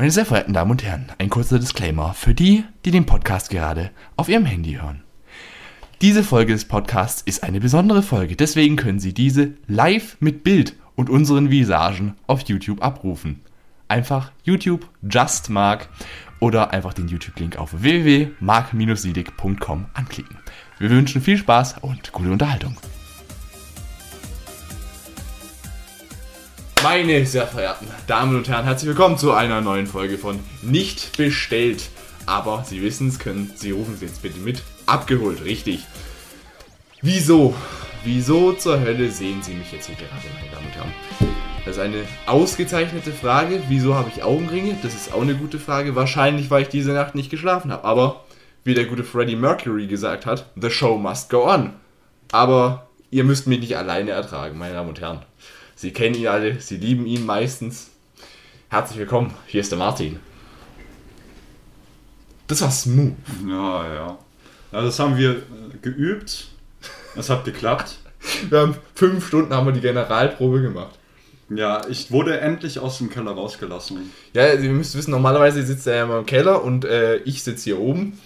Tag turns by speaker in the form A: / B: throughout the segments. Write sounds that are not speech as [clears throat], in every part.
A: Meine sehr verehrten Damen und Herren, ein kurzer Disclaimer für die, die den Podcast gerade auf ihrem Handy hören. Diese Folge des Podcasts ist eine besondere Folge, deswegen können Sie diese live mit Bild und unseren Visagen auf YouTube abrufen. Einfach YouTube Just Mark oder einfach den YouTube-Link auf www.mark-siedig.com anklicken. Wir wünschen viel Spaß und gute Unterhaltung. Meine sehr verehrten Damen und Herren, herzlich willkommen zu einer neuen Folge von Nicht bestellt. Aber Sie wissen es, können Sie rufen es jetzt bitte mit. Abgeholt, richtig. Wieso? Wieso zur Hölle sehen Sie mich jetzt hier gerade, meine Damen und Herren? Das ist eine ausgezeichnete Frage. Wieso habe ich Augenringe? Das ist auch eine gute Frage. Wahrscheinlich, weil ich diese Nacht nicht geschlafen habe. Aber, wie der gute Freddie Mercury gesagt hat, the show must go on. Aber ihr müsst mich nicht alleine ertragen, meine Damen und Herren. Sie kennen ihn alle, Sie lieben ihn meistens. Herzlich willkommen, hier ist der Martin. Das war smooth.
B: Ja, ja. ja das haben wir geübt. Es hat geklappt.
A: Wir haben fünf Stunden haben wir die Generalprobe gemacht.
B: Ja, ich wurde endlich aus dem Keller rausgelassen.
A: Ja, ihr müsst wissen, normalerweise sitzt er ja immer im Keller und äh, ich sitze hier oben.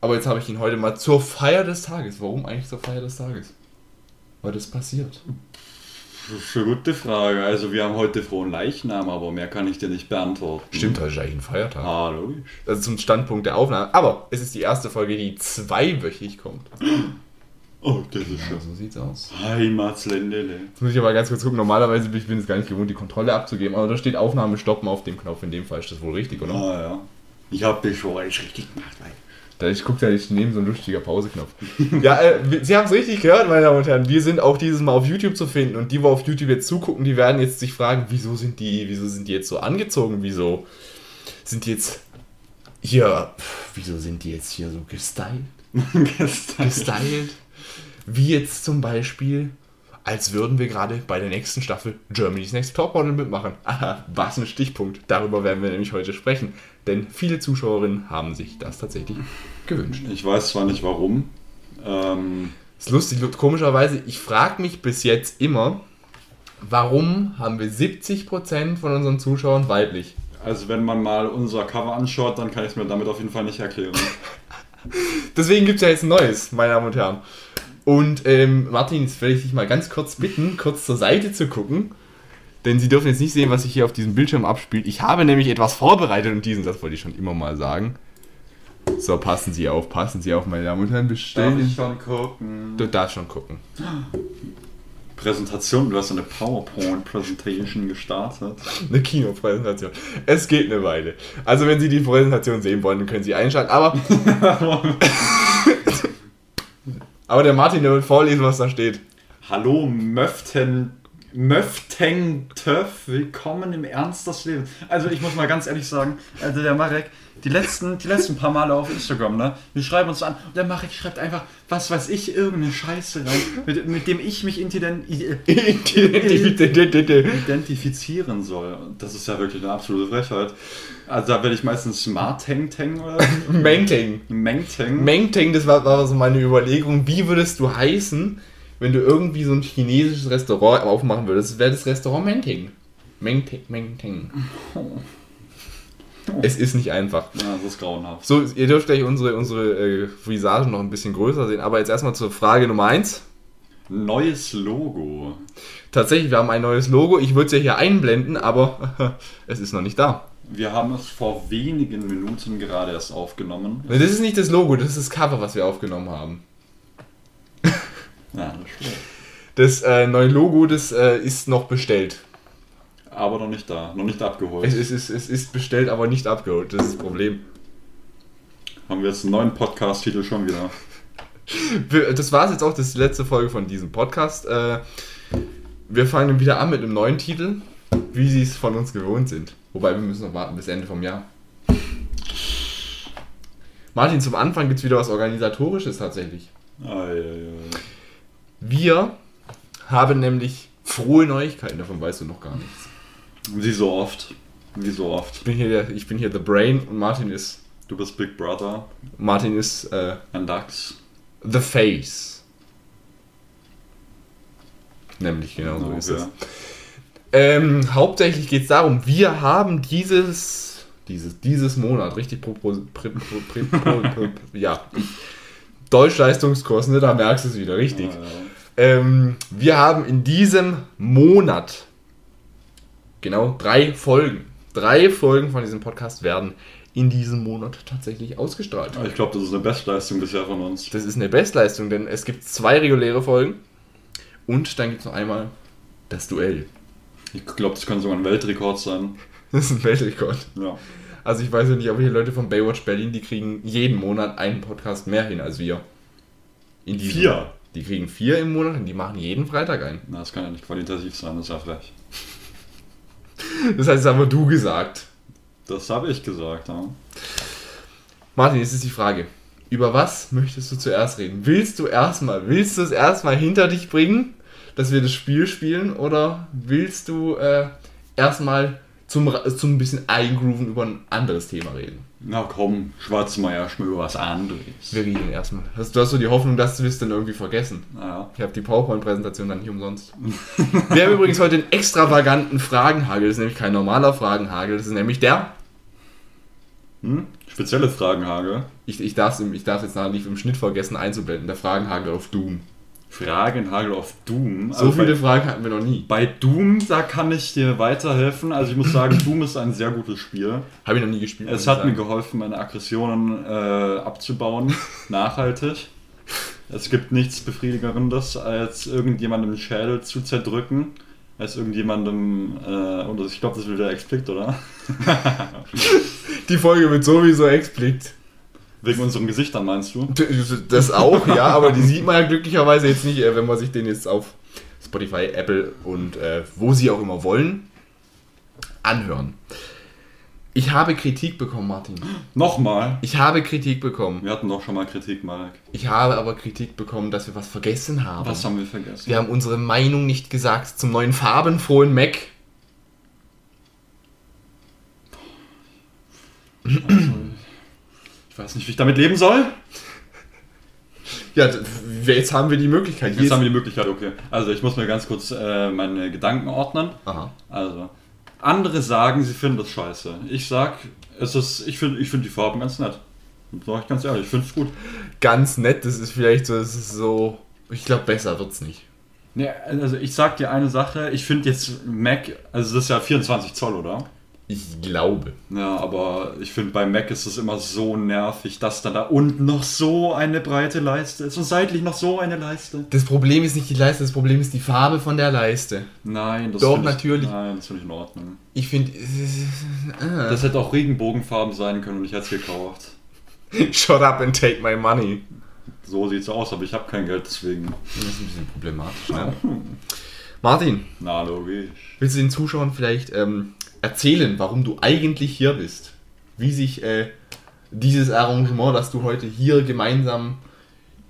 A: Aber jetzt habe ich ihn heute mal zur Feier des Tages. Warum eigentlich zur Feier des Tages? Weil das passiert.
B: Das ist eine gute Frage. Also wir haben heute frohen Leichnam, aber mehr kann ich dir nicht beantworten.
A: Stimmt, heute ist eigentlich ein Feiertag.
B: Ah, logisch.
A: Also zum Standpunkt der Aufnahme. Aber es ist die erste Folge, die zweiwöchig kommt.
B: Oh, das ist
A: Ja, so sieht's aus.
B: Heimatsländele.
A: Jetzt muss ich aber ganz kurz gucken. Normalerweise bin ich bin es gar nicht gewohnt, die Kontrolle abzugeben. Aber da steht Aufnahme stoppen auf dem Knopf. In dem Fall ist das wohl richtig, oder?
B: Ah, ja. Ich habe das schon alles richtig gemacht. Weil
A: Da ich gucke da ist neben so ein lustiger Pauseknopf. ja, äh, Sie haben es richtig gehört, meine Damen und Herren. Wir sind auch dieses Mal auf YouTube zu finden und die, die auf YouTube jetzt zugucken, die werden jetzt sich fragen, wieso sind die, wieso sind die jetzt so angezogen? Wieso sind die jetzt hier, pff, wieso sind die jetzt hier so gestylt?
B: gestern. [laughs]
A: Gestylt? Wie jetzt zum Beispiel, als würden wir gerade bei der nächsten Staffel Germany's Next Topmodel mitmachen. Aha, was ein Stichpunkt. Darüber werden wir nämlich heute sprechen. Denn viele Zuschauerinnen haben sich das tatsächlich gewünscht.
B: Ich weiß zwar nicht warum. Ähm,
A: ist lustig, komischerweise, ich frage mich bis jetzt immer, warum haben wir 70% von unseren Zuschauern weiblich?
B: also wenn man mal unser Cover anschaut, dann kann ich es mir damit auf jeden Fall nicht erklären. [laughs]
A: Deswegen gibt es ja jetzt ein neues, meine Damen und Herren. Und ähm, Martin, jetzt werde ich dich mal ganz kurz bitten, kurz zur Seite zu gucken. Denn Sie dürfen jetzt nicht sehen, was sich hier auf diesem Bildschirm abspielt. Ich habe nämlich etwas vorbereitet und diesen Satz wollte ich schon immer mal sagen. So, passen Sie auf, passen Sie auf, meine Damen und Herren. Bestellen.
B: schon gucken?
A: Du darfst schon gucken.
B: Präsentation, du hast eine PowerPoint-Präsentation gestartet.
A: Eine Kinopräsentation. Es geht eine Weile. Also, wenn Sie die Präsentation sehen wollen, dann können Sie einschalten. Aber, [laughs] aber der Martin, der wird vorlesen, was da steht.
B: Hallo Möften, Möfteng Töff, willkommen im Ernst des Lebens. Also ich muss mal ganz ehrlich sagen, also der Marek, die letzten, die letzten paar Male auf Instagram, ne, wir schreiben uns an und der Marek schreibt einfach, was weiß ich, irgendeine Scheiße rein, mit, mit dem ich mich intiden, identifizieren soll. Das ist ja wirklich eine absolute Frechheit. Also da werde ich meistens Marteng Teng oder
A: Mengteng.
B: Mengteng.
A: Mengteng, das war, war so meine Überlegung. Wie würdest du heißen, wenn du irgendwie so ein chinesisches Restaurant aufmachen würdest? Wäre das Restaurant Mengteng. Mengteng. Mengteng. [laughs] Es ist nicht einfach.
B: Ja, das ist grauenhaft.
A: So, ihr dürft gleich unsere, unsere äh, Visagen noch ein bisschen größer sehen. Aber jetzt erstmal zur Frage Nummer 1.
B: Neues Logo.
A: Tatsächlich, wir haben ein neues Logo. Ich würde es ja hier einblenden, aber [laughs] es ist noch nicht da.
B: Wir haben es vor wenigen Minuten gerade erst aufgenommen.
A: Das ist nicht das Logo, das ist das Cover, was wir aufgenommen haben. [laughs]
B: Ja, das stimmt.
A: Das äh, neue Logo, das äh, ist noch bestellt.
B: Aber noch nicht da, noch nicht abgeholt.
A: Es ist, es, ist, es ist bestellt, aber nicht abgeholt. Das ist das Problem.
B: Haben wir jetzt einen neuen Podcast-Titel schon wieder.
A: Das war es jetzt auch, das ist die letzte Folge von diesem Podcast. Äh, wir fangen wieder an mit einem neuen Titel, wie sie es von uns gewohnt sind. Wobei wir müssen noch warten bis Ende vom Jahr. Martin, zum Anfang gibt es wieder was Organisatorisches tatsächlich.
B: Ah, ja, ja.
A: Wir haben nämlich frohe Neuigkeiten, davon weißt du noch gar nichts.
B: Wie so oft. Wie so oft.
A: Ich bin hier, der, ich bin hier The Brain und Martin ist,
B: Du bist Big Brother,
A: Martin ist äh,
B: ein Dachs.
A: The Face. Nämlich genau so ist es.
B: ja.
A: Ähm, hauptsächlich geht es darum, wir haben dieses dieses, dieses Monat, richtig pro, pro, pro, pro, pro, pro, [laughs] ja, Deutschleistungskurs, ne, da merkst du es wieder, richtig. Ähm, wir haben in diesem Monat genau drei Folgen. Drei Folgen von diesem Podcast werden in diesem Monat tatsächlich ausgestrahlt.
B: Ich glaube, das ist eine Bestleistung bisher von uns.
A: Das ist eine Bestleistung, denn es gibt zwei reguläre Folgen und dann gibt es noch einmal das Duell.
B: Ich glaube, das kann sogar ein Weltrekord sein. [laughs]
A: Das ist ein Weltrekord.
B: Ja.
A: Also ich weiß ja nicht, aber hier Leute von Baywatch Berlin, die kriegen jeden Monat einen Podcast mehr hin als wir. In diesem-
B: Vier?
A: Die kriegen vier im Monat und die machen jeden Freitag einen.
B: Na, das kann ja nicht qualitativ sein, das ist ja frech.
A: Das heißt, das haben wir du gesagt.
B: Das habe ich gesagt, ja.
A: Martin, jetzt ist die Frage. Über was möchtest du zuerst reden? Willst du erstmal, willst du es erstmal hinter dich bringen, dass wir das Spiel spielen, oder willst du äh, erstmal zum, zum bisschen eingrooven über ein anderes Thema reden?
B: Na komm, schwatz mal erstmal über was anderes.
A: Wir reden erstmal. Hast, du hast so die Hoffnung, dass du es dann irgendwie vergessen.
B: Naja.
A: Ich habe die PowerPoint-Präsentation dann nicht umsonst. Wir haben übrigens heute einen extravaganten Fragenhagel. Das ist nämlich kein normaler Fragenhagel. Das ist nämlich der.
B: Hm? Spezielle Fragen, Hage.
A: Ich, ich darf es ich darf's jetzt nachher nicht im Schnitt vergessen einzublenden. Der Fragenhagel auf Doom.
B: Fragenhagel auf Doom.
A: So
B: Also
A: viele
B: bei,
A: Fragen hatten wir noch nie.
B: bei Doom, da kann ich dir weiterhelfen. Also ich muss sagen, Doom ist ein sehr gutes Spiel.
A: Habe ich noch nie gespielt.
B: Es hat mir geholfen, meine Aggressionen äh, abzubauen, [laughs] nachhaltig. Es gibt nichts Befriedigerendes, als irgendjemandem den Schädel zu zerdrücken, als irgendjemandem, äh, und ich glaube, das will der explikt, oder? [laughs]
A: Die Folge wird sowieso explizit.
B: Wegen unseren Gesichtern meinst du?
A: Das auch, ja, aber die sieht man ja glücklicherweise jetzt nicht, äh, wenn man sich den jetzt auf Spotify, Apple und äh, wo sie auch immer wollen, anhören. Ich habe Kritik bekommen, Martin.
B: Nochmal.
A: Ich habe Kritik bekommen.
B: Wir hatten doch schon mal Kritik, Marek.
A: Ich habe aber Kritik bekommen, dass wir was vergessen haben.
B: Was haben wir vergessen?
A: Wir haben unsere Meinung nicht gesagt zum neuen farbenfrohen Mac.
B: Ich weiß nicht, wie ich damit leben soll.
A: Ja, jetzt haben wir die Möglichkeit. Hier
B: Jetzt
A: ist-
B: haben wir die Möglichkeit, okay. Also ich muss mir ganz kurz äh, meine Gedanken ordnen.
A: Aha.
B: Also, andere sagen, sie finden das scheiße. Ich sag, es ist, ich finde ich find die Farben ganz nett. Sag ich ganz ehrlich, ich finde es gut.
A: Ganz nett, das ist vielleicht so, das ist so. Ich glaube, besser wird's nicht.
B: Nee, also ich sag dir eine Sache, ich finde jetzt Mac, also das ist ja 24 Zoll, oder?
A: Ich glaube.
B: Ja, aber ich finde bei Mac ist es immer so nervig, dass dann da unten noch so eine breite Leiste ist und seitlich noch so eine Leiste.
A: Das Problem ist nicht die Leiste, das Problem ist die Farbe von der Leiste.
B: Nein, das
A: Doch,
B: find ich,
A: natürlich.
B: Nein, das finde ich in Ordnung.
A: Ich finde. Äh,
B: Das hätte auch Regenbogenfarben sein können und ich hätte es gekauft. [laughs]
A: Shut up and take my money.
B: So sieht's aus, aber ich habe kein Geld, deswegen.
A: Das ist ein bisschen problematisch, ne? [laughs] Martin,
B: Na, logisch.
A: willst du den Zuschauern vielleicht ähm, erzählen, warum du eigentlich hier bist? Wie sich äh, dieses Arrangement, dass du heute hier gemeinsam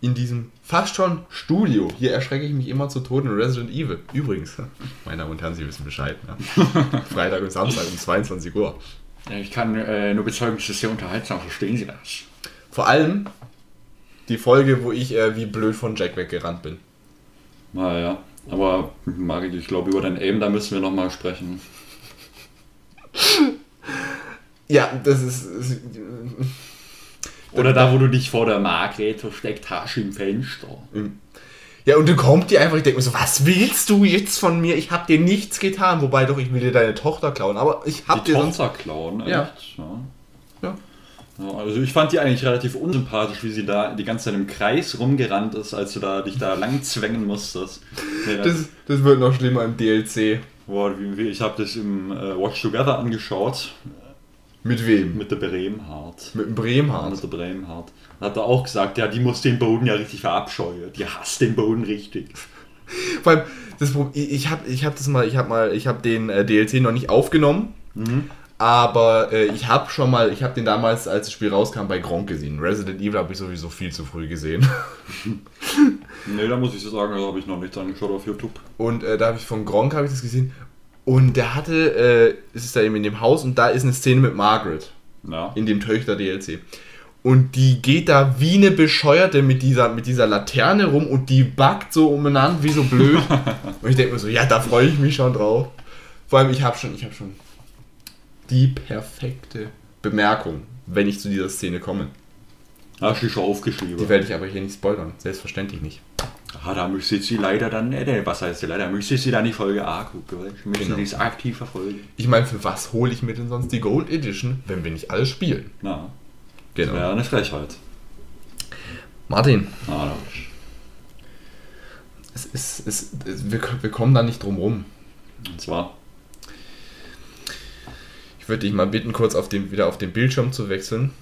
A: in diesem fast schon Studio, hier erschrecke ich mich immer zu Tode in Resident Evil. Übrigens, [laughs] meine Damen und Herren, Sie wissen Bescheid. Ne? [laughs] Freitag und Samstag um 22 Uhr.
B: Ich kann äh, nur bezeugen, es ist sehr unterhaltsam, verstehen Sie das?
A: Vor allem die Folge, wo ich äh, wie blöd von Jack weggerannt bin.
B: Naja, aber Marek, ich glaube, über dein Aim, da müssen wir nochmal sprechen.
A: Ja, das ist. ist
B: Oder da, wo du dich vor der Margret versteckt hast im Fenster.
A: ja, und dann kommt die einfach, ich denke mir so, was willst du jetzt von mir? Ich habe dir nichts getan. Wobei doch, ich will dir deine Tochter klauen. Aber ich habe dir.
B: Tochter klauen, echt?
A: Ja.
B: Ja.
A: Ja.
B: Ja, also ich fand die eigentlich relativ unsympathisch, wie sie da die ganze Zeit im Kreis rumgerannt ist, als du da dich da lang zwängen musstest. Nee,
A: Das, das wird noch schlimmer im DLC.
B: boah, ich habe das im äh, Watch Together angeschaut
A: Mit wem?
B: mit der Bremhardt.
A: Mit dem Bremhardt.
B: Mit der Bremhardt. Hat er auch gesagt, ja, die muss den Boden ja richtig verabscheuen. Die hasst den Boden richtig.
A: Vor allem, das, Pro- ich habe ich hab das mal, ich habe mal, ich habe den äh, DLC noch nicht aufgenommen. Aber äh, ich habe schon mal, ich habe den damals, als das Spiel rauskam, bei Gronk gesehen. Resident Evil habe ich sowieso viel zu früh gesehen. [laughs]
B: Nee, da muss ich so sagen, da habe ich noch nicht angeschaut auf YouTube.
A: Und äh, da habe ich von Gronk habe ich das gesehen. Und der hatte, äh, es ist da eben in dem Haus und da ist eine Szene mit Margaret
B: Ja.
A: in dem Töchter-DLC. Und die geht da wie eine Bescheuerte mit dieser, mit dieser Laterne rum und die backt so umeinander wie so blöd. [laughs] und ich denke mir so, ja, da freue ich mich schon drauf. Vor allem, ich habe schon, ich habe schon die perfekte Bemerkung, wenn ich zu dieser Szene komme.
B: Hast du schon aufgeschrieben?
A: Die werde ich aber hier nicht spoilern. Selbstverständlich nicht.
B: Ah, da müsste sie leider dann, äh, was heißt sie leider, müsste sie dann die Folge A gucken, weil ich müsste
A: Genau.
B: dies aktiv verfolgen.
A: Ich meine, für was hole ich mir denn sonst die Gold Edition, wenn wir nicht alles spielen?
B: Na,
A: Genau.
B: ja, eine Frechheit.
A: Martin,
B: Ah, da
A: es ist, es, es, wir, wir kommen da nicht drum rum.
B: Und zwar,
A: Ich würde dich mal bitten, kurz auf den, wieder auf den Bildschirm zu wechseln.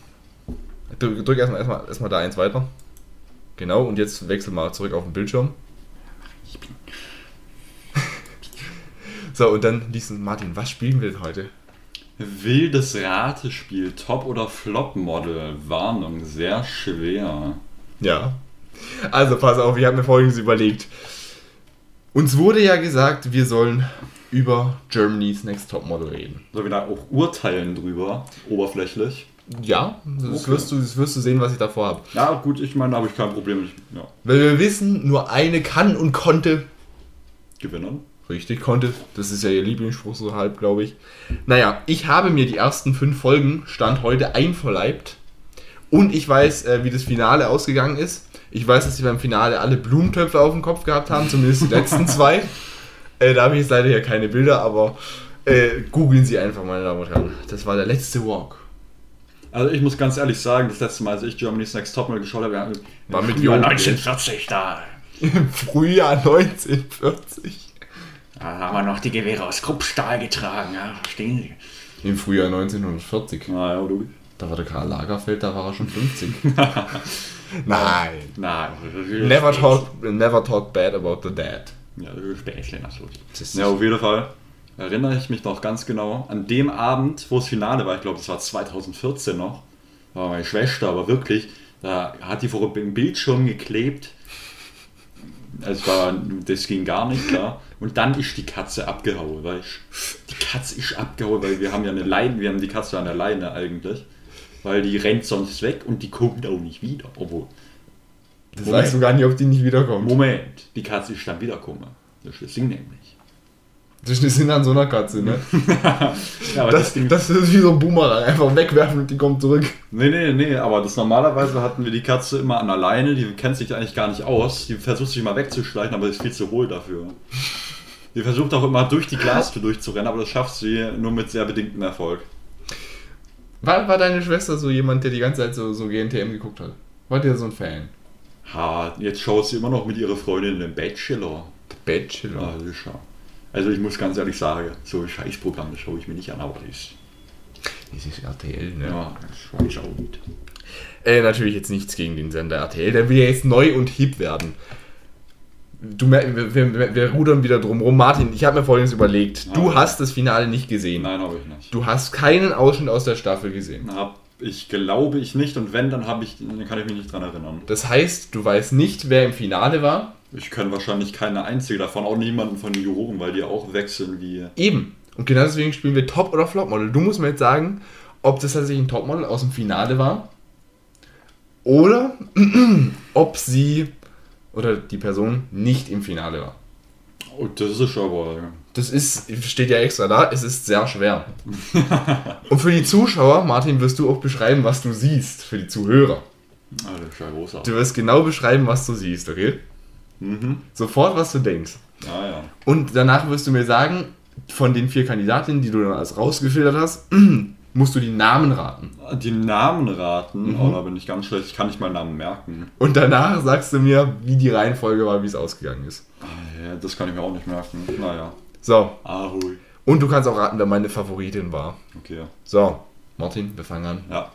A: Drück, drück erstmal, erstmal, erstmal da eins weiter. Genau, und jetzt wechsel mal zurück auf den Bildschirm. [laughs] So, und dann diesen Martin, was spielen wir denn heute?
B: wildes Ratespiel, Top- oder Flop-Model, Warnung, sehr schwer.
A: Ja. Also pass auf, ich habe mir folgendes überlegt. Uns wurde ja gesagt, wir sollen über Germany's Next Top Model reden.
B: Sollen wir da auch urteilen drüber, oberflächlich?
A: Ja, das,
B: Okay.
A: wirst, du, das wirst du sehen, was ich davor habe.
B: Ja, gut, ich meine, da habe ich kein Problem mit ja,
A: Weil wir wissen, nur eine kann und konnte
B: gewinnen.
A: Richtig, konnte. Das ist ja ihr Lieblingsspruch so halb, glaube ich. Naja, ich habe mir die ersten fünf Folgen, Stand heute, einverleibt. Und ich weiß, äh, wie das Finale ausgegangen ist. Ich weiß, dass sie beim Finale alle Blumentöpfe auf dem Kopf gehabt haben, zumindest die letzten [laughs] zwei. Äh, da habe ich jetzt leider hier keine Bilder, aber äh, googeln Sie einfach, meine Damen und Herren. Das war der letzte Walk.
B: Also ich muss ganz ehrlich sagen, das letzte Mal, als ich Germany's Next Topmodel geschaut habe,
A: War mit
B: Frühjahr
A: Jungen.
B: 1940 da.
A: Im Frühjahr 1940.
B: Da haben wir noch die Gewehre aus Kruppstahl getragen, ja, verstehen Sie?
A: Im Frühjahr 1940.
B: Na ja, du.
A: Da war der Karl Lagerfeld, da war er schon 50. [laughs] Nein.
B: Na,
A: Never talk, never talk bad about the dead.
B: Ja, das ist.
A: Das ist-
B: Ja, auf jeden Fall erinnere ich mich noch ganz genau an dem Abend, wo das Finale war, ich glaube, das war 2014 noch, war meine Schwester, aber wirklich, da hat die vor dem Bildschirm geklebt. Es war, das ging gar nicht klar. Und dann ist die Katze abgehauen, weil ich, die Katze ist abgehauen, weil wir haben ja eine Leine, wir haben die Katze an der Leine eigentlich, weil die rennt sonst weg und die kommt auch nicht wieder. Obwohl,
A: Das
B: Moment.
A: weißt du gar nicht, ob die nicht wiederkommt.
B: Moment, die Katze ist dann wiedergekommen. Das ist das Ding nämlich.
A: Das ist Sinn an so einer Katze, ne? [laughs]
B: Ja, aber
A: Das,
B: Ding
A: das ist wie so ein Boomerang. Einfach wegwerfen und die kommt zurück.
B: Nee, nee, nee, aber das normalerweise hatten wir die Katze immer an der Leine, die kennt sich eigentlich gar nicht aus. Die versucht sich mal wegzuschleichen, aber ist viel zu hohl dafür. Die versucht auch immer durch die Glastür durchzurennen, aber das schafft sie nur mit sehr bedingtem Erfolg.
A: War, war deine Schwester so jemand, der die ganze Zeit so, so GNTM geguckt hat? War der so ein Fan?
B: Ha, jetzt schaut sie immer noch mit ihrer Freundin den Bachelor.
A: Bachelor.
B: Ah, das schau. Also ich muss ganz ehrlich sagen, so ein Scheißprogramm, das schaue ich mir nicht an, aber das ist,
A: Das ist RTL, ne?
B: ja, das ist auch gut.
A: Äh, natürlich jetzt nichts gegen den Sender RTL. Der will ja jetzt neu und hip werden. Du, wir, wir, wir rudern wieder drum rum. Martin, ich habe mir folgendes überlegt. Du
B: Ja.
A: hast das Finale nicht gesehen.
B: Nein, habe ich nicht.
A: Du hast keinen Ausschnitt aus der Staffel gesehen.
B: Hab ich glaube ich nicht und wenn, dann habe ich, dann kann ich mich nicht dran erinnern.
A: Das heißt, du weißt nicht, wer im Finale war.
B: Ich kenne wahrscheinlich keine einzige davon, auch niemanden von den Juroren, weil die auch wechseln wie.
A: Eben. Und genau deswegen spielen wir Top- oder Flop-Model. Du musst mir jetzt sagen, ob das tatsächlich ein Topmodel aus dem Finale war oder [clears throat] ob sie oder die Person nicht im Finale war.
B: Oh, das ist aber.
A: Das ist, steht ja extra da, es ist sehr schwer. [laughs] Und für die Zuschauer, Martin, wirst du auch beschreiben, was du siehst, für die Zuhörer.
B: Ah, das ist ja großartig.
A: Du wirst genau beschreiben, was du siehst, okay?
B: Mhm.
A: Sofort, was du denkst.
B: Ja, ja.
A: Und danach wirst du mir sagen, von den vier Kandidatinnen, die du dann als rausgefiltert hast, [clears throat] musst du die Namen raten.
B: Die Namen raten,
A: Mhm.
B: oh, da bin ich ganz schlecht, ich kann nicht mal Namen merken.
A: Und danach sagst du mir, wie die Reihenfolge war, wie es ausgegangen ist.
B: Ah, Ja, das kann ich mir auch nicht merken. Naja.
A: So,
B: Ahoi.
A: und du kannst auch raten, wer meine Favoritin war.
B: Okay.
A: So, Martin, wir fangen an.
B: Ja.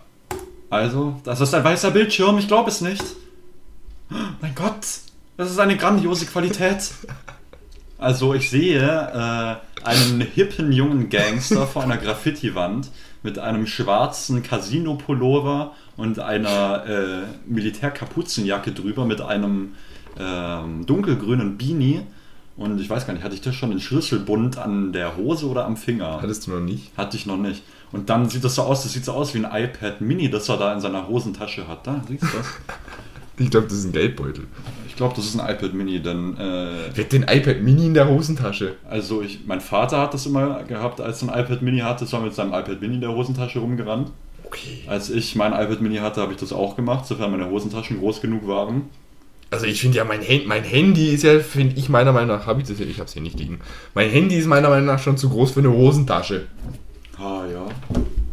B: Also, das ist ein weißer Bildschirm, ich glaube es nicht. [gasps] Mein Gott, das ist eine grandiose Qualität. Also, ich sehe äh, einen hippen jungen Gangster vor einer Graffiti-Wand mit einem schwarzen Casino-Pullover und einer äh, Militärkapuzenjacke drüber mit einem ähm, dunkelgrünen Beanie. Und ich weiß gar nicht, hatte ich das schon den Schlüsselbund an der Hose oder am Finger?
A: Hattest du noch nicht?
B: Hatte ich noch nicht. Und dann sieht das so aus, das sieht so aus wie ein iPad Mini, das er da in seiner Hosentasche hat. Da, siehst du das? [laughs]
A: Ich glaube, das ist ein Geldbeutel.
B: Ich glaube, das ist ein iPad Mini, denn äh,
A: Wer hat den iPad Mini in der Hosentasche?
B: also ich, mein Vater hat das immer gehabt, als er ein iPad Mini hatte, ist er mit seinem iPad Mini in der Hosentasche rumgerannt.
A: Okay.
B: Als ich mein iPad Mini hatte, habe ich das auch gemacht, sofern meine Hosentaschen groß genug waren.
A: Also ich finde ja, mein, Hand, mein Handy ist ja, finde ich meiner Meinung nach, habe ich das hier, ich habe es hier nicht liegen. Mein Handy ist meiner Meinung nach schon zu groß für eine Hosentasche.
B: Ah ja,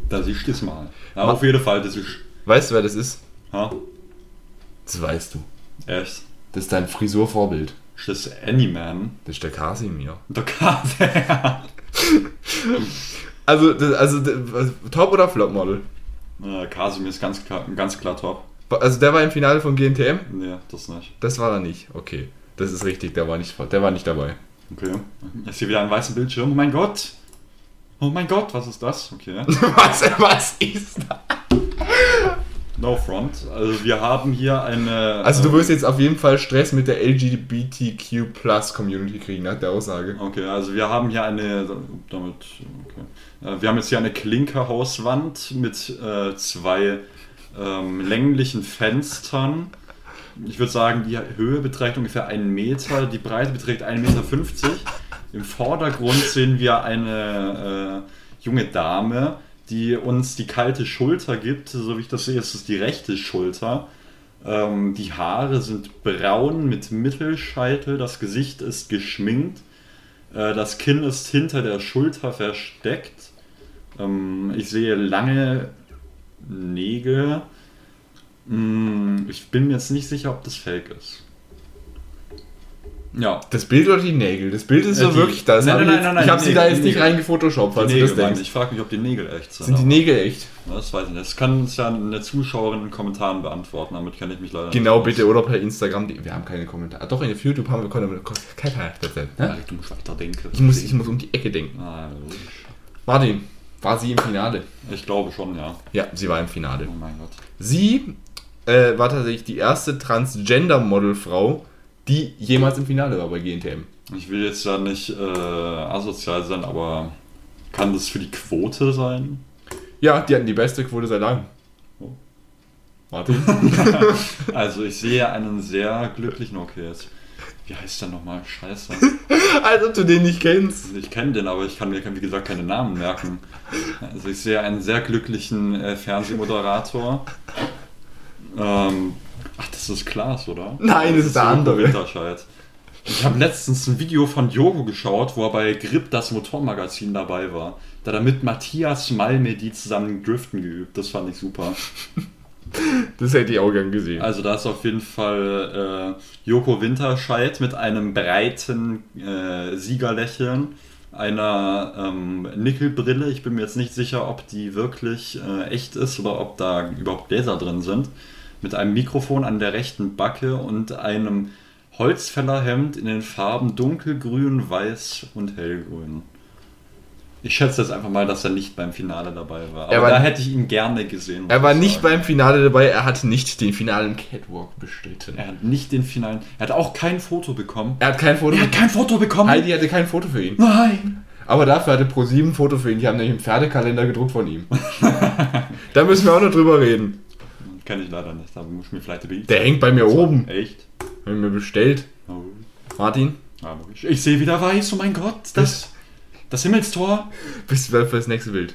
B: da siehst du es mal. Ja, auf jeden Fall, das ist...
A: Weißt du, wer das ist?
B: Ha?
A: Das weißt du.
B: Echt?
A: Das ist dein Frisurvorbild.
B: Ist das Anyman?
A: Das ist der Kasimir.
B: Der Karte. [laughs]
A: Also, das, also das, Top oder Flop Model?
B: äh, Kasimir ist ganz klar, ganz klar top.
A: Also der war im Finale von GNTM?
B: Nee, das nicht.
A: Das war er nicht. Okay. Das ist richtig, der war nicht, der war nicht dabei.
B: Okay. Ich sehe wieder einen weißen Bildschirm. Oh mein Gott! Oh mein Gott, was ist das? Okay. [laughs]
A: was, was ist das?
B: No front. Also wir haben hier eine.
A: Also du
B: ähm,
A: wirst jetzt auf jeden Fall Stress mit der LGBTQ Plus Community kriegen, nach der Aussage.
B: Okay, also wir haben hier eine. Damit. Okay. Äh, Wir haben jetzt hier eine Klinkerhauswand mit äh, zwei ähm, länglichen Fenstern. Ich würde sagen, die Höhe beträgt ungefähr einen Meter, die Breite beträgt 1,50 Meter. Im Vordergrund sehen wir eine äh, junge Dame, die uns die kalte Schulter gibt. So wie ich das sehe, ist es die rechte Schulter. Ähm, die Haare sind braun mit Mittelscheitel, das Gesicht ist geschminkt. Äh, Das Kinn ist hinter der Schulter versteckt. Ähm, ich sehe lange Nägel. Mm, Ich bin mir jetzt nicht sicher, ob das fake ist. Ja.
A: Das Bild oder die Nägel? Das Bild ist
B: Äh,
A: so
B: die-
A: wirklich das.
B: Nein, nein,
A: ich
B: nein, nein,
A: Ich habe sie da
B: Nägel,
A: jetzt nicht
B: Nägel.
A: reingefotoshoppt, falls
B: Die
A: du
B: Nägel
A: das denkst.
B: ich. Frage mich, ob die Nägel echt sind.
A: Sind die Nägel echt?
B: Das weiß ich nicht. Das kann uns ja eine Zuschauerin in den Kommentaren beantworten. Damit kenne ich mich leider
A: Genau,
B: nicht
A: bitte. Oder per Instagram. Wir haben keine Kommentare. Ah, Doch, auf YouTube haben wir keine Kommentare.
B: Ja,
A: Ne?
B: du musst weiterdenken.
A: Ich muss, ich muss um die Ecke denken.
B: Ah.
A: Martin, war sie im Finale?
B: ich glaube schon, ja.
A: Ja, sie war im Finale.
B: Oh mein Gott.
A: Sie äh, war tatsächlich die erste Transgender-Model-Frau, die jemals im Finale war bei GNTM.
B: Ich will jetzt ja nicht äh, asozial sein, aber kann das für die Quote sein?
A: Ja, die hatten die beste Quote seit langem.
B: Oh.
A: Martin? [laughs]
B: Also ich sehe einen sehr glücklichen, okay, jetzt, wie heißt der nochmal? Scheiße. [laughs]
A: Als ob du den nicht kennst.
B: Also ich kenne den, aber ich kann mir, wie gesagt, keine Namen merken. Also ich sehe einen sehr glücklichen äh, Fernsehmoderator. Ähm, ach, das ist Klaas, oder?
A: Nein, das ist der andere.
B: Winterscheid. Ich habe letztens ein Video von Joko geschaut, wo er bei Grip das Motormagazin dabei war. Da hat er mit Matthias Malmedy zusammen Driften geübt. Das fand ich super. [laughs]
A: Das hätte ich auch gern gesehen.
B: Also da ist auf jeden Fall äh, Joko Winterscheid mit einem breiten äh, Siegerlächeln, einer ähm, Nickelbrille. Ich bin mir jetzt nicht sicher, ob die wirklich äh, echt ist oder ob da überhaupt Gläser drin sind. Mit einem Mikrofon an der rechten Backe und einem Holzfällerhemd in den Farben dunkelgrün, weiß und hellgrün. Ich schätze jetzt einfach mal, dass er nicht beim Finale dabei war.
A: Er
B: Aber
A: war-
B: da hätte ich ihn gerne gesehen.
A: er war
B: ich
A: nicht beim Finale dabei, er hat nicht den finalen Catwalk bestritten.
B: Er hat nicht den finalen. Er hat auch kein Foto bekommen.
A: Er hat kein Foto.
B: Er hat kein Foto bekommen.
A: Heidi hatte kein Foto für ihn.
B: Nein.
A: Aber dafür hatte Pro7 ein Foto für ihn. Die haben nämlich einen Pferdekalender gedruckt von ihm. [laughs] da müssen wir auch noch drüber reden.
B: Kenne ich leider nicht. Da muss ich mir vielleicht die
A: Der hängt bei mir oben.
B: Echt?
A: Haben wir bestellt.
B: Oh.
A: Martin,
B: Ja, logisch. Ich sehe wieder weiß. Oh mein Gott. Das, das Himmelstor.
A: bist du für das nächste Bild?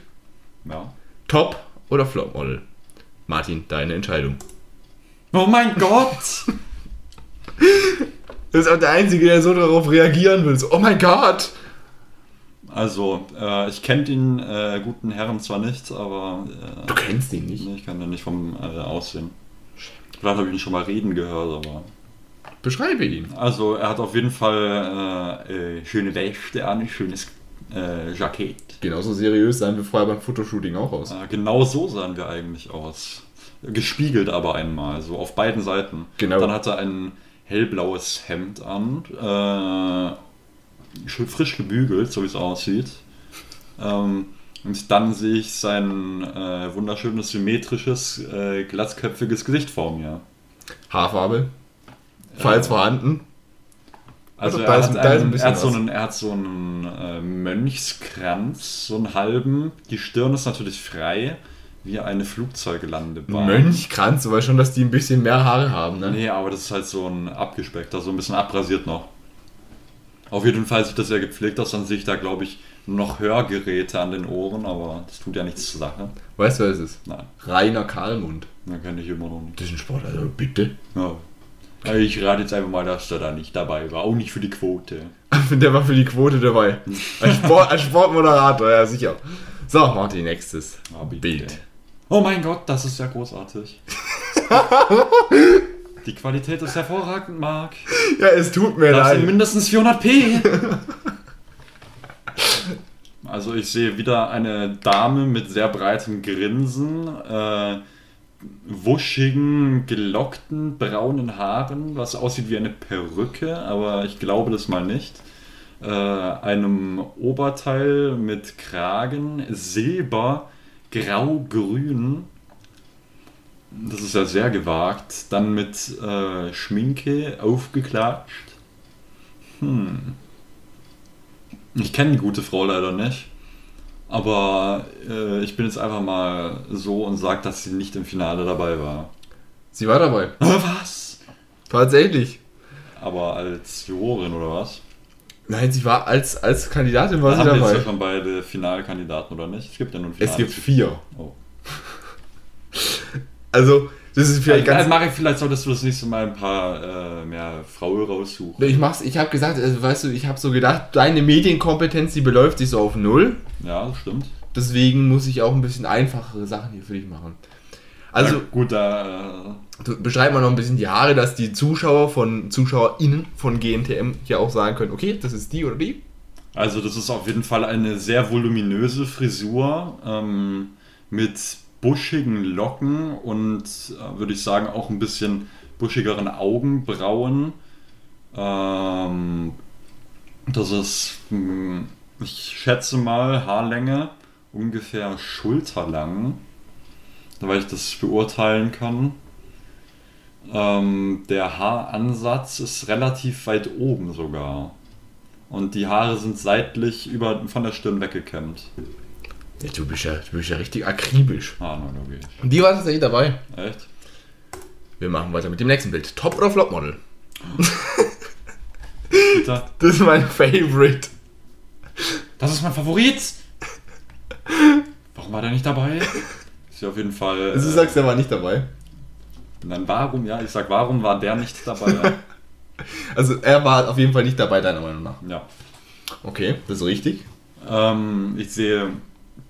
B: Ja.
A: Top oder Flop Model? Martin, deine Entscheidung.
B: Oh mein Gott. [laughs]
A: Du bist auch der Einzige, der so darauf reagieren will. So, oh mein Gott!
B: Also, äh, ich kenne den äh, guten Herren zwar nicht, aber
A: Du
B: äh,
A: kennst ihn nicht.
B: nee, ich kann den nicht vom äh, Aussehen. Vielleicht habe ich ihn schon mal reden gehört, aber.
A: Beschreibe ihn.
B: Also, er hat auf jeden Fall äh, äh, schöne Weste an, schönes äh, Jackett.
A: Genauso seriös sahen wir vorher beim Fotoshooting auch aus.
B: Genau so sahen wir eigentlich aus. Gespiegelt aber einmal, so auf beiden Seiten.
A: Genau.
B: Dann hat er ein hellblaues Hemd an, äh, frisch gebügelt, so wie es aussieht. Ähm, und dann sehe ich sein äh, wunderschönes, symmetrisches, äh, glatzköpfiges Gesicht vor mir.
A: Haarfarbe. Falls vorhanden.
B: Also
A: Da
B: er hat,
A: ein
B: einen,
A: bisschen
B: er hat so einen, er hat so einen äh, Mönchskranz, so einen halben. Die Stirn ist natürlich frei, wie eine Flugzeuglandebahn.
A: Mönchkranz, du weißt schon, dass die ein bisschen mehr Haare haben, ne?
B: Nee, aber das ist halt so ein abgespeckter, so ein bisschen abrasiert noch. Auf jeden Fall sieht das sehr gepflegt aus, dann sehe ich da, glaube ich, noch Hörgeräte an den Ohren, aber das tut ja nichts zur Sache.
A: Weißt du, wer es ist?
B: Nein,
A: Rainer Karlmund.
B: dann kenne ich immer noch nicht.
A: Das ist ein Sport, also bitte.
B: Ja. Also Ich rate jetzt einfach mal, dass der da nicht dabei war. Auch nicht für die Quote. [laughs]
A: Der war für die Quote dabei. Als, Sport, als Sportmoderator, ja sicher. So, Martin, nächstes
B: Ah, bitte.
A: Bild.
B: Oh mein Gott, das ist ja großartig. [laughs] die Qualität ist hervorragend, Marc.
A: Ja, es tut mir
B: Das sind
A: leid.
B: mindestens 400p. [laughs] Also ich sehe wieder eine Dame mit sehr breitem Grinsen, äh, wuschigen, gelockten, braunen Haaren, was aussieht wie eine Perücke, aber ich glaube das mal nicht. Äh, einem Oberteil mit Kragen, Silber, Grau, Grün. Das ist ja sehr gewagt. Dann mit äh, Schminke aufgeklatscht. Ich kenne die gute Frau leider nicht. Aber äh, ich bin jetzt einfach mal so und sage, dass sie nicht im Finale dabei war.
A: Sie war dabei. [laughs]
B: Was?
A: Tatsächlich.
B: Aber als Jurorin oder was?
A: Nein, sie war als, als Kandidatin war sie
B: Haben wir jetzt ja
A: dabei.
B: schon beide Finalkandidaten oder nicht? Es gibt ja nun Finale.
A: Es gibt vier.
B: Oh. [laughs]
A: Also, das ist vielleicht
B: Vielleicht
A: ganz.
B: Marek, vielleicht solltest du das nächste Mal ein paar äh, mehr Frauen raussuchen.
A: Ich mach's, ich habe gesagt, also, weißt du, ich habe so gedacht, deine Medienkompetenz, die beläuft sich so auf null.
B: Ja, das stimmt.
A: Deswegen muss ich auch ein bisschen einfachere Sachen hier für dich machen. Also,
B: ja, gut, da. Äh,
A: beschreib mal noch ein bisschen die Haare, dass die Zuschauer von ZuschauerInnen von GNTM hier auch sagen können, okay, das ist die oder die.
B: Also das ist auf jeden Fall eine sehr voluminöse Frisur ähm, mit buschigen Locken und äh, würde ich sagen auch ein bisschen buschigeren Augenbrauen. Ähm, das ist, hm, ich schätze mal, Haarlänge ungefähr schulterlang, weil ich das beurteilen kann. Ähm, der Haaransatz ist relativ weit oben sogar. Und die Haare sind seitlich über, von der Stirn weggekämmt.
A: Ja, du bist ja, du bist ja richtig akribisch.
B: Ah, na, logisch.
A: Und die war tatsächlich dabei.
B: Echt?
A: Wir machen weiter mit dem nächsten Bild. Top oder Flop Model?
B: Bitte? [laughs]
A: Das ist mein Favorite.
B: Das ist mein Favorit! Warum war der nicht dabei? Ist ja auf jeden Fall.
A: Also, du
B: Äh,
A: sagst, er war nicht dabei.
B: nein, warum? Ja, ich sag, warum war der nicht dabei? [laughs]
A: Also, er war auf jeden Fall nicht dabei, deiner Meinung nach.
B: ja.
A: Okay, das ist richtig.
B: Ähm, ich sehe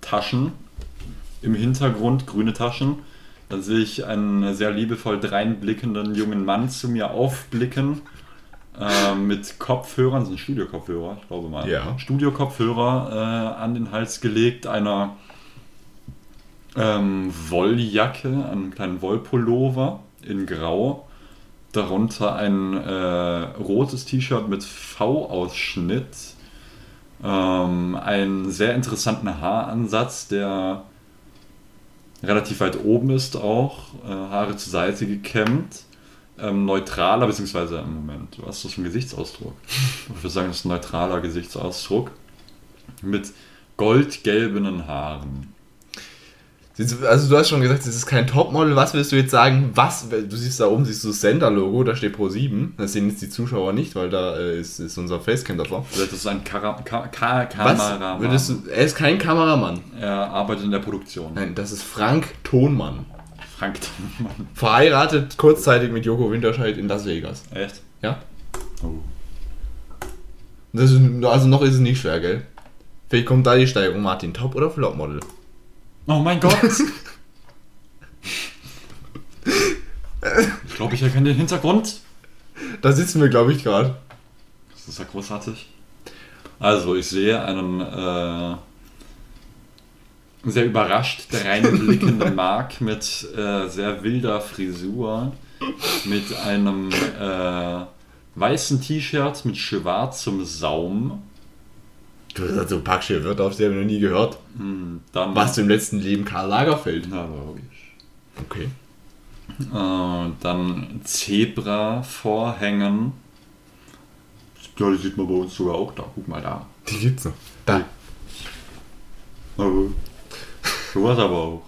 B: Taschen im Hintergrund, grüne Taschen. Dann sehe ich einen sehr liebevoll dreinblickenden jungen Mann zu mir aufblicken. Ähm, mit Kopfhörern, sind Studio-Kopfhörer, ich glaube mal.
A: Ja.
B: Studio-Kopfhörer äh, an den Hals gelegt, einer ähm, Wolljacke, einem kleinen Wollpullover in Grau. Darunter ein äh, rotes T-Shirt mit V-Ausschnitt ähm, einen sehr interessanten Haaransatz, der relativ weit oben ist auch, äh, Haare zur Seite gekämmt, ähm, neutraler, beziehungsweise im Moment, du hast das für einen Gesichtsausdruck. [laughs] Ich würde sagen, das ist ein neutraler Gesichtsausdruck mit goldgelbenen Haaren.
A: Also du hast schon gesagt, es ist kein Topmodel. Was willst du jetzt sagen? Was? Du siehst da oben, siehst du das Sender-Logo, da steht Pro 7. Das sehen jetzt die Zuschauer nicht, weil da äh, ist, ist unser Facecam davor.
B: Vielleicht ist ein Kara Ka Ka
A: Was?
B: Kameramann.
A: Würdest du, er ist kein Kameramann.
B: Er arbeitet in der Produktion.
A: Nein, das ist Frank Tonmann.
B: Frank Thunmann.
A: Verheiratet kurzzeitig mit Joko Winterscheid in Las Vegas.
B: Echt?
A: Ja?
B: Oh.
A: Das ist, also noch ist es nicht schwer, gell? Vielleicht kommt da die Steigerung. Martin, Top oder Flop-Model?
B: Oh mein Gott! [laughs] ich glaube, ich erkenne den Hintergrund.
A: Da sitzen wir, glaube ich, gerade.
B: Das ist ja großartig. Also, ich sehe einen äh, sehr überrascht reinblickenden [laughs] Mark mit äh, sehr wilder Frisur, mit einem äh, weißen T-Shirt mit schwarzem Saum.
A: Du hast halt so packsche Wörter auf, die habe ich noch nie gehört.
B: Hm, Dann
A: Warst du im letzten Leben Karl Lagerfeld?
B: Na, logisch.
A: Okay.
B: Äh, dann Zebra-Vorhängen. Ja, die sieht man bei uns sogar auch da. Guck mal da.
A: Die gibt's noch. Da.
B: Oh. Sowas aber auch.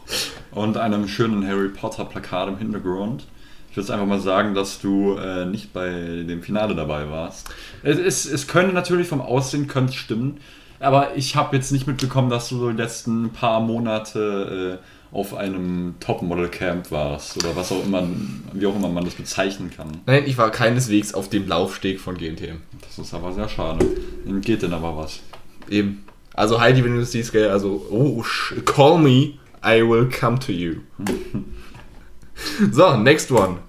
B: Und einem schönen Harry Potter Plakat im Hintergrund. Ich würde einfach mal sagen, dass du äh, nicht bei dem Finale dabei warst. Es, es, es könnte natürlich vom Aussehen könnte es stimmen. Aber ich habe jetzt nicht mitbekommen, dass du so die letzten paar Monate äh, auf einem Topmodel-Camp warst oder was auch immer, wie auch immer man das bezeichnen kann.
A: Nein, ich war keineswegs auf dem Laufsteg von GNTM.
B: Das ist aber sehr schade. Dann geht denn aber was.
A: Eben. Also Heidi, wenn du das siehst, also, oh, call me, I will come to you. [laughs] [laughs] so, next one.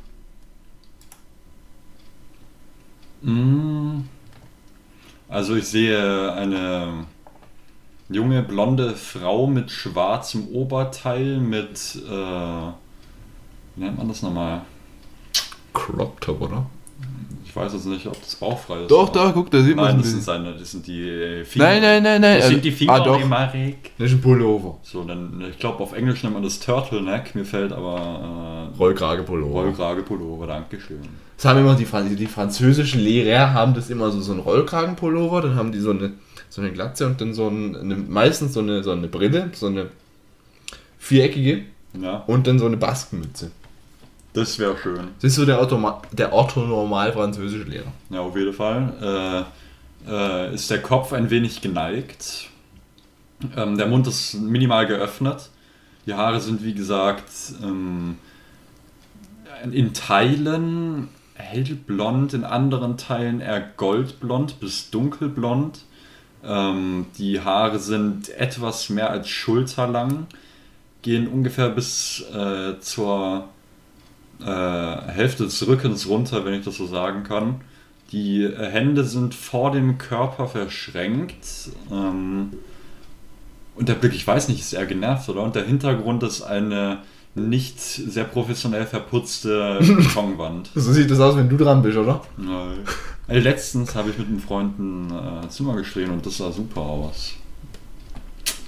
B: Mm. Also ich sehe eine junge blonde Frau mit schwarzem Oberteil mit äh, wie nennt man das nochmal?
A: Crop Top, oder?
B: Ich weiß jetzt nicht, ob das bauchfrei ist.
A: Doch, da, guck, da sieht man
B: Nein, das sind seine, das sind die Finger.
A: Nein, nein, nein, nein.
B: Das
A: also-
B: sind die Finger,
A: Ah, doch.
B: Marek.
A: Das ist ein Pullover.
B: So, dann, ich glaube auf Englisch nennt man das Turtleneck, mir fällt aber äh,
A: Rollkrage-Pullover.
B: Rollkrage-Pullover, Dankeschön.
A: Das haben immer die, Fran- die französischen Lehrer haben das immer so, so einen Rollkragenpullover, dann haben die so eine, so eine Glatze und dann so ein, eine, meistens so eine, so eine Brille, so eine viereckige
B: Ja,
A: und dann so eine Baskenmütze.
B: Das wäre schön.
A: Ist so der, Automa der orthonormal französische Lehrer.
B: Ja, auf jeden Fall. Äh, äh, ist der Kopf ein wenig geneigt. Ähm, der Mund ist minimal geöffnet. Die Haare sind, wie gesagt, ähm, in Teilen hellblond, in anderen Teilen eher goldblond bis dunkelblond. Ähm, die Haare sind etwas mehr als schulterlang, gehen ungefähr bis äh, zur äh, Hälfte des Rückens runter, wenn ich das so sagen kann. Die Hände sind vor dem Körper verschränkt. Ähm, und der Blick, ich weiß nicht, ist eher genervt, oder? Und der Hintergrund ist eine nicht sehr professionell verputzte [laughs] Betonwand.
A: So sieht das aus, wenn du dran bist, oder?
B: Nein. Äh, Letztens habe ich mit einem Freund ein äh, Zimmer gestrichen und das sah super aus.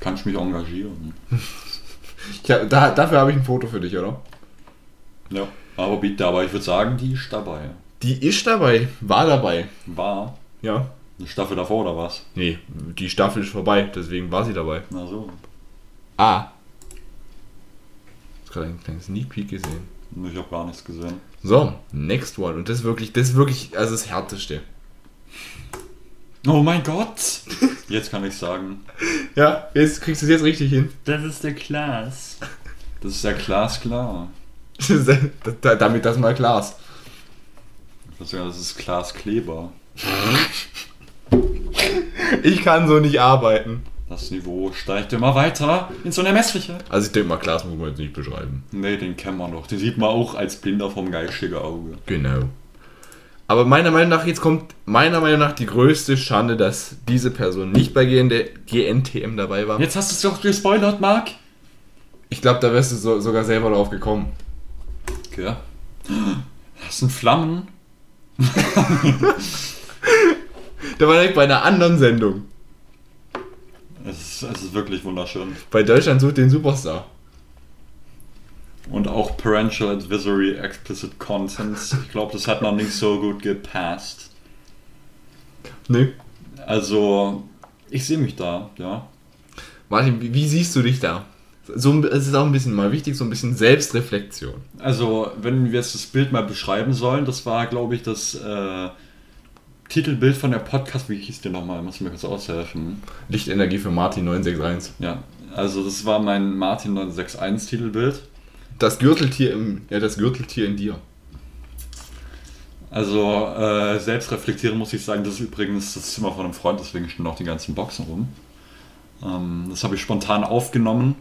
B: Kann ich mich engagieren? [laughs]
A: Hab, da, dafür habe ich ein Foto für dich, oder?
B: Ja. Aber bitte, aber ich würde sagen, die ist dabei.
A: Die ist dabei, war dabei.
B: War
A: Ja.
B: eine Staffel davor oder was?
A: Nee, die Staffel ist vorbei, deswegen war sie dabei.
B: Na so.
A: Ah. Ich habe gerade einen kleinen Sneak Peek gesehen.
B: Ich habe gar nichts gesehen.
A: So, next one. Und das ist wirklich, das ist wirklich, also das Härteste.
B: Oh mein Gott! [laughs] Jetzt kann ich sagen,
A: Ja, jetzt kriegst du es jetzt richtig hin.
B: das ist der Klaas. Das ist ja glasklar.
A: Da- [laughs] Damit das mal klar ist.
B: Ich würde sagen, das ist Klaas Kleber.
A: Ich kann so nicht arbeiten.
B: Das Niveau steigt immer weiter ins Unermessliche.
A: Also ich denke mal, Klaas muss man jetzt nicht beschreiben.
B: Nee, den kennen wir noch. Den sieht man auch als Blinder vom geistigen Auge.
A: Genau. Aber meiner Meinung nach, jetzt kommt meiner Meinung nach die größte Schande, dass diese Person nicht bei GNTM dabei war.
B: Jetzt hast du es doch gespoilert, Marc.
A: Ich glaube, da wärst du so, sogar selber drauf gekommen.
B: Okay. Das sind Flammen. [laughs]
A: Der war direkt bei einer anderen Sendung.
B: Es ist, es ist wirklich wunderschön.
A: Bei Deutschland sucht den Superstar.
B: Und auch Parental Advisory Explicit Content. Ich glaube, das hat noch nicht so gut gepasst.
A: Ne?
B: Also, ich sehe mich da, ja.
A: Martin, wie siehst du dich da? So, es ist auch ein bisschen mal wichtig, so ein bisschen Selbstreflexion.
B: Also, wenn wir jetzt das Bild mal beschreiben sollen, das war, glaube ich, das äh, Titelbild von der Podcast. Wie hieß der nochmal? Muss mir kurz aushelfen.
A: Lichtenergie für Martin 961.
B: Ja, also das war mein Martin 961 Titelbild.
A: Das Gürteltier im, ja, das Gürteltier in dir.
B: Also äh, selbst reflektieren muss ich sagen, das ist übrigens das Zimmer von einem Freund, deswegen stehen auch die ganzen Boxen rum. Ähm, das habe ich spontan aufgenommen,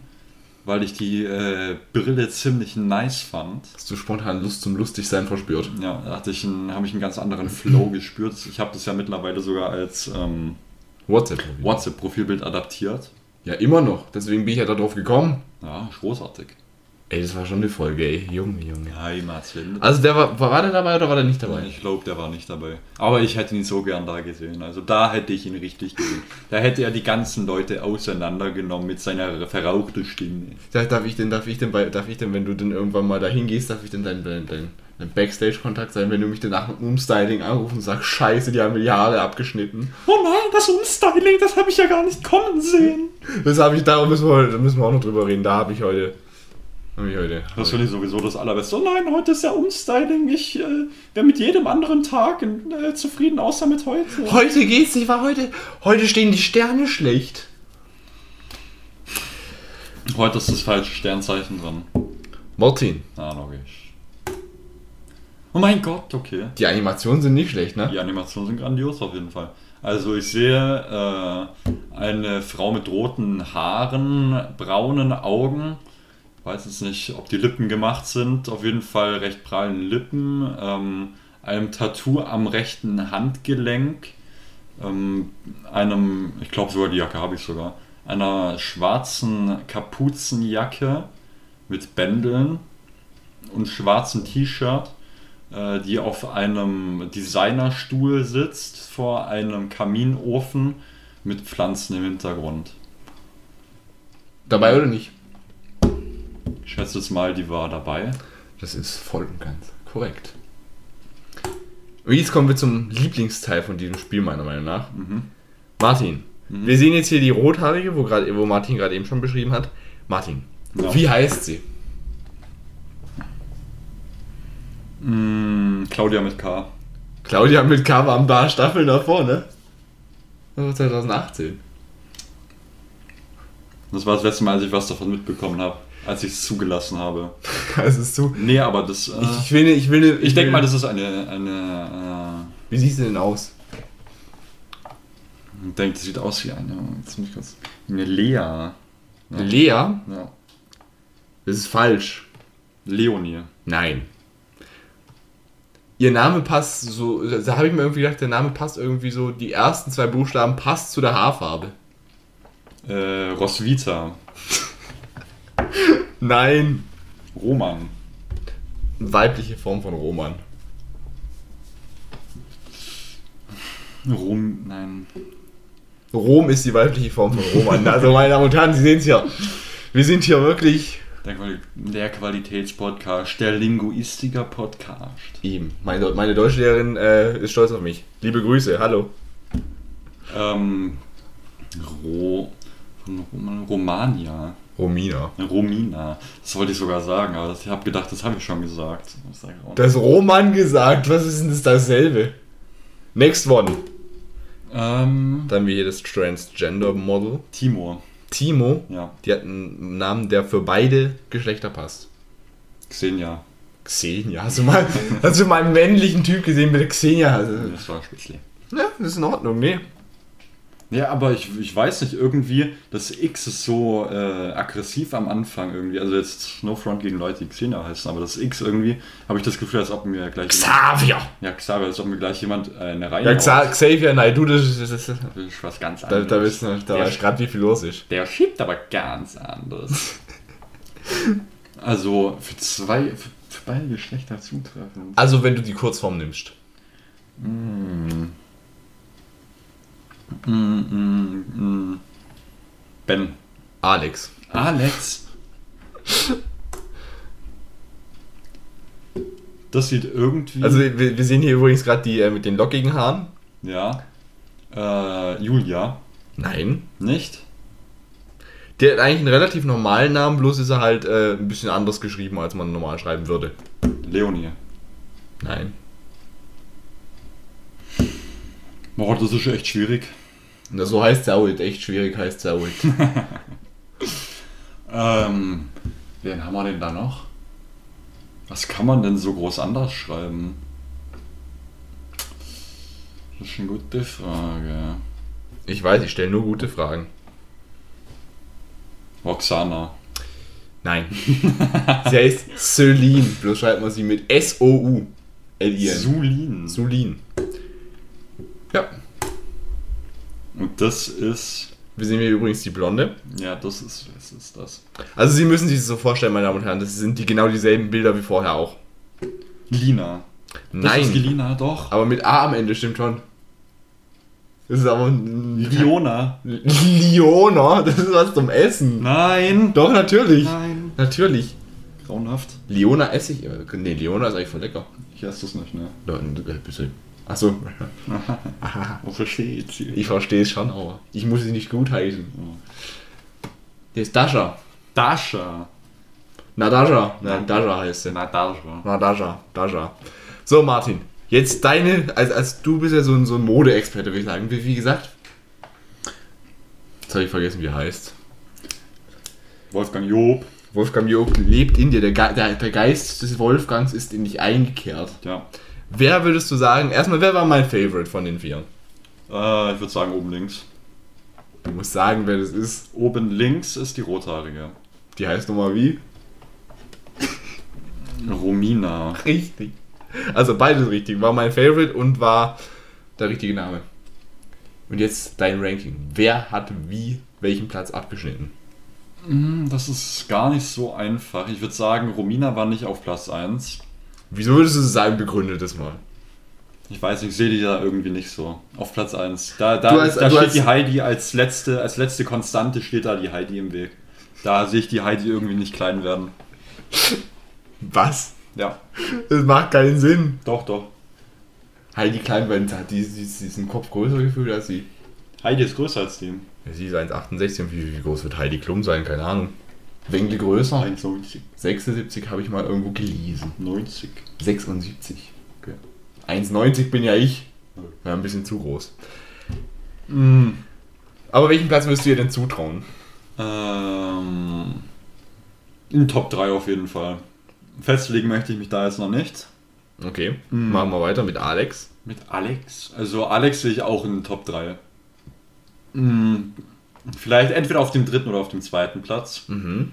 B: weil ich die äh, Brille ziemlich nice fand.
A: Hast du spontan Lust zum Lustigsein verspürt?
B: Ja, da hatte ich einen, habe ich einen ganz anderen Flow gespürt. Ich habe das ja mittlerweile sogar als ähm,
A: WhatsApp.
B: WhatsApp-Profilbild adaptiert.
A: Ja, immer noch. Deswegen bin ich ja darauf gekommen.
B: Ja, großartig.
A: Ey, das war schon eine Folge, ey. Junge, Junge.
B: Heimatwende.
A: Also der war, war der dabei oder war der nicht dabei?
B: Ich glaube, der war nicht dabei. Aber ich hätte ihn so gern da gesehen. Also da hätte ich ihn richtig gesehen. Da hätte er die ganzen Leute auseinandergenommen mit seiner verrauchten Stimme.
A: Darf, darf ich denn, darf ich denn, bei, darf ich denn, wenn du denn irgendwann mal dahin gehst, darf ich denn dein, dein, dein, dein Backstage-Kontakt sein, wenn du mich dann nach dem Umstyling anrufst und sagst, scheiße, die haben mir die Haare abgeschnitten.
B: Oh nein, das Umstyling, das habe ich ja gar nicht kommen sehen.
A: Das habe ich, da müssen wir, da müssen wir auch noch drüber reden, da habe ich heute, Heute.
B: Das finde ich sowieso das Allerbeste. Oh nein, heute ist ja Umstyling. Ich äh, wäre mit jedem anderen Tag äh, zufrieden, außer mit heute.
A: Heute geht's nicht, war heute. Heute stehen die Sterne schlecht.
B: Heute ist das falsche Sternzeichen dran.
A: Martin,
B: Ah, logisch. Oh mein Gott, okay.
A: die Animationen sind nicht schlecht, ne?
B: Die Animationen sind grandios auf jeden Fall. Also ich sehe äh, eine Frau mit roten Haaren, braunen Augen. Weiß jetzt nicht, ob die Lippen gemacht sind. Auf jeden Fall recht prallen Lippen. Ähm, einem Tattoo am rechten Handgelenk. Ähm, einem, ich glaube sogar die Jacke habe ich sogar. Einer schwarzen Kapuzenjacke mit Bändeln und schwarzen T-Shirt äh, die auf einem Designerstuhl sitzt vor einem Kaminofen mit Pflanzen im Hintergrund.
A: Dabei oder nicht?
B: Ich schätze jetzt mal, die war dabei.
A: Das ist voll und ganz korrekt. Und jetzt kommen wir zum Lieblingsteil von diesem Spiel, meiner Meinung nach. Martin, wir sehen jetzt hier die Rothaarige, wo, grad, wo Martin gerade eben schon beschrieben hat. Martin,
B: Ja.
A: wie heißt sie?
B: Mm, Claudia mit K.
A: Claudia mit K war ein paar Staffeln davor, ne? Das war 2018.
B: Das war das letzte Mal, als ich was davon mitbekommen habe, als ich es zugelassen habe.
A: Das ist so.
B: Nee, aber das. Äh,
A: Ich, ich will, ne- ich will, ne-
B: ich denke mal, das ist eine. eine
A: Wie siehst du denn aus?
B: äh, ich denke, das sieht aus wie eine. Jetzt muss ich kurz. Eine Lea. Ja.
A: Lea?
B: ja.
A: Das ist falsch.
B: Leonie.
A: Nein. Ihr Name passt so, da habe ich mir irgendwie gedacht, der Name passt irgendwie so, die ersten zwei Buchstaben passt zu der Haarfarbe.
B: Äh, Roswitha. [laughs]
A: Nein.
B: Roman.
A: Weibliche Form von Roman.
B: Rom. Nein.
A: Rom ist die weibliche Form von Roman. Also meine Damen und Herren, Sie sehen es ja. Wir sind hier wirklich
B: Der, Quali der Qualitätspodcast, der Linguistiker-Podcast.
A: ihm. Meine, meine Deutschlehrerin äh, ist stolz auf mich. Liebe Grüße, hallo.
B: Ähm, Ro, von Rom Romania.
A: Romina.
B: Romina. Das wollte ich sogar sagen, aber ich habe gedacht, das habe ich schon gesagt. Das
A: Roman gesagt, was ist denn das dasselbe? Next one.
B: Ähm,
A: Dann haben wir hier das Transgender Model.
B: Timor.
A: Timo.
B: Ja,
A: Die hat einen Namen, der für beide Geschlechter passt.
B: Xenia.
A: Xenia. Hast du mal, [laughs] hast du mal einen männlichen Typ gesehen mit der Xenia? Also,
B: Das war Spitzli.
A: ja, das ist in Ordnung, nee.
B: Ja, aber ich, ich weiß nicht, irgendwie, das X ist so äh, aggressiv am Anfang irgendwie. Also jetzt No Front gegen Leute, die Xenia heißen, aber das X irgendwie, habe ich das Gefühl, als ob mir gleich
A: Xavier!
B: Ja, Xavier, als ob mir gleich jemand äh, eine Reihe
A: Ja, Xa Xavier, nein, du, das, das, das,
B: Das ist was ganz
A: da,
B: anderes.
A: da, wisst ihr, da
B: Der
A: weißt gerade, wie viel los ist.
B: Der schiebt aber ganz anders. [laughs] also für zwei, für, für beide Geschlechter zutreffend.
A: Also, wenn du die Kurzform nimmst.
B: Mm, mm, mm. Ben.
A: Alex.
B: Alex. Das sieht irgendwie.
A: Also, wir, wir sehen hier übrigens gerade die äh, mit den lockigen Haaren.
B: ja. Äh, Julia.
A: Nein.
B: Nicht?
A: Der hat eigentlich einen relativ normalen Namen, bloß ist er halt äh, ein bisschen anders geschrieben, als man normal schreiben würde.
B: Leonie.
A: Nein.
B: Boah, das ist echt schwierig.
A: Na, so heißt es auch nicht. Echt schwierig heißt es auch nicht.
B: Ähm, wen haben wir denn da noch? Was kann man denn so groß anders schreiben? Das ist eine gute Frage.
A: Ich weiß, ich stelle nur gute Fragen.
B: Roxana.
A: Nein. [laughs] sie heißt Celine, bloß schreibt man sie mit S-O-U-L-I-N.
B: Sulin.
A: Sulin. Ja.
B: Und das ist.
A: Wir sehen hier übrigens die Blonde.
B: Ja, das ist. Was ist das?
A: Also Sie müssen sich das so vorstellen, meine Damen und Herren, das sind die genau dieselben Bilder wie vorher auch.
B: Lina. Das ist
A: Nein.
B: Lina, doch.
A: Aber mit A am Ende stimmt schon. Das ist aber ein
B: Liona.
A: Liona, das ist was zum Essen.
B: Nein.
A: Doch, natürlich.
B: Nein.
A: Natürlich.
B: Grauenhaft.
A: Liona esse ich. Nee, Liona ist eigentlich voll lecker.
B: Ich esse das nicht, ne?
A: Ja, ein bisschen. Achso. [laughs]
B: Wo versteht sie?
A: Ich verstehe es schon, aber ich muss sie nicht gut heißen. Hier ist Dasha.
B: Dasha.
A: Nadaja. Nadaja heißt sie.
B: Nadaja.
A: Nadaja. Daja. So, Martin. Jetzt deine, als, als du bist ja so ein, so ein Modeexperte, würde ich sagen. Wie, wie gesagt. Jetzt habe ich vergessen, wie er heißt.
B: Wolfgang Job.
A: Wolfgang Job lebt in dir. Der, Ge der, der Geist des Wolfgangs ist in dich eingekehrt.
B: Ja.
A: Wer würdest du sagen, erstmal, wer war mein Favorite von den vier?
B: Äh, ich würde sagen oben links.
A: Du musst sagen, wer das ist.
B: Oben links ist die rothaarige.
A: Die heißt nochmal wie? [laughs]
B: Romina.
A: Richtig. Also beides richtig. War mein Favorite und war der richtige Name. Und jetzt dein Ranking. Wer hat wie welchen Platz abgeschnitten?
B: Hm, Das ist gar nicht so einfach. Ich würde sagen, Romina war nicht auf Platz 1.
A: Wieso würdest du sagen, begründet das mal?
B: Ich weiß nicht, ich sehe die da irgendwie nicht so. Auf Platz 1. Da, da,
A: als-
B: da steht die Heidi als letzte, als letzte Konstante steht da die Heidi im Weg. Da sehe ich die Heidi irgendwie nicht klein werden.
A: Was?
B: Ja,
A: Das macht keinen Sinn.
B: doch, doch.
A: Heidi Kleinwand hat die- die- diesen Kopf größer gefühlt als sie.
B: Heidi ist größer als die.
A: Ja, Sie ist 1,68 und wie, wie groß wird Heidi Klum sein? Keine Ahnung. Winkel größer.
B: 1,90.
A: 76 habe ich mal irgendwo gelesen.
B: 90.
A: 76. Okay. 1,90 bin ja ich. Ja, ein bisschen zu groß.
B: Mhm.
A: Aber welchen Platz du ihr denn zutrauen?
B: Ähm, in Top 3 auf jeden Fall. Festlegen möchte ich mich da jetzt noch nicht.
A: Okay,
B: Mhm.
A: machen wir weiter mit Alex.
B: Mit Alex? Also Alex sehe ich auch in den Top 3. Mhm. Vielleicht entweder auf dem dritten oder auf dem zweiten Platz.
A: Mhm.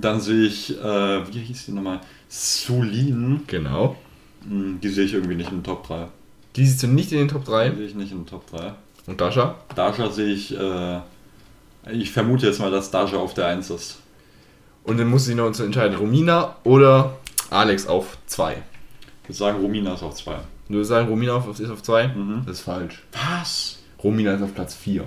B: Dann sehe ich, äh, wie hieß die nochmal? Sulin.
A: Genau.
B: Mhm, Die sehe ich irgendwie nicht in den Top 3.
A: Die siehst du nicht in den Top
B: Die
A: 3.
B: sehe ich nicht in den Top 3.
A: Und Dasha?
B: Dasha sehe ich, äh, ich vermute jetzt mal, dass Dasha auf der 1 ist.
A: Und dann muss sie noch uns entscheiden, Romina oder Alex auf 2.
B: Ich würde sagen, Romina ist auf 2.
A: Du würdest sagen, Romina ist auf 2?
B: Mhm.
A: Das ist falsch.
B: Was?
A: Romina ist auf Platz 4.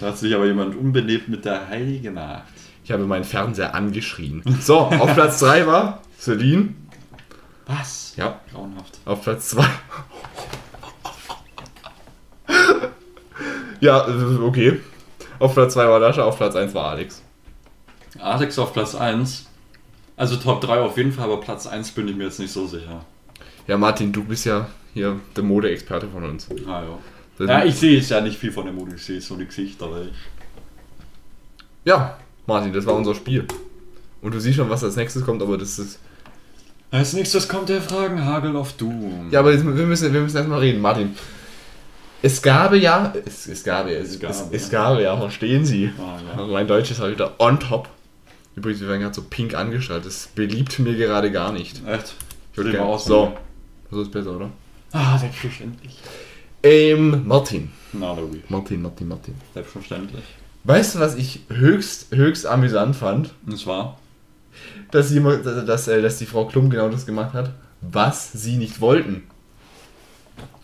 B: Da hat sich aber jemand unbelebt mit der Heidi gemacht.
A: Ich habe meinen Fernseher angeschrien. So, auf Platz 3 war Celine.
B: Was?
A: Ja,
B: Grauenhaft.
A: auf Platz 2. ja, okay. Auf Platz 2 war Dasha, auf Platz 1 war Alex.
B: Alex auf Platz 1. Also Top 3 auf jeden Fall, aber Platz 1 bin ich mir jetzt nicht so sicher.
A: Ja, Martin, du bist ja hier der Modeexperte von uns.
B: Ah, ja.
A: Dann-
B: Ja, ich sehe jetzt ja nicht viel von der Mode, ich sehe so die Gesichter. weil ich-
A: ja, Martin, das war unser Spiel. Und du siehst schon, was als nächstes kommt, aber das ist.
B: Als nächstes kommt der Fragenhagel auf Doom.
A: Ja, aber jetzt, wir müssen, wir müssen erstmal reden, Martin. Es gab ja. Es, es gab ja. Es,
B: Es gab,
A: es,
B: ja.
A: es gab ja, verstehen Sie.
B: Ah, ja.
A: Mein Deutsch ist halt wieder on top. Übrigens, wir werden gerade so pink angestrahlt. Das beliebt mir gerade gar nicht.
B: Echt?
A: Ich würde gerne. So. So ist besser, oder?
B: Ah, selbstverständlich.
A: Ähm, Martin.
B: Na, Louis.
A: Martin, Martin, Martin.
B: Selbstverständlich.
A: Weißt du, was ich höchst, höchst amüsant fand?
B: Und zwar?
A: Dass, jemand, dass, äh, dass die Frau Klum genau das gemacht hat, was sie nicht wollten.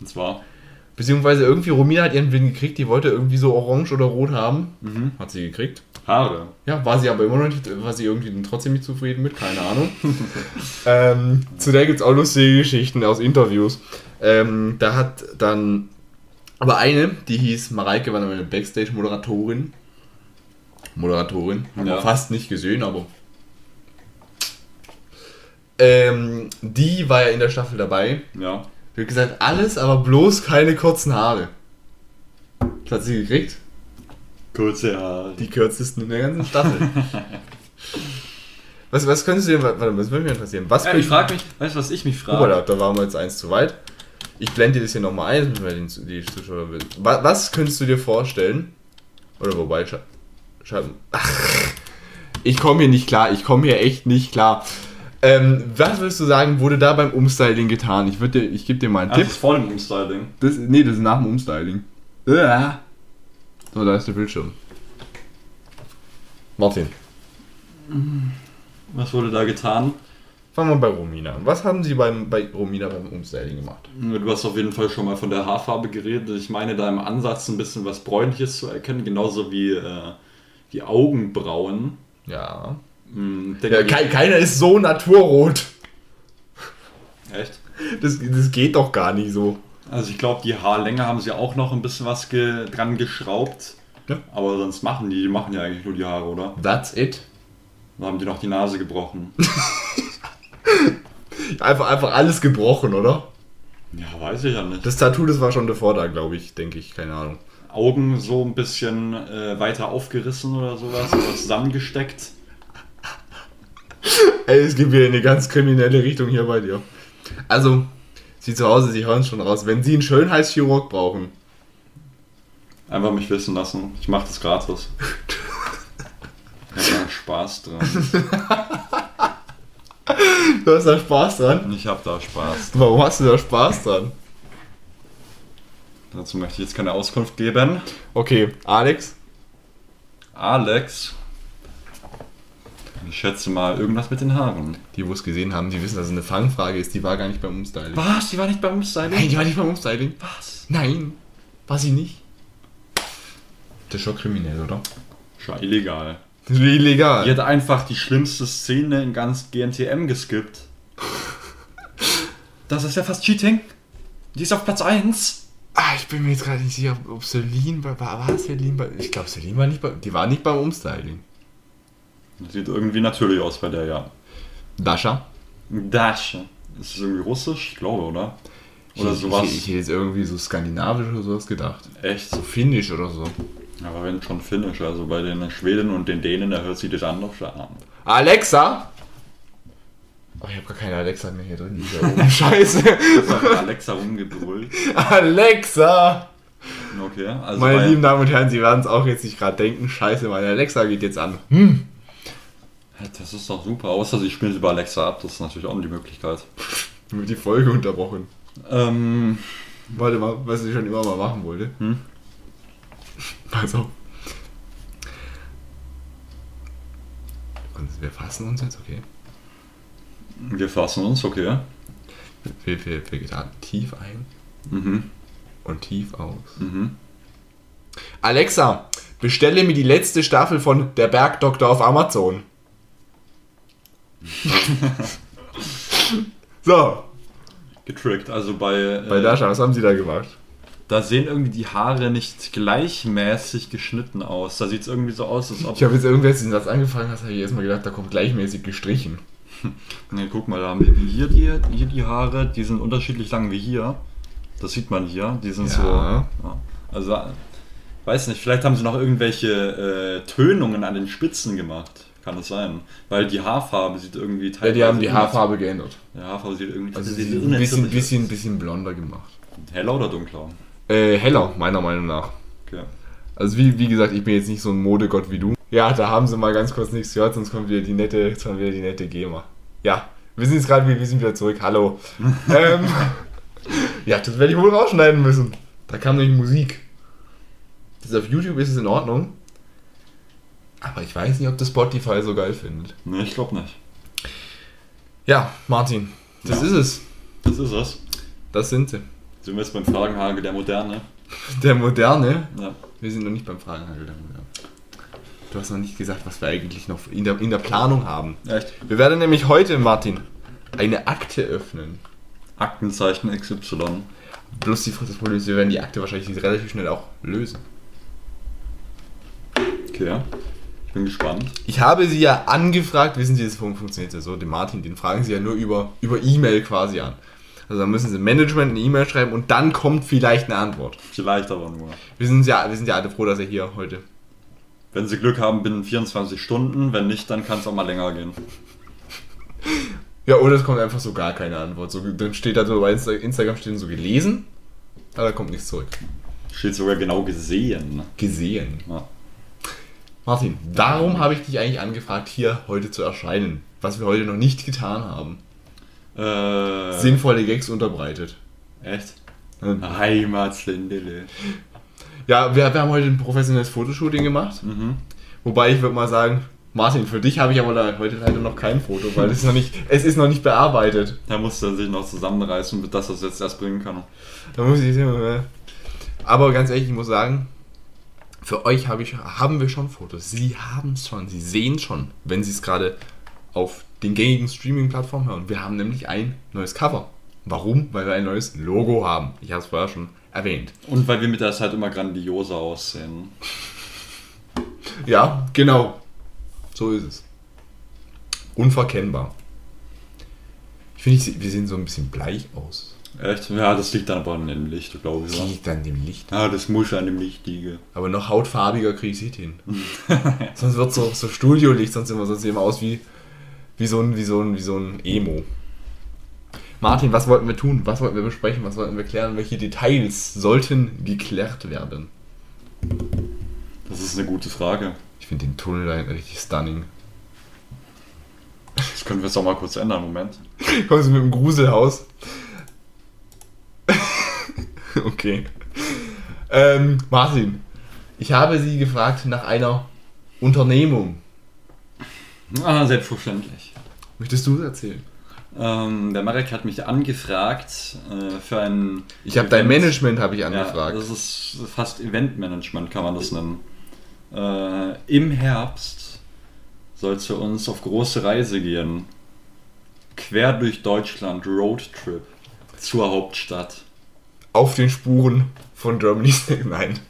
B: Und zwar?
A: Beziehungsweise irgendwie Romina hat ihren Willen gekriegt, die wollte irgendwie so orange oder rot haben.
B: Mhm.
A: Hat sie gekriegt.
B: Haare.
A: Ja, war sie aber immer noch nicht, war sie irgendwie trotzdem nicht zufrieden mit, keine Ahnung. [laughs] ähm, zu der gibt es auch lustige Geschichten aus Interviews. Ähm, da hat dann, aber eine, die hieß Mareike, war eine Backstage-Moderatorin. Moderatorin, haben wir
B: Ja.
A: fast nicht gesehen, aber. Ähm, die war ja in der Staffel dabei.
B: Ja.
A: Die hat gesagt, alles, aber bloß keine kurzen Haare. Das hat sie gekriegt.
B: Kurze Haare.
A: Die kürzesten in der ganzen Staffel. [laughs] was, was könntest du dir, warte, was würde mich interessieren? Was
B: Ja, ich frage mich, weißt du, was ich mich frage?
A: Da, da waren wir jetzt eins zu weit. Ich blende dir das hier nochmal ein, den, die Zuschauer wissen. Was, was könntest du dir vorstellen? Oder wobei, scha Ach, [laughs] ich komme hier nicht klar, ich komme hier echt nicht klar. Ähm, was würdest du sagen, wurde da beim Umstyling getan? Ich, dir, ich gebe dir mal einen
B: Ach,
A: Tipp.
B: das ist voll im Umstyling.
A: Das, nee, das ist nach dem Umstyling. Ja. So, da ist der Bildschirm. Martin,
B: Was wurde da getan?
A: Fangen wir bei Romina an. Was haben Sie beim, bei Romina beim Umstyling gemacht?
B: Du hast auf jeden Fall schon mal von der Haarfarbe geredet. Ich meine da im Ansatz ein bisschen was Bräunliches zu erkennen, genauso wie äh, die Augenbrauen.
A: Ja.
B: Hm,
A: ja kei- keiner ist so naturrot.
B: Echt?
A: Das, das geht doch gar nicht so.
B: Also ich glaube, die Haarlänge haben sie auch noch ein bisschen was ge dran geschraubt.
A: Ja.
B: Aber sonst machen die, die machen ja eigentlich nur die Haare, oder?
A: That's it.
B: Oder haben die noch die Nase gebrochen? [laughs] [laughs]
A: Einfach, einfach alles gebrochen, oder?
B: Ja, weiß ich ja nicht.
A: Das Tattoo, das war schon davor da, glaube ich, denke ich, keine Ahnung.
B: Augen so ein bisschen äh, weiter aufgerissen oder sowas, oder zusammengesteckt. [laughs]
A: Ey, es geht wieder in eine ganz kriminelle Richtung hier bei dir. Also, Sie zu Hause, Sie hören es schon raus. Wenn Sie einen Schönheitschirurg brauchen,
B: Einfach mich wissen lassen. Ich mache das gratis. [laughs] Ich hab da Spaß dran.
A: Du hast da Spaß dran.
B: Ich habe da Spaß.
A: Warum hast du da Spaß dran?
B: Dazu möchte ich jetzt keine Auskunft geben.
A: Okay, Alex,
B: Alex. Ich schätze mal irgendwas mit den Haaren.
A: die wo es gesehen haben, die wissen, dass es eine Fangfrage ist. Die war gar nicht beim Umstyling.
B: Was? Die war nicht beim Umstyling?
A: Nein, die war nicht beim Umstyling.
B: Was?
A: Nein, war sie nicht. Das ist schon kriminell, oder?
B: Schon illegal.
A: Illegal.
B: Die hat einfach die schlimmste Szene in ganz GNTM geskippt. Das ist ja fast Cheating. Die ist auf Platz 1.
A: Ah, ich bin mir jetzt gerade nicht sicher, ob Celine bei, war, war Celine bei, ich glaube Celine war nicht bei, die war nicht beim Umstyling.
B: Das sieht irgendwie natürlich aus bei der, ja.
A: Dasha?
B: Dash. Ist das irgendwie russisch? Ich glaube, oder? Oder
A: ich,
B: sowas.
A: Ich, ich hätte jetzt irgendwie so skandinavisch oder sowas gedacht.
B: Echt?
A: So finnisch oder so.
B: Aber wenn schon finnisch, also bei den Schweden und den Dänen, da hört sich das anders an.
A: Alexa? Oh, ich habe gar keine Alexa mehr hier drin. Oben. [laughs] Scheiße.
B: Alexa rumgebrüllt.
A: Alexa!
B: Okay, also
A: Meine lieben Damen und Herren, Sie werden es auch jetzt nicht gerade denken. Scheiße, meine Alexa geht jetzt an. Hm.
B: das ist doch super. Außer sie spielt über Alexa ab, das ist natürlich auch die Möglichkeit.
A: Wird die Folge unterbrochen.
B: Ähm,
A: Warte mal, was ich schon immer mal machen wollte.
B: Hm?
A: Pass [laughs] auf. Und wir fassen uns jetzt, okay.
B: wir fassen uns, okay.
A: Wir, wir, wir gehen tief ein
B: Mhm.
A: und tief aus.
B: Mhm.
A: Alexa, bestelle mir die letzte Staffel von Der Bergdoktor auf Amazon. [laughs] so,
B: Getrickt. Also bei,
A: bei
B: äh,
A: Dasha, was haben Sie da gemacht?
B: Da sehen irgendwie die Haare nicht gleichmäßig geschnitten aus. Da sieht es irgendwie so aus, als ob.
A: Ich habe jetzt irgendwer den Satz angefangen, hast, habe ich erstmal gedacht, da kommt gleichmäßig gestrichen. [laughs]
B: Ne, guck mal, da haben wir hier die, hier die Haare, die sind unterschiedlich lang wie hier. Das sieht man hier. Die sind
A: Ja.
B: so. Ja. Also, weiß nicht, vielleicht haben sie noch irgendwelche äh, Tönungen an den Spitzen gemacht. Kann das sein? Weil die Haarfarbe sieht irgendwie
A: Ja,
B: teilweise.
A: die haben die Haarfarbe geändert.
B: Die Haarfarbe sieht irgendwie
A: Also
B: sieht
A: sie ein
B: unnatürlich
A: bisschen, bisschen, bisschen blonder gemacht.
B: Heller oder dunkler?
A: Äh, heller, meiner Meinung nach.
B: Okay.
A: Also wie, wie gesagt, ich bin jetzt nicht so ein Modegott wie du. Ja, da haben sie mal ganz kurz nichts gehört, sonst kommt wieder die nette, jetzt kommt wieder die nette GEMA. Ja, wir sind jetzt gerade, wir sind wieder zurück. Hallo. [laughs] ähm, ja, das werde ich wohl rausschneiden müssen. Da kam nämlich Musik. Das auf YouTube ist es in Ordnung. Aber ich weiß nicht, ob das Spotify so geil findet.
B: Ne, ich glaube nicht.
A: Ja, Martin, das
B: Ja.
A: ist es.
B: Das ist es.
A: Das sind sie.
B: Sind wir jetzt beim Fragenhagel der Moderne?
A: Der Moderne.
B: Ja.
A: Wir sind noch nicht beim Fragenhagel der Moderne. Du hast noch nicht gesagt, was wir eigentlich noch in der, in der Planung haben.
B: Echt?
A: Wir werden nämlich heute, Martin, eine Akte öffnen.
B: Aktenzeichen XY.
A: Bloß die das Problem ist, wir werden die Akte wahrscheinlich relativ schnell auch lösen.
B: Okay, ja. Ich bin gespannt.
A: Ich habe sie ja angefragt, wissen Sie, das fun- funktioniert ja so, den Martin, den fragen Sie ja nur über über E-Mail quasi an. Also dann müssen Sie Management eine E-Mail schreiben und dann kommt vielleicht eine Antwort.
B: Vielleicht aber nur.
A: Wir sind ja, wir sind ja alle froh, dass er hier heute.
B: Wenn Sie Glück haben, binnen 24 Stunden. Wenn nicht, dann kann es auch mal länger gehen.
A: Ja, oder es kommt einfach so gar keine Antwort. So, dann steht da so bei Insta Instagram steht so gelesen, aber da kommt nichts zurück.
B: Steht sogar genau gesehen.
A: Gesehen.
B: Ja.
A: Martin, warum habe ich dich eigentlich angefragt, hier heute zu erscheinen? Was wir heute noch nicht getan haben.
B: Äh,
A: Sinnvolle Gags unterbreitet.
B: Echt?
A: Ja,
B: Heimatslindele.
A: wir, wir haben heute ein professionelles Fotoshooting gemacht.
B: Mhm.
A: Wobei ich würde mal sagen, Martin, für dich habe ich aber heute leider noch kein Foto, weil es ist noch nicht, es ist noch nicht bearbeitet.
B: Da musste er sich noch zusammenreißen, dass es jetzt erst bringen kann.
A: Da muss ich Aber ganz ehrlich, ich muss sagen, für euch habe ich, haben wir schon Fotos. Sie haben es schon, sie sehen schon, wenn sie es gerade auf den gängigen Streaming-Plattformen hören. Wir haben nämlich ein neues Cover. Warum? Weil wir ein neues Logo haben. Ich habe es vorher schon erwähnt.
B: Und weil wir mit der Zeit immer grandioser aussehen.
A: Ja, genau. So ist es. Unverkennbar. Ich finde, wir sehen so ein bisschen bleich aus.
B: Echt? Ja, das liegt dann aber an dem Licht, glaube ich.
A: Das liegt an dem Licht.
B: ja das muss an dem Licht liegen.
A: Aber noch hautfarbiger kriege ich es hin. [laughs] sonst wird so, so Studiolicht, sonst immer, sonst sehen wir aus wie, wie, so ein, wie, so ein, wie so ein Emo. Martin, was wollten wir tun? Was wollten wir besprechen? Was wollten wir klären? Welche Details sollten geklärt werden?
B: Das ist eine gute Frage.
A: Ich finde den Tunnel da hinten richtig stunning.
B: Das können wir jetzt auch mal kurz ändern, Moment. [laughs]
A: Kommen Sie mit dem Gruselhaus. [laughs] okay. Ähm, Martin, ich habe Sie gefragt nach einer Unternehmung.
B: Ah, selbstverständlich.
A: Möchtest du es erzählen?
B: Ähm, der Marek hat mich angefragt äh, für ein.
A: Ich habe dein. Management habe ich
B: Ja,
A: angefragt.
B: das ist fast Eventmanagement, kann man das nennen. Äh, Im Herbst soll es für uns auf große Reise gehen. Quer durch Deutschland, Roadtrip zur Hauptstadt.
A: Auf den Spuren von Germany's [laughs] Nein.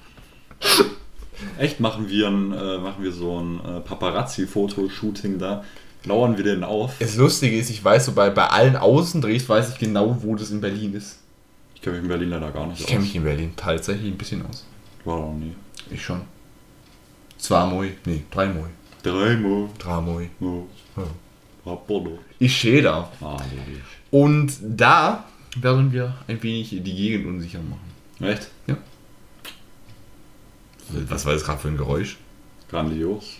B: Echt machen wir, ein, äh, machen wir so ein äh, Paparazzi-Fotoshooting da. Lauern wir den auf.
A: Das Lustige ist, ich weiß so, bei, bei allen Außendrehs weiß ich genau, wo das in Berlin ist.
B: Ich kenne mich in Berlin leider gar nicht
A: Ich kenne mich in Berlin tatsächlich ein bisschen aus.
B: War noch nie.
A: Ich schon. Zweimal, nee, dreimal.
B: Dreimal.
A: Dreimal.
B: Oh.
A: Ja.
B: Apollo.
A: Ich stehe da.
B: Ah.
A: Und da werden wir ein wenig die Gegend unsicher machen.
B: Echt?
A: Was war das gerade für ein Geräusch?
B: Grandios.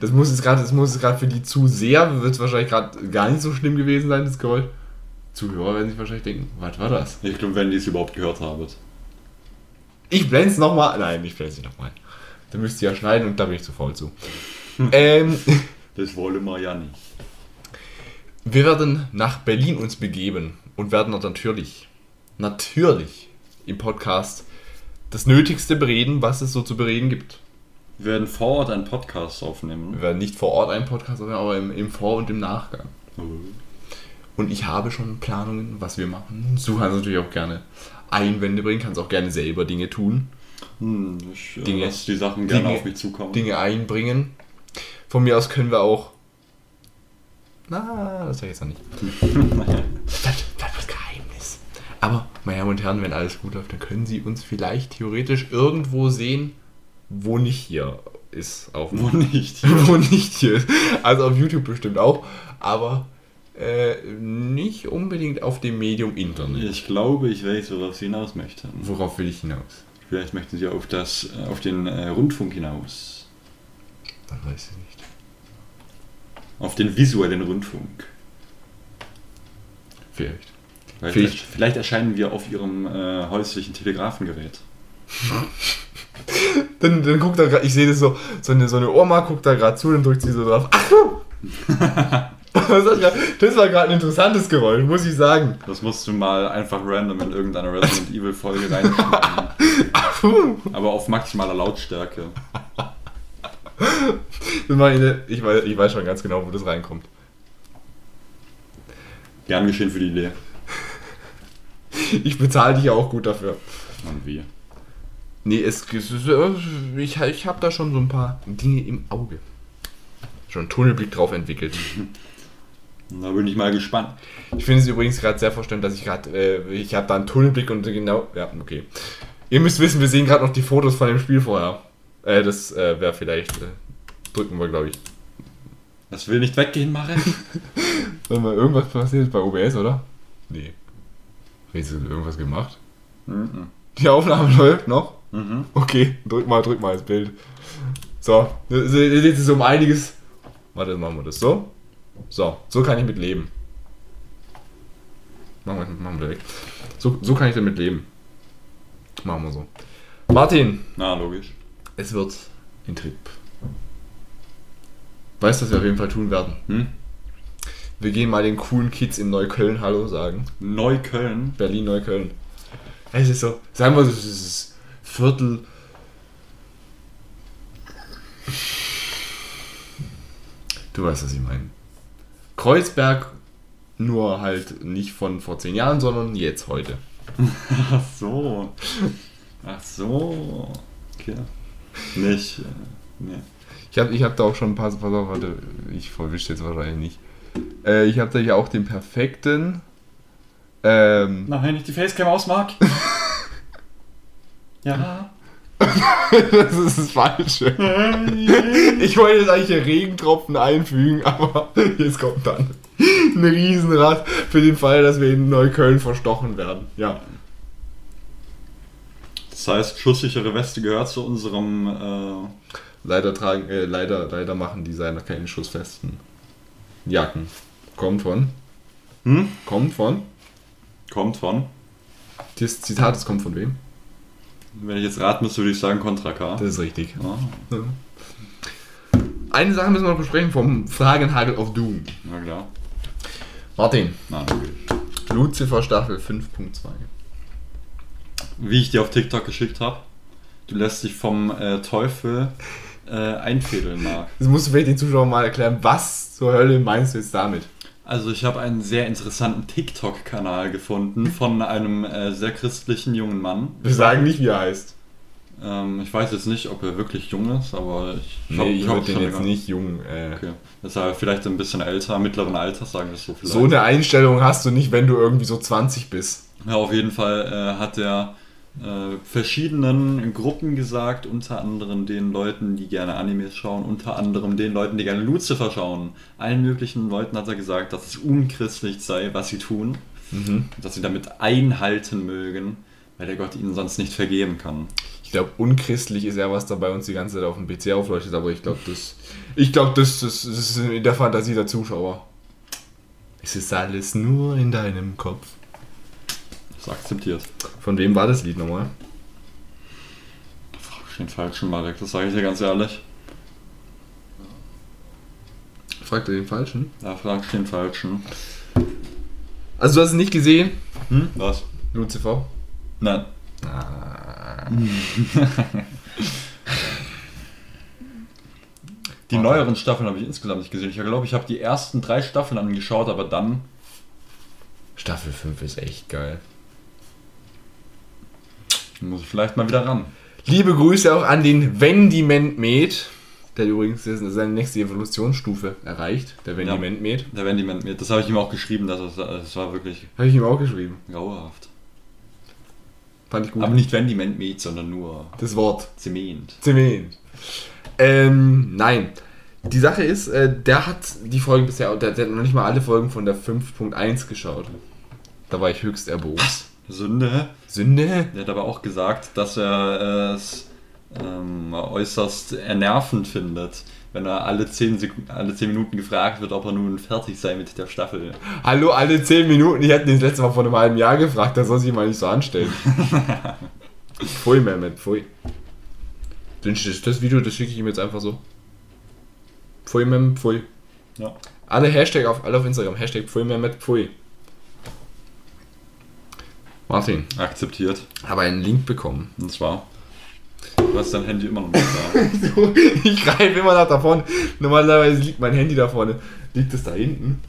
A: Das muss jetzt gerade, das muss jetzt gerade für die Zuseher, wird es wahrscheinlich gerade gar nicht so schlimm gewesen sein, das Geräusch. Zuhörer werden sich wahrscheinlich denken, was war das?
B: Ich glaube, wenn die es überhaupt gehört haben.
A: Ich blende es nochmal. Nein, ich blende es nicht nochmal. Da müsst ihr ja schneiden und da bin ich zu faul zu. ähm, [laughs]
B: Das wollen wir ja nicht.
A: wir werden nach Berlin uns begeben und werden dort natürlich, natürlich im Podcast das Nötigste bereden, was es so zu bereden gibt.
B: Wir werden vor Ort einen Podcast aufnehmen.
A: Wir werden nicht vor Ort einen Podcast machen, aber im, im Vor- und im Nachgang. Und ich habe schon Planungen, was wir machen. Du kannst natürlich auch gerne Einwände bringen, kannst auch gerne selber Dinge tun,
B: Hm, ich äh,
A: Dinge-
B: lass die Sachen gerne
A: Dinge-
B: auf mich zukommen.
A: Dinge einbringen. Von mir aus können wir auch. Na, das sag ich jetzt noch nicht. Bleibt, [laughs] bleibt das Geheimnis. Aber, meine Damen und Herren, wenn alles gut läuft, dann können Sie uns vielleicht theoretisch irgendwo sehen, wo nicht hier ist. Auf
B: Wo nicht. [laughs]
A: wo nicht hier ist. Also auf YouTube bestimmt auch, aber äh, nicht unbedingt auf dem Medium Internet.
B: Ich glaube, ich weiß, worauf Sie hinaus möchten.
A: Worauf will ich hinaus?
B: Vielleicht möchten Sie auf, das, äh, auf den äh, Rundfunk hinaus.
A: Das weiß ich nicht.
B: Auf den visuellen Rundfunk.
A: Vielleicht.
B: Vielleicht,
A: Vielleicht-
B: vielleicht erscheinen wir auf Ihrem äh, häuslichen Telegrafengerät.
A: Dann, dann guckt er gerade, ich sehe das so, so eine, so eine Oma guckt da gerade zu, dann drückt sie so drauf. Ach du! [laughs] das war gerade ein interessantes Geräusch, muss ich sagen.
B: Das musst du mal einfach random in irgendeine Resident Evil Folge reinschneiden. [laughs] Aber auf maximaler Lautstärke.
A: Das war eine, ich, weiß, ich weiß schon ganz genau, wo das reinkommt.
B: Gern geschehen für die Idee.
A: Ich bezahle dich ja auch gut dafür.
B: Und wie?
A: Nee, es, es ist, äh, ich, ich habe da schon so ein paar Dinge im Auge. Schon einen Tunnelblick drauf entwickelt. [laughs]
B: Da bin ich mal gespannt.
A: Ich finde es übrigens gerade sehr verständlich, dass ich gerade, äh, ich habe da einen Tunnelblick und genau, ja, okay. Ihr müsst wissen, wir sehen gerade noch die Fotos von dem Spiel vorher. Äh, das äh, wäre vielleicht, äh, drücken wir, glaube ich.
B: Das will nicht weggehen, Marek. [laughs]
A: Wenn mal irgendwas passiert bei OBS, oder? Nee. Du irgendwas gemacht?
B: Mhm.
A: Die Aufnahme [laughs] läuft noch?
B: Mhm.
A: Okay, drück mal, drück mal das Bild. So, ihr seht es ist um einiges. Warte, machen wir das so. So, so kann ich mit leben. Machen wir, machen wir direkt. So, so kann ich damit leben. Machen wir so. Martin,
B: Na, logisch.
A: es wird ein Trip. Weißt du, was wir auf jeden Fall tun werden?
B: Hm?
A: Wir gehen mal den coolen Kids in Neukölln Hallo sagen.
B: Neukölln.
A: Berlin, Neukölln. Es ist so, sagen wir so, es ist Viertel. Du weißt, was ich meine. Kreuzberg, nur halt nicht von vor zehn Jahren, sondern jetzt heute. [laughs]
B: Ach so. Ach so. Okay. Nicht. Äh, nee.
A: Ich habe ich hab da auch schon ein paar. Pass auf, warte, ich verwische jetzt wahrscheinlich nicht. Äh, ich habe da hier auch den perfekten. Ähm,
B: Nein, nicht die Facecam aus, Marc. [laughs] ja.
A: das ist das Falsche. Ich wollte jetzt eigentlich hier Regentropfen einfügen, aber jetzt kommt dann ein Riesenrad für den Fall, dass wir in Neukölln verstochen werden. Ja.
B: Das heißt, schusssichere Weste gehört zu unserem. Äh,
A: Leider tragen, äh, leider, leider machen Designer keine schussfesten Jacken. Kommt von.
B: hm?
A: Kommt von.
B: Kommt von.
A: Das Zitat, das kommt von wem?
B: Wenn ich jetzt raten müsste, würde ich sagen Contra K.
A: Das ist richtig.
B: Ah,
A: Ja. Eine Sache müssen wir noch besprechen vom Fragenhagel auf Doom.
B: na klar.
A: Martin,
B: Na, okay.
A: Lucifer Staffel 5.2.
B: Wie ich dir auf TikTok geschickt habe, du lässt dich vom äh, Teufel äh, einfädeln, Marc.
A: Das musst du vielleicht den Zuschauern mal erklären, was zur Hölle meinst du jetzt damit?
B: Also ich habe einen sehr interessanten TikTok-Kanal gefunden von [laughs] einem äh, sehr christlichen jungen Mann.
A: Wir sagen nicht, wie er heißt.
B: Ähm, ich weiß jetzt nicht, ob er wirklich jung ist, aber ich, ich
A: Nee,
B: hab-
A: ich
B: hab
A: würde den jetzt nicht jung. Äh,
B: Okay. Das ist er vielleicht ein bisschen älter, mittleren Alters, sagen wir es so vielleicht.
A: So eine Einstellung hast du nicht, wenn du irgendwie so 20 bist.
B: Ja, auf jeden Fall äh, hat er äh, verschiedenen Gruppen gesagt, unter anderem den Leuten, die gerne Animes schauen, unter anderem den Leuten, die gerne Lucifer schauen. Allen möglichen Leuten hat er gesagt, dass es unchristlich sei, was sie tun, dass sie damit einhalten mögen, weil der Gott ihnen sonst nicht vergeben kann.
A: Ich glaube, unchristlich ist ja was da bei uns die ganze Zeit auf dem PC aufleuchtet, aber ich glaube, das, ich glaube, das, das, das ist in der Fantasie der Zuschauer. Es ist alles nur in deinem Kopf.
B: Akzeptiert.
A: Von wem war das Lied nochmal?
B: Ich den falschen Marek, das sage ich dir ganz ehrlich.
A: Fragt er den Falschen?
B: Da frag ich den falschen.
A: Also du hast es nicht gesehen,
B: Hm? Was?
A: Lucifer?
B: Nein. Die
A: Warte.
B: neueren Staffeln habe ich insgesamt nicht gesehen. Ich glaube, ich habe die ersten drei Staffeln angeschaut, aber dann.
A: Staffel 5 ist echt geil.
B: Muss ich vielleicht mal wieder ran.
A: Liebe Grüße auch an den Vendiment Med, der übrigens seine nächste Evolutionsstufe erreicht, der Vendiment Med.
B: Der Vendiment mit. Das habe ich ihm auch geschrieben, dass es, das war wirklich
A: Habe ich ihm auch geschrieben.
B: grauenhaft.
A: Fand ich gut.
B: Aber nicht Vendiment mit, sondern nur
A: das Wort.
B: Zement.
A: Zement. Ähm, nein. Die Sache ist, äh, der hat die Folgen bisher, der, der hat noch nicht mal alle Folgen von der 5.1 geschaut. Da war ich höchst erbost.
B: Sünde.
A: Sünde?
B: Er hat aber auch gesagt, dass er es ähm, äußerst ernervend findet, wenn er alle 10, Sek alle 10 Minuten gefragt wird, ob er nun fertig sei mit der Staffel.
A: Hallo, alle 10 Minuten. Ich hätte ihn das letzte Mal vor einem halben Jahr gefragt, da soll sich mal nicht so anstellen. [laughs] pfui, Mehmet, pfui. Das Video, das schicke ich ihm jetzt einfach so. Pfui, Mehmet, pfui.
B: Ja.
A: Alle Hashtag auf, alle auf Instagram. Hashtag pfui, Mehmet, pfui. Martin,
B: Akzeptiert.
A: habe einen Link bekommen.
B: Und zwar. Du hast dein Handy immer noch nicht da. [laughs]
A: So, ich greife immer nach da vorne. Normalerweise liegt mein Handy da vorne. Liegt es da hinten?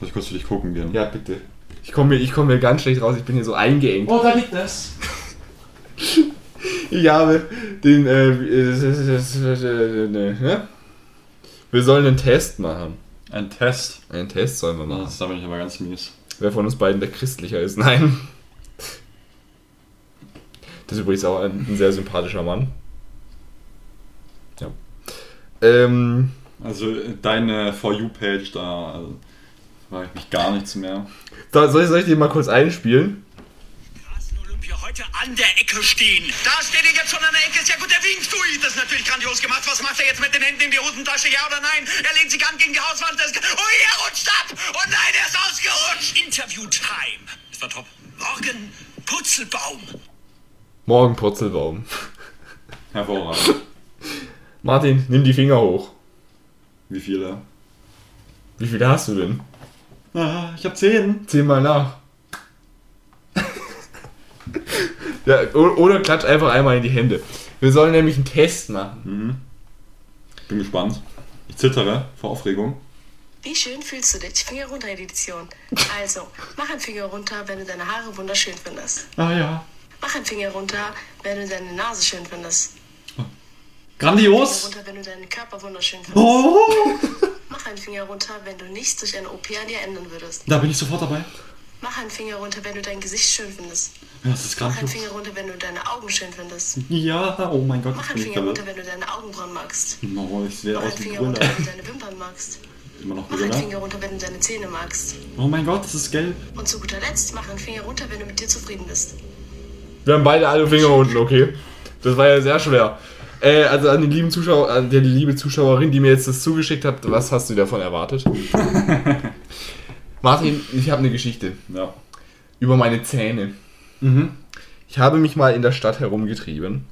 B: Muss ich kurz für dich gucken gehen.
A: Ja, bitte. Ich komme mir, ich komm mir ganz schlecht raus. Ich bin hier so eingeengt.
B: Oh, da liegt es. [laughs]
A: Ich habe den. Äh, äh, ne? Wir sollen einen Test machen.
B: Ein Test.
A: Einen Test sollen wir machen.
B: Das, da bin ich aber ganz mies.
A: Wer von uns beiden der christlicher ist? Nein. Das ist übrigens auch ein, ein sehr sympathischer Mann. Ja. Ähm,
B: Also deine For You-Page, da also, frage ich mich gar nichts mehr.
A: da, soll, ich, soll ich den mal kurz einspielen?
C: Heute an der Ecke stehen. Da steht er jetzt schon an der Ecke. Ist ja gut, der winkt. Ui, das ist natürlich grandios gemacht. Was macht er jetzt mit den Händen in die Hosentasche? Ja oder nein? Er lehnt sich an gegen die Hauswand. Das Ui, er rutscht ab. Oh nein, er ist ausgerutscht. Interview-Time. Das war top. Morgen Putzelbaum.
A: Morgen Purzelbaum.
B: Hervorragend. [laughs]
A: Martin, nimm die Finger hoch.
B: Wie viele?
A: Wie viele hast du denn?
B: Ah, ich habe zehn.
A: Zähl mal nach. [laughs] ja, oder klatsch einfach einmal in die Hände. Wir sollen nämlich einen Test machen.
B: Bin gespannt. Ich zittere vor Aufregung.
D: Wie schön fühlst du dich? Finger runter Edition. Also, mach einen Finger runter, wenn du deine Haare wunderschön findest.
B: Ah ja.
D: Mach einen Finger runter, wenn du deine Nase schön findest.
B: Grandios!
D: Runter, wenn du deinen Körper wunderschön findest.
B: Oh, [laughs]
D: Mach einen Finger runter, wenn du nichts durch eine OP an dir ändern würdest.
B: da bin ich sofort dabei.
D: Mach einen Finger runter, wenn du dein Gesicht schön findest.
B: Das ist
D: Mach einen
B: grandios.
D: Finger runter, wenn du deine Augen schön findest.
B: Ja, oh mein Gott,
D: Mach einen Finger runter, wenn du deine Augenbrauen magst.
B: Oh, ich sehe
D: Mach
B: aus
D: einen Finger runter, wenn du deine Wimpern magst.
B: Immer noch
D: Mach einen. Finger runter, wenn du deine Zähne magst.
B: Oh mein Gott, das ist gelb.
D: Und zu guter Letzt, mach einen Finger runter, wenn du mit dir zufrieden bist.
A: Wir haben beide alle Finger unten, okay? Das war ja sehr schwer. Äh, also an die lieben Zuschauer, an der die liebe Zuschauerin, die mir jetzt das zugeschickt hat, was hast du davon erwartet? [laughs] Martin, ich habe eine Geschichte
B: Ja.
A: über meine Zähne. Ich habe mich mal in der Stadt herumgetrieben.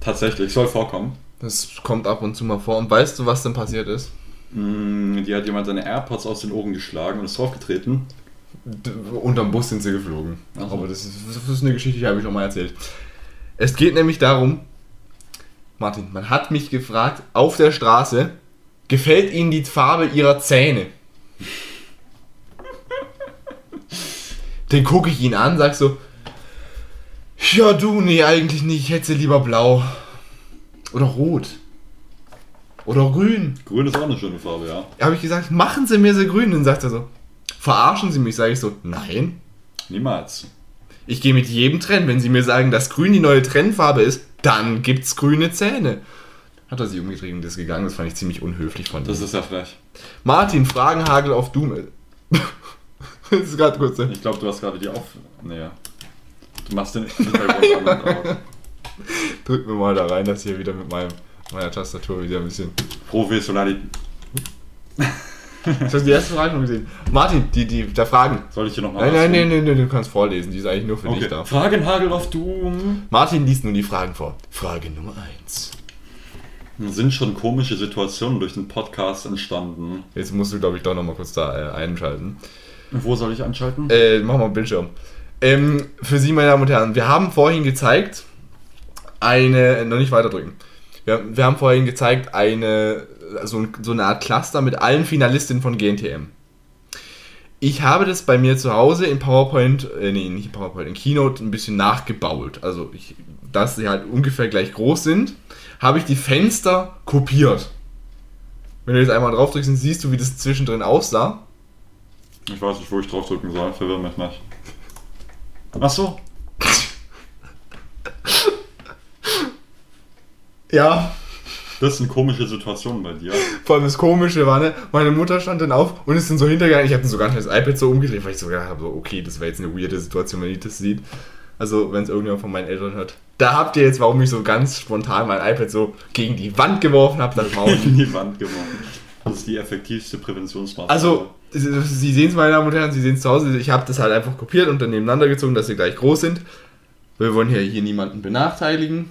B: Tatsächlich, soll vorkommen.
A: Das kommt ab und zu mal vor. Und weißt du, was denn passiert ist?
B: Mm, Die hat jemand seine AirPods aus den Ohren geschlagen und ist draufgetreten.
A: Unterm Bus sind sie geflogen.
B: Ach so.
A: Aber das ist, das ist eine Geschichte, die habe ich schon mal erzählt. Es geht nämlich darum, Martin, man hat mich gefragt auf der Straße, gefällt Ihnen die Farbe Ihrer Zähne? [laughs] Den gucke ich ihn an, sag so, ja du, nee, eigentlich nicht, ich hätte sie lieber blau. Oder rot. Oder grün.
B: Grün ist auch eine schöne Farbe, ja.
A: Habe ich gesagt, machen Sie mir sie grün. Dann sagt er so, verarschen Sie mich? Sage ich so, nein.
B: Niemals.
A: Ich gehe mit jedem Trend. Wenn Sie mir sagen, dass grün die neue Trendfarbe ist, dann gibt's grüne Zähne. Hat er sich umgetrieben und ist gegangen. Das fand ich ziemlich unhöflich von
B: Das
A: ihm.
B: ist ja frech.
A: Martin, Fragenhagel auf Doom. [laughs] das ist gerade kurz. ne?
B: Ich glaube, du hast gerade die auf. Nee. Du machst den Hintergrund [laughs] aus.
A: Drück mir mal da rein, dass hier wieder mit meinem, meiner Tastatur wieder ein bisschen.
B: Professionalität. [laughs]
A: Ich habe die erste Frage schon gesehen. Martin, die, die, der Fragen.
B: Soll ich hier nochmal
A: Nein, nein, nein, nein, nein, du kannst vorlesen. Die ist eigentlich nur für dich
B: Okay.
A: da.
B: Fragenhagel auf Doom.
A: Martin liest nun die Fragen vor. Frage Nummer 1.
B: Sind schon komische Situationen durch den Podcast entstanden?
A: Jetzt musst du, glaube ich, doch noch mal kurz da äh, einschalten.
B: Wo soll ich anschalten?
A: Äh, mach mal einen Bildschirm. Ähm, für Sie, meine Damen und Herren, wir haben vorhin gezeigt, eine, noch nicht weiterdrücken. Wir, wir haben vorhin gezeigt, eine, so, ein- so eine Art Cluster mit allen Finalistinnen von GNTM. Ich habe das bei mir zu Hause in PowerPoint, äh, nee, nicht in PowerPoint, in Keynote ein bisschen nachgebaut. Also, ich, dass sie halt ungefähr gleich groß sind, habe ich die Fenster kopiert. Wenn du jetzt einmal drauf drückst, dann siehst du, wie das zwischendrin aussah.
B: Ich weiß nicht, wo ich draufdrücken soll. Verwirr mich nicht. Ach so. [laughs]
A: Ja,
B: Das sind komische Situationen bei dir.
A: Vor allem das Komische war, ne, meine Mutter stand dann auf und ist dann so hintergegangen. Ich habe dann sogar das iPad so umgedreht, weil ich so gedacht habe, so, okay, das wäre jetzt eine weirde Situation, wenn ich das sieht. Also, wenn es irgendjemand von meinen Eltern hört. Da habt ihr jetzt, warum ich so ganz spontan mein iPad so gegen die Wand geworfen habe, das Maul.
B: In die Wand geworfen. Das ist die effektivste Präventionsmaßnahme.
A: Also, Sie sehen es, meine Damen und Herren, Sie sehen es zu Hause. Ich habe das halt einfach kopiert und dann nebeneinander gezogen, dass sie gleich groß sind. Wir wollen hier, hier niemanden benachteiligen.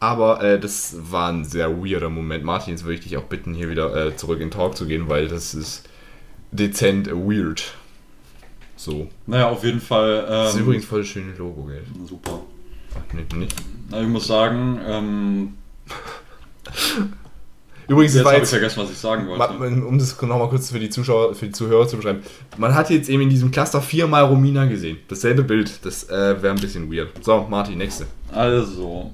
A: Aber äh, das war ein sehr weirder Moment. Martin, jetzt würde ich dich auch bitten, hier wieder äh, zurück in Talk zu gehen, weil das ist dezent weird. So.
B: Naja, auf jeden Fall. Ähm,
A: Das ist übrigens voll das schöne Logo, gell?
B: Super.
A: Ach, nee, nicht.
B: Na, Ich muss sagen, ähm,
A: Übrigens,
B: jetzt
A: war
B: habe ich
A: jetzt,
B: vergessen, was ich sagen wollte.
A: Ma- um das nochmal kurz für die Zuschauer, für die Zuhörer zu beschreiben. Man hat jetzt eben in diesem Cluster viermal Romina gesehen. Dasselbe Bild. Das äh, wäre ein bisschen weird. So, Martin, nächste.
B: Also,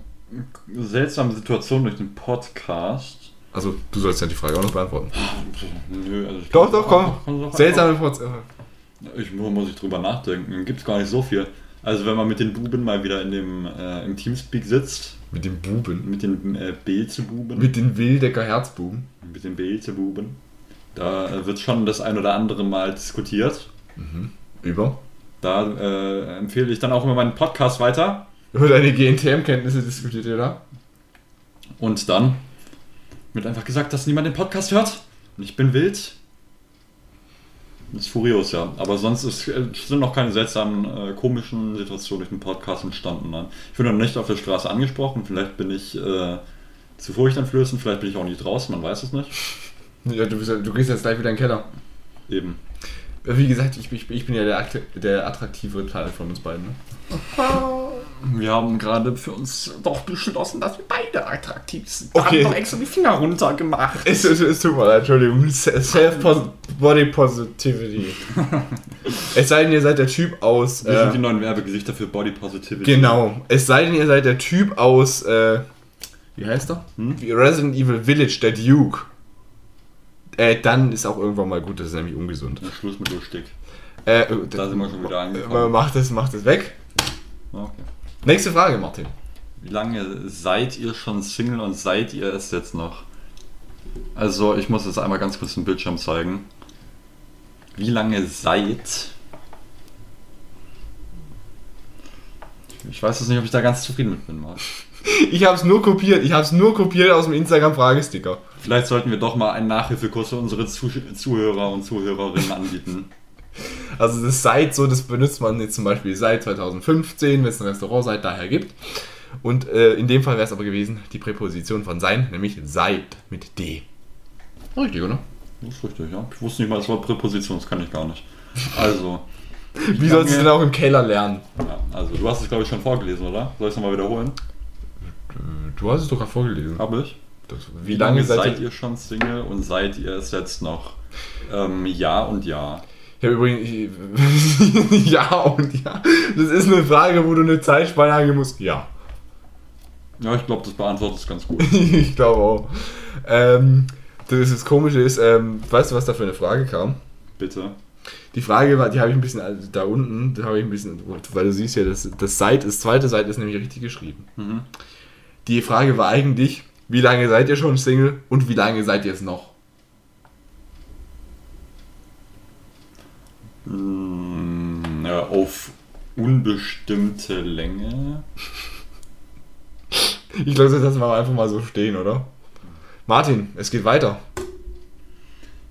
B: seltsame Situation durch den Podcast.
A: Also, du sollst ja die Frage auch noch beantworten.
B: Nö, also ich
A: Doch, doch, komm. Seltsame Porz.
B: Ich muss ich drüber nachdenken. Gibt es gar nicht so viel. Also wenn man mit den Buben mal wieder in dem äh, im Teamspeak sitzt,
A: Mit den Buben.
B: mit den äh, Beelzebuben,
A: Mit den Wildecker Herzbuben.
B: mit den Beelzebuben, da äh, wird schon das ein oder andere Mal diskutiert.
A: Über.
B: Da äh, empfehle ich dann auch immer meinen Podcast weiter.
A: Über deine GNTM-Kenntnisse diskutiert ihr da?
B: Und dann wird einfach gesagt, dass niemand den Podcast hört. Und ich bin wild. Das ist furios, ja. Aber sonst ist, äh, sind noch keine seltsamen, äh, komischen Situationen durch den Podcast entstanden. Ne? Ich bin noch nicht auf der Straße angesprochen. Vielleicht bin ich äh, zu furchteinflößend, vielleicht bin ich auch nicht draußen, man weiß es nicht.
A: Ja, du, bist, du gehst jetzt gleich wieder in den Keller.
B: Eben.
A: Wie gesagt, ich, ich, ich bin ja der, der attraktivere Teil von uns beiden. Ne?
B: Wir haben gerade für uns doch beschlossen, dass wir beide attraktiv sind.
A: Okay.
B: Haben doch extra die Finger runter gemacht.
A: Es, es, es tut mir leid, Entschuldigung. Self-Body-Positivity. [laughs] es sei denn, ihr seid der Typ aus.
B: Wir sind die
A: Äh,
B: neuen Werbegesichter für Body Positivity.
A: genau. Es sei denn, ihr seid der Typ aus. Äh, wie heißt er? Wie Resident Evil Village, der Duke. Äh, dann ist auch irgendwann mal gut, das ist nämlich ungesund.
B: Ja, Schluss mit lustig.
A: Äh,
B: Da sind wir schon wieder
A: äh,
B: angekommen.
A: macht das, macht das weg.
B: Okay.
A: Nächste Frage, Martin.
B: Wie lange seid ihr schon Single und seid ihr es jetzt noch? Also, ich muss jetzt einmal ganz kurz den Bildschirm zeigen. Wie lange seid. Ich weiß jetzt nicht, ob ich da ganz zufrieden mit bin, Marc. [laughs]
A: Ich habe es nur kopiert. Ich habe es nur kopiert aus dem Instagram-Fragesticker.
B: Vielleicht sollten wir doch mal einen Nachhilfekurs für unsere Zuh Zuhörer und Zuhörerinnen anbieten.
A: Also das seit so, das benutzt man jetzt zum Beispiel seit 2015, wenn es ein Restaurant seit daher gibt. Und äh, in dem Fall wäre es aber gewesen die Präposition von sein, nämlich seit mit D. Richtig, oder?
B: Das ist richtig, ja. Ich wusste nicht mal das Wort Präposition, das kann ich gar nicht. Also, [laughs]
A: Wie sollst du es denn auch im Keller lernen?
B: ja, also du hast es glaube ich schon vorgelesen, oder? Soll ich es nochmal wiederholen?
A: Du hast es doch gerade vorgelesen.
B: Habe ich.
A: Das,
B: Wie lange seid ihr schon Single und seid ihr es jetzt noch? Ähm, ja und ja.
A: Habe übrigens. [laughs] Ja und ja. Das ist eine Frage, wo du eine Zeitspanne angeben musst. Ja.
B: Ja, ich glaube, das beantwortet es ganz gut. [laughs]
A: ich glaube auch. Ähm, das, das Komische ist, ähm, weißt du, was da für eine Frage kam?
B: Bitte.
A: Die Frage war, die habe ich ein bisschen also da unten, da habe ich ein bisschen, weil du siehst ja, das, das Seit, das zweite Seite ist nämlich richtig geschrieben.
B: Mhm.
A: Die Frage war eigentlich, wie lange seid ihr schon Single und wie lange seid ihr es noch?
B: Ja, auf unbestimmte Länge.
A: Ich glaube, das lassen wir einfach mal so stehen, oder? Martin, es geht weiter.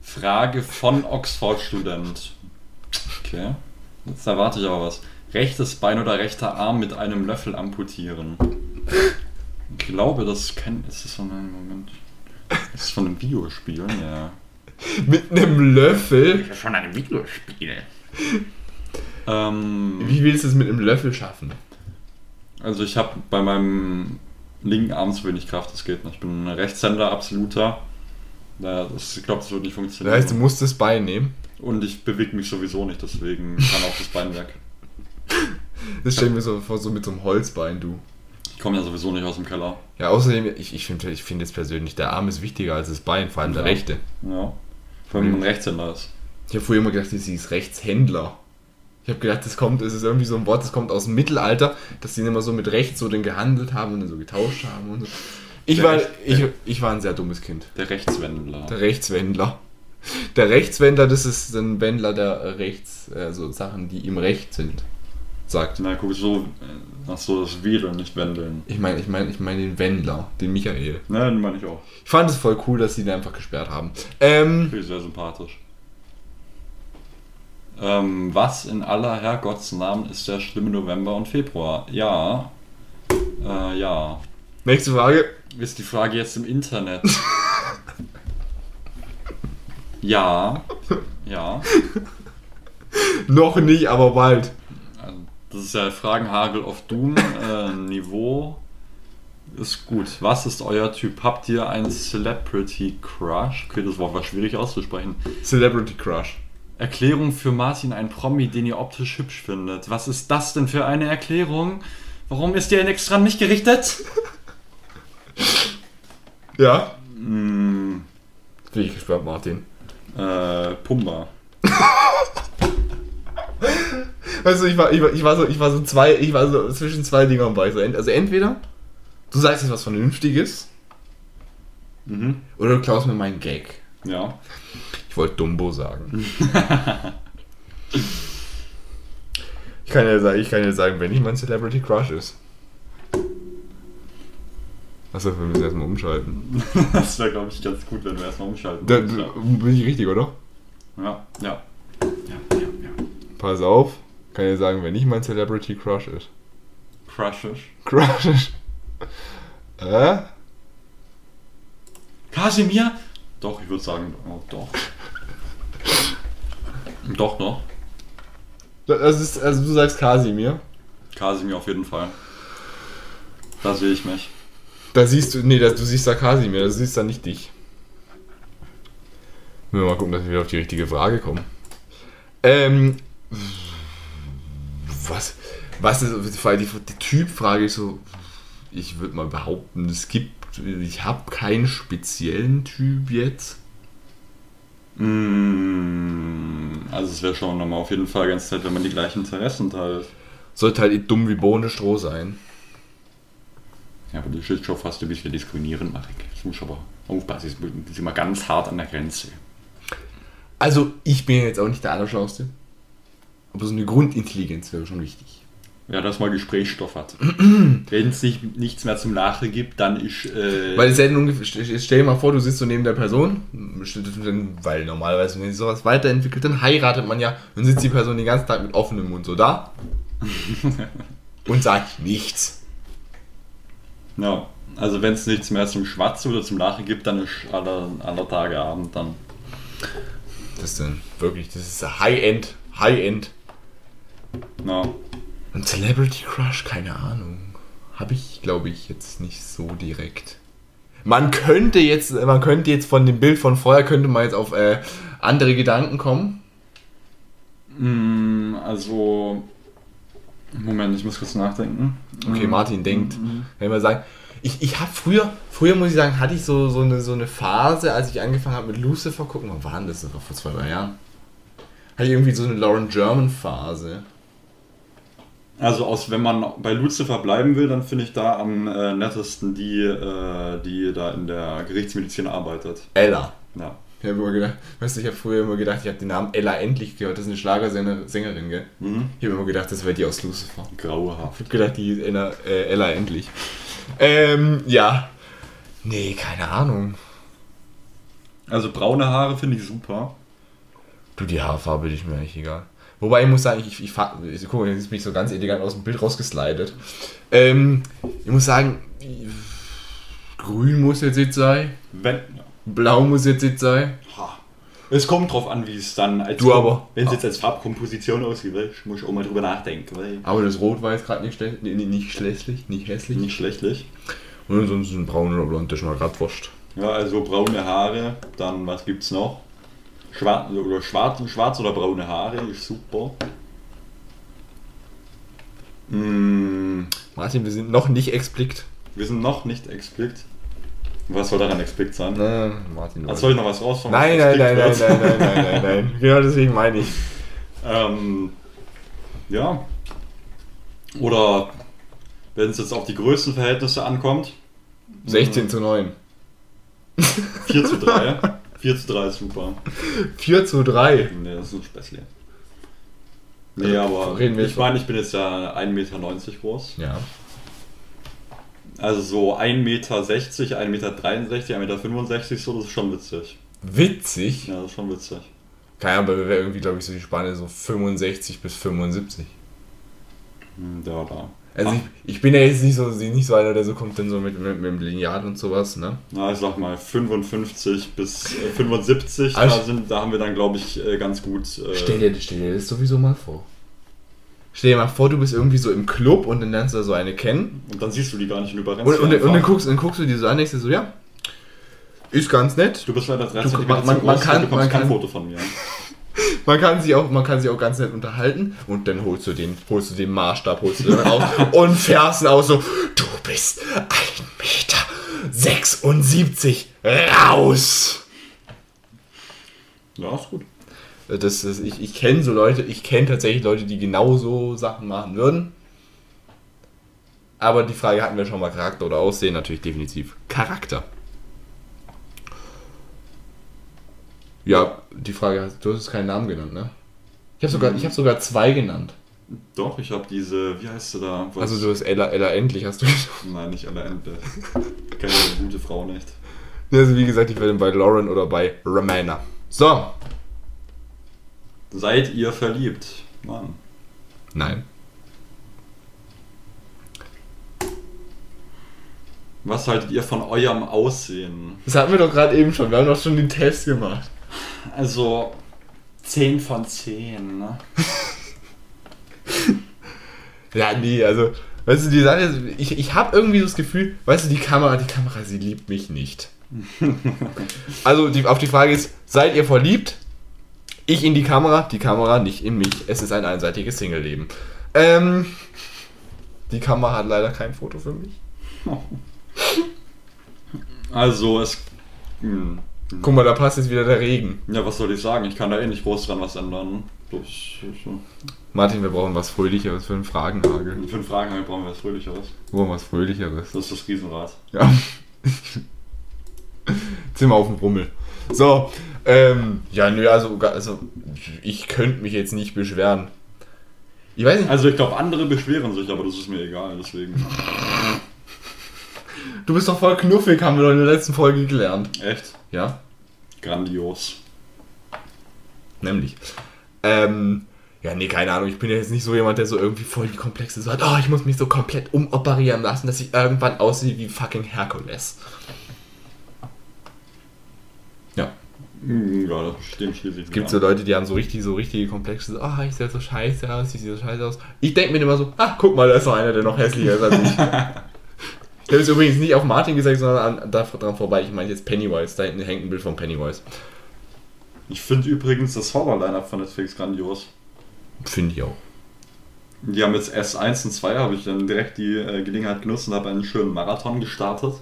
B: Frage von Oxford-Student. Okay. Jetzt erwarte ich aber was. Rechtes Bein oder rechter Arm mit einem Löffel amputieren. Ich glaube, das kann. Ist das von einem Moment? Ist das von einem Videospiel? Ja. [laughs]
A: Mit einem Löffel?
C: Schon ein Videospiel.
B: Ähm,
A: Wie willst du es mit einem Löffel schaffen?
B: also ich habe bei meinem linken Arm zu wenig Kraft, das geht nicht. Ich bin ein Rechtshänder, absoluter. Das, ich glaube, das wird nicht
A: Das
B: funktionieren.
A: heißt, du musst das Bein nehmen.
B: Und ich bewege mich sowieso nicht, deswegen kann auch das Bein weg. [laughs]
A: Das stell mir so vor, so mit so einem Holzbein, du.
B: Ich komme ja sowieso nicht aus dem Keller.
A: Ja, außerdem, ich, ich finde ich find jetzt persönlich, der Arm ist wichtiger als das Bein, vor allem der
B: Ja.
A: rechte.
B: Ja. Vor allem, man Rechtshänder ist.
A: Ich habe früher immer gedacht, sie ist Rechtshändler. Ich habe gedacht, das kommt, es ist irgendwie so ein Wort, das kommt aus dem Mittelalter, dass die immer so mit rechts so den gehandelt haben und dann so getauscht haben und so. Ich
B: Der
A: war,
B: Recht-
A: ich, ich war ein sehr dummes Kind.
B: Der Rechtswendler.
A: Der Rechtswendler. Der Rechtswendler, das ist ein Wendler, der rechts, also Sachen, die ihm recht sind, sagt.
B: Na, guck, so. Ach so, das Wedeln, nicht Wendeln.
A: Ich meine, ich meine, ich meine den Wendler, den Michael.
B: Ne, den meine ich auch.
A: Ich fand es voll cool, dass sie den einfach gesperrt haben. Ähm,
B: Finde ich sehr sympathisch. Ähm, was in aller Herrgottsnamen ist der schlimme November und Februar? Ja. Äh, ja.
A: nächste Frage.
B: Ist die Frage jetzt im Internet? [laughs] ja. Ja. [laughs]
A: Noch nicht, aber bald.
B: Das ist ja Fragenhagel auf Doom. Äh, Niveau ist gut. Was ist euer Typ? Habt ihr einen Celebrity Crush? Okay, das Wort war schwierig auszusprechen.
A: Celebrity Crush.
B: Erklärung für Martin, ein Promi, den ihr optisch hübsch findet. Was ist das denn für eine Erklärung? Warum ist ihr extra an mich gerichtet? [laughs]
A: Ja?
B: Hm,
A: Bin ich gespannt, Martin.
B: äh, Pumba. [laughs]
A: Weißt du, ich war, ich war, ich war so, ich war so zwei, ich war so zwischen zwei Dingern bei. So, also entweder du sagst jetzt was Vernünftiges
B: Mhm.
A: oder du klaust mir meinen Gag.
B: Ja.
A: Ich wollte Dumbo sagen. [laughs] ich kann ja sagen, ich kann ja sagen, wenn ich mein Celebrity Crush ist. Achso, wir müssen erstmal umschalten.
B: Das wäre, glaube ich, ganz gut, wenn wir erstmal umschalten.
A: Da,
B: ja.
A: bin ich richtig, oder?
B: ja, ja. Ja, ja, ja.
A: Pass auf. Kann ja sagen, wenn nicht mein Celebrity Crush ist.
B: Crushes.
A: Crush ist. Äh?
B: Kasimir? Doch, ich würde sagen, oh, doch. doch, doch.
A: Das ist, also du sagst Kasimir.
B: Kasimir auf jeden Fall. Da sehe ich mich.
A: Da siehst du, nee, das, du siehst da Kasimir, du siehst da nicht dich. Müssen wir mal gucken, dass wir wieder auf die richtige Frage kommen. Ähm, was, was ist, die, die Typfrage ist so, ich würde mal behaupten, es gibt ich habe keinen speziellen Typ jetzt.
B: Mm, Also es wäre schon nochmal auf jeden Fall ganz nett, wenn man die gleichen Interessen teilt.
A: Sollte halt dumm wie Bohne Stroh sein.
B: Ja, aber das ist schon fast ein bisschen diskriminierend, Marek. Das muss aber aufpassen, das ist immer ganz hart an der Grenze.
A: Also, ich bin jetzt auch nicht der Allerschlauste. Aber so eine Grundintelligenz wäre schon wichtig.
B: Ja, dass man Gesprächsstoff hat. [clears throat] Wenn es nicht, nichts mehr zum Lachen gibt, dann ist... Äh,
A: Weil es ja ungefähr, stell dir mal vor, du sitzt so neben der Person, weil normalerweise, wenn sich sowas weiterentwickelt, dann heiratet man ja, dann sitzt die Person den ganzen Tag mit offenem Mund so da [laughs] und sagt nichts.
B: ja, also wenn es nichts mehr zum Schwatzen oder zum Lachen gibt, dann ist aller, aller Tage Abend dann.
A: Das ist dann wirklich, das ist High-End, High-End.
B: Ja.
A: Und Celebrity Crush, keine Ahnung. Habe ich, glaube ich, jetzt nicht so direkt. Man könnte jetzt, man könnte jetzt von dem Bild von vorher, könnte man jetzt auf äh, andere Gedanken kommen.
B: Mm, Also... Moment, ich muss kurz nachdenken.
A: Okay, Martin denkt, wenn wir sagen, ich, ich habe früher, früher muss ich sagen, hatte ich so, so, eine, so eine Phase, als ich angefangen habe mit Lucifer gucken, wann war denn das? War vor zwei, drei Jahren. Hatte ich irgendwie so eine Lauren German Phase.
B: Also aus, wenn man bei Lucifer bleiben will, dann finde ich da am äh, nettesten die, äh, die da in der Gerichtsmedizin arbeitet.
A: Ella.
B: Ja.
A: Ich habe immer gedacht, weißt du, ich habe früher immer gedacht, ich habe den Namen Ella endlich gehört, das ist eine Schlagersängerin, gell? Ich habe immer gedacht, das wäre die aus Lucifer.
B: Graue Haare.
A: Ich habe gedacht, die Ella, äh, Ella endlich. Ähm, ja. Nee, keine Ahnung.
B: Also braune Haare finde ich super.
A: Du, die Haarfarbe ist mir eigentlich egal. Wobei ich muss sagen, ich, ich, fahr- ich guck mal, jetzt bin ich so ganz elegant aus dem Bild rausgeslidet. Ähm, ich muss sagen, grün muss jetzt nicht sein,
B: Wenn,
A: blau muss jetzt nicht sein.
B: Ha. Es kommt drauf an, wie es dann als
A: Du aber.
B: wenn es jetzt als Farbkomposition aussieht, du, muss ich auch mal drüber nachdenken,
A: Aber das Rot war jetzt gerade nicht, schle- nee, nicht schlechtlich, nicht hässlich.
B: nicht schlechtlich.
A: Und ansonsten braun oder blond, ist mal grad wurscht.
B: Ja, also braune Haare, dann was gibt's noch? Schwarz oder, schwarz, schwarz oder braune Haare ist super. Mm.
A: Martin, wir sind noch nicht explikt.
B: Wir sind noch nicht explikt. Was soll daran explikt sein?
A: Na, Martin.
B: Also soll ich noch was rausfahren?
A: Nein, nein nein, nein, nein, nein, nein, nein, nein, nein. Genau deswegen meine ich.
B: Ähm, ja. Oder wenn es jetzt auf die Größenverhältnisse ankommt.
A: 16 hm. zu 9.
B: 4 zu 3. [laughs] 4 zu 3 ist super.
A: 4 zu 3.
B: Nee, das ist ein Späßle. Nee, aber
A: reden wir
B: ich meine, ich bin jetzt ja 1,90 Meter groß.
A: Ja.
B: Also so 1,60 Meter, 1,63 Meter, 1,65 Meter, so, das ist schon witzig.
A: Witzig.
B: Ja, das ist schon witzig.
A: Keine Ahnung, aber wäre irgendwie, glaube ich, so die Spanne so 65 bis 75.
B: Hm, Da, da.
A: Also ich, ich bin ja jetzt nicht so, nicht so einer, der so kommt dann so mit, mit, mit dem Lineal und sowas, ne?
B: Na, ich sag mal 55 bis äh, 75,
A: Aber
B: da,
A: ich-
B: sind, da haben wir dann, glaube ich, äh, ganz gut. Äh,
A: Stell dir, stell dir das sowieso mal vor. Stell dir mal vor, du bist irgendwie so im Club und dann lernst du da so eine kennen.
B: Und dann siehst du die gar nicht und überrennst
A: Und, und, und, dann, guckst, dann guckst du dir so an, denkst dir so, ja, ist ganz nett.
B: Du bist leider 3
A: Du,
B: cm
A: man- man- man kann-
B: du bekommst
A: man
B: kein
A: kann-
B: Foto von mir. [laughs]
A: Man kann sich auch, man kann sich auch ganz nett unterhalten und dann holst du den, holst du den Maßstab, holst du den raus [laughs] und fährst ihn aus so, du bist 1,76 Meter 76 raus.
B: Ja, ist gut.
A: Das ist, ich ich kenne so Leute, ich kenne tatsächlich Leute, die genau so Sachen machen würden. Aber die Frage hatten wir schon mal, Charakter oder Aussehen, natürlich definitiv Charakter. Ja, die Frage, du hast keinen Namen genannt, ne? Ich habe sogar, ich hab sogar zwei genannt.
B: Doch, ich habe diese, wie heißt sie da? Was?
A: Also du hast Ella, Ella endlich hast du gesagt.
B: Nein, nicht alle Ende. Keine gute Frau nicht.
A: Also wie gesagt, ich werde bei Lauren oder bei Ramana. So.
B: Seid ihr verliebt? Mann.
A: Nein.
B: Was haltet ihr von eurem Aussehen?
A: Das hatten wir doch gerade eben schon. Wir haben doch schon den Test gemacht.
B: Also 10 von 10, ne? [laughs]
A: Ja, nee, also, weißt du, die Sache ist, ich, ich habe irgendwie so das Gefühl, weißt du, die Kamera, die Kamera, sie liebt mich nicht. [laughs] Also, die, auf die Frage ist, seid ihr verliebt? Ich in die Kamera, die Kamera nicht in mich. Es ist ein einseitiges Single-Leben. Ähm, die Kamera hat leider kein Foto für mich. [laughs]
B: Also es. Hm,
A: Guck mal, da passt jetzt wieder der Regen.
B: ja, was soll ich sagen? Ich kann da eh nicht groß dran was ändern. Das, das,
A: Martin, wir brauchen was Fröhlicheres für einen Fragenhagel.
B: für einen Fragen brauchen wir was Fröhlicheres.
A: Wir brauchen was Fröhlicheres.
B: Das ist das Riesenrad.
A: Ja. Wir auf dem Rummel. So, ähm, ja, nö, also, also ich könnte mich jetzt nicht beschweren. Ich weiß nicht,
B: Also ich glaube, andere beschweren sich, aber das ist mir egal, deswegen.
A: Du bist doch voll knuffig, haben wir doch in der letzten Folge gelernt.
B: Echt?
A: Ja,
B: Grandios.
A: nämlich. Ähm, ja, nee, keine Ahnung, ich bin ja jetzt nicht so jemand, der so irgendwie voll die Komplexe so hat, oh, ich muss mich so komplett umoperieren lassen, dass ich irgendwann aussehe wie fucking Herkules. Ja.
B: Hm, Ja, das schließe ich
A: Es gibt so Leute, die haben so richtig, so richtige Komplexe, so, ah, ich sehe so scheiße aus, ich sehe so scheiße aus. Ich denke mir immer so, ah, guck mal, da ist noch einer, der noch hässlicher ist als ich. [laughs] ich habe es übrigens nicht auf Martin gesagt, sondern an, da, dran vorbei. Ich meine jetzt Pennywise, da hinten hängt ein Bild von Pennywise.
B: Ich finde übrigens das Horror-Line-Up von Netflix grandios.
A: Finde ich auch.
B: Die haben jetzt S1 und 2, habe ich dann direkt die äh, Gelegenheit genutzt und habe einen schönen Marathon gestartet.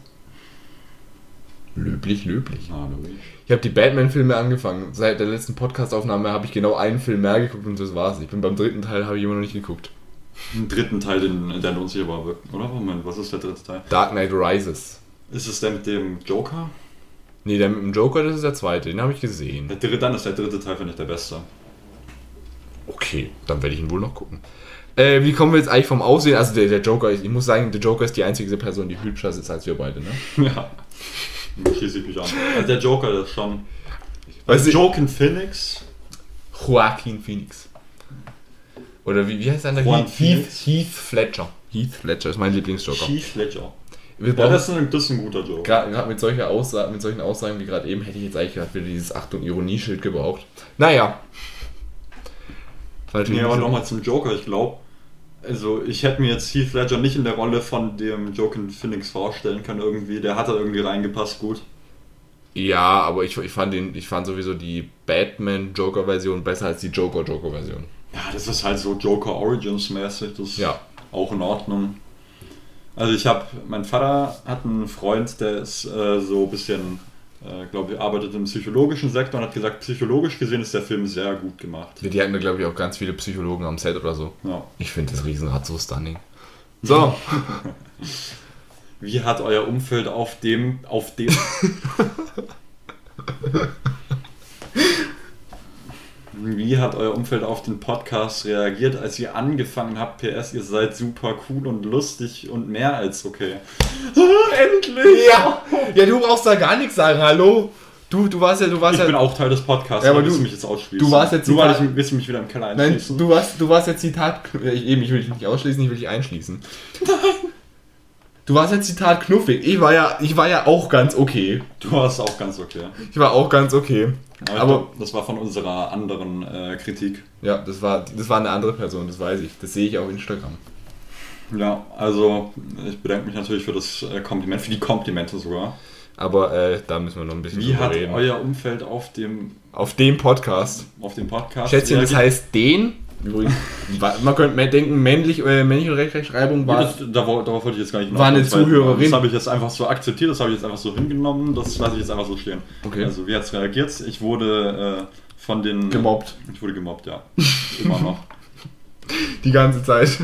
A: Löblich, löblich.
B: Ah, logisch.
A: Ich habe die Batman-Filme angefangen. Seit der letzten Podcast-Aufnahme habe ich genau einen Film mehr geguckt und das war's. Ich bin beim dritten Teil, habe ich immer noch nicht geguckt.
B: Einen dritten Teil, den, der lohnt sich aber wirklich, oder? Moment, was ist der dritte Teil?
A: Dark Knight Rises.
B: Ist es der mit dem Joker?
A: Nee, der mit dem Joker, das ist der zweite, den habe ich gesehen.
B: Der dritte, dann ist der dritte Teil, finde ich, der beste.
A: Okay, dann werde ich ihn wohl noch gucken. Äh, wie kommen wir jetzt eigentlich vom Aussehen? Also der, der Joker, ist, ich muss sagen, der Joker ist die einzige Person, die hübscher ist als wir beide, ne? [laughs]
B: Ja. Da schließe ich mich an. Also der Joker, der ist schon.
A: Weißt du-
B: Joaquin Phoenix?
A: Joaquin Phoenix. Oder wie, wie heißt der andere? Heath, Heath, Fletcher. Heath Fletcher ist mein Lieblingsjoker.
B: Heath Ledger.
A: Wir
B: Ja, das ist ein, das ist ein guter Joker.
A: Gerade mit, solcher Aussa mit solchen Aussagen wie gerade eben hätte ich jetzt eigentlich gerade wieder dieses Achtung Ironie-Schild gebraucht. Naja.
B: Ja,
A: ein
B: aber nochmal zum Joker, ich glaube, also ich hätte mir jetzt Heath Ledger nicht in der Rolle von dem Joaquin Phoenix vorstellen können irgendwie. Der hat da irgendwie reingepasst gut.
A: Ja, aber ich, ich, fand den, ich fand sowieso die Batman-Joker-Version besser als die Joker-Joker-Version.
B: Ja, das ist halt so Joker Origins mäßig, das ist
A: Ja.
B: auch in Ordnung. Also ich habe, mein Vater hat einen Freund, der ist äh, so ein bisschen, äh, glaube ich, arbeitet im psychologischen Sektor und hat gesagt, psychologisch gesehen ist der Film sehr gut gemacht.
A: Die hatten da, glaube ich, auch ganz viele Psychologen am Set oder so.
B: Ja.
A: Ich finde das Riesenrad so stunning. [laughs] So,
B: Wie hat euer Umfeld auf dem, auf dem... [laughs] Wie hat euer Umfeld auf den Podcast reagiert, als ihr angefangen habt? PS, ihr seid super cool und lustig und mehr als okay. [laughs] Endlich!
A: ja, ja, du brauchst da gar nichts sagen, hallo. Du, du warst ja, du warst
B: Ich
A: ja,
B: bin auch Teil des Podcasts,
A: Ja, aber
B: aber willst
A: du-
B: mich jetzt ausschließen.
A: du warst jetzt
B: Nur weil
A: Zitat-
B: ich willst du mich wieder im Keller
A: nein,
B: einschließen.
A: du warst, du warst ja Zitat, ich, eben, ich will dich nicht ausschließen, ich will dich einschließen. Nein. [laughs] Du warst ja Zitat knuffig. Ich war ja, ich war ja auch ganz okay.
B: Du warst auch ganz okay.
A: Ich war auch ganz okay.
B: Aber,
A: Aber,
B: glaub, das war von unserer anderen äh, Kritik.
A: ja, das war, das war eine andere Person, das weiß ich. Das sehe ich auf Instagram.
B: Ja, also ich bedanke mich natürlich für das äh, Kompliment, für die Komplimente sogar.
A: Aber äh, da müssen wir noch ein bisschen
B: Wie hat
A: reden.
B: euer Umfeld auf dem,
A: Auf dem Podcast.
B: auf dem Podcast
A: Schätzchen, das heißt den. Übrigens, man könnte mehr denken, männlich, äh, männliche Rechtschreibung war.
B: das, da, wo- darauf wollte ich jetzt gar nicht
A: War eine Zuhörerin.
B: Das habe ich jetzt einfach so akzeptiert, das habe ich jetzt einfach so hingenommen, das lasse ich jetzt einfach so stehen.
A: Okay.
B: Also wie hat es reagiert? Ich wurde äh, von den...
A: Gemobbt.
B: Ich wurde gemobbt, ja. Immer noch. [laughs]
A: Die ganze Zeit.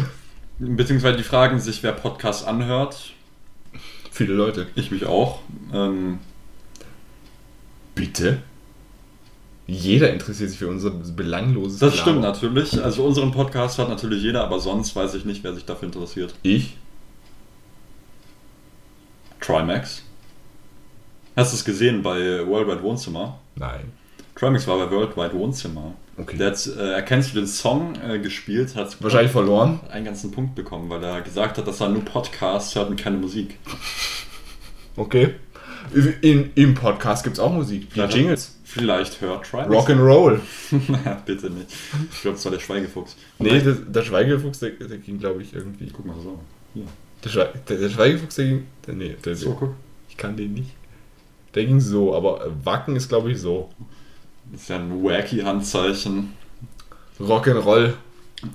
B: Beziehungsweise die fragen sich, wer Podcast anhört.
A: Viele Leute.
B: Ich mich auch. Ähm,
A: Bitte? Jeder interessiert sich für unser belangloses
B: das stimmt natürlich. Also unseren Podcast hat natürlich jeder, aber sonst weiß ich nicht, wer sich dafür interessiert.
A: Ich?
B: Trimax. Hast du es gesehen bei Worldwide Wohnzimmer?
A: Nein.
B: Trimax war bei Worldwide Wohnzimmer.
A: Okay.
B: Der hat, äh, erkennst du den Song äh, gespielt, hat
A: Wahrscheinlich verloren.
B: einen ganzen Punkt bekommen, weil er gesagt hat, dass er nur Podcasts hört und keine Musik.
A: Okay. In, Im Podcast gibt es auch Musik. Die Jingles.
B: Vielleicht hört Trimax.
A: Rock'n'Roll. [laughs]
B: Bitte nicht. Ich glaube, es war der Schweigefuchs.
A: Nee, das, der Schweigefuchs, der, der ging, glaube ich, irgendwie.
B: Guck mal so. Hier.
A: Der, Schwe der, der Schweigefuchs, der ging. Der, nee, der,
B: So, guck.
A: ich kann den nicht. Der ging so, aber Wacken ist, glaube ich, so.
B: Das ist ja ein wacky Handzeichen.
A: Rock'n'Roll.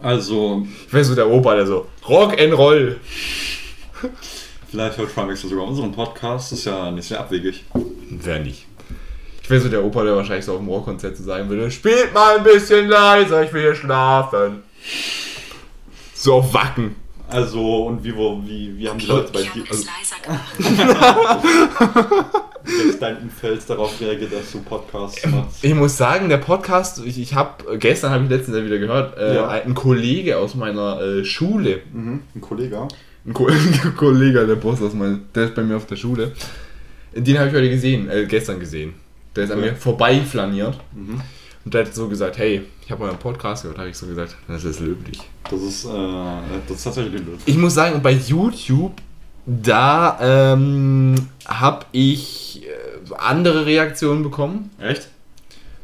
B: Also,
A: Ich weiß so, der Opa, der so. Rock'n'Roll. [laughs]
B: Vielleicht hört Trimax sogar unseren Podcast, das ist ja nicht sehr abwegig.
A: Wer nicht? Ich wäre so der Opa, der wahrscheinlich so auf dem Rohrkonzert so sagen würde, spielt mal ein bisschen leiser, ich will hier schlafen. So auf Wacken.
B: Also, und wie, wo, wie, wie haben die Leute bei
D: Ich habe
B: dir,
D: es
B: also
D: leiser [laughs] gemacht.
B: wie hat dein Umfeld darauf reagiert, dass du Podcasts machst?
A: Ich muss sagen, der Podcast, ich, ich habe, gestern habe ich letztens ja wieder gehört, äh,
B: Ja.
A: ein Kollege aus meiner äh, Schule,
B: Mhm. Ein Kollege?
A: ein, Ko [laughs] ein Kollege, der Boss aus meiner, der ist bei mir auf der Schule, den habe ich heute gesehen, äh, gestern gesehen. Der ist an mir vorbeiflaniert
B: Mhm.
A: und der hat so gesagt, hey, ich habe euren Podcast gehört, habe ich so gesagt, das ist löblich.
B: Das ist, äh, das ist tatsächlich löblich.
A: Ich muss sagen, bei YouTube, da ähm, habe ich äh, andere Reaktionen bekommen.
B: Echt?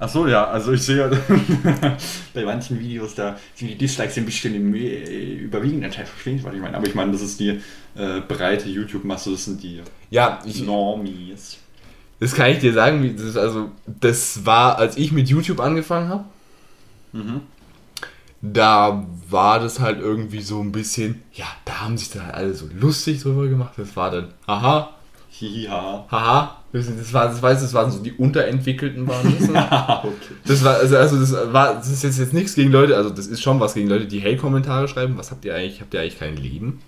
B: Ach so, ja, also ich sehe [laughs] bei manchen Videos, da sind die Dislikes ein bisschen im äh, überwiegenden Teil, verstehen Sie, was ich meine? Aber ich meine, das ist die äh, breite YouTube-Masse, das sind die
A: Ja, ich,
B: Normies.
A: Das kann ich dir sagen. wie- Das also, das war, als ich mit YouTube angefangen habe.
B: Mhm.
A: Da war das halt irgendwie so ein bisschen, ja, da haben sich dann halt alle so lustig drüber gemacht. Das war dann, haha,
B: Hiha.
A: haha. Das, war, das weißt du, das waren so die Unterentwickelten waren das. [laughs]
B: Okay.
A: Das war, also, also das war, das ist jetzt, jetzt nichts gegen Leute, also das ist schon was gegen Leute, die Hate-Kommentare schreiben. Was habt ihr eigentlich? Habt ihr eigentlich kein Leben?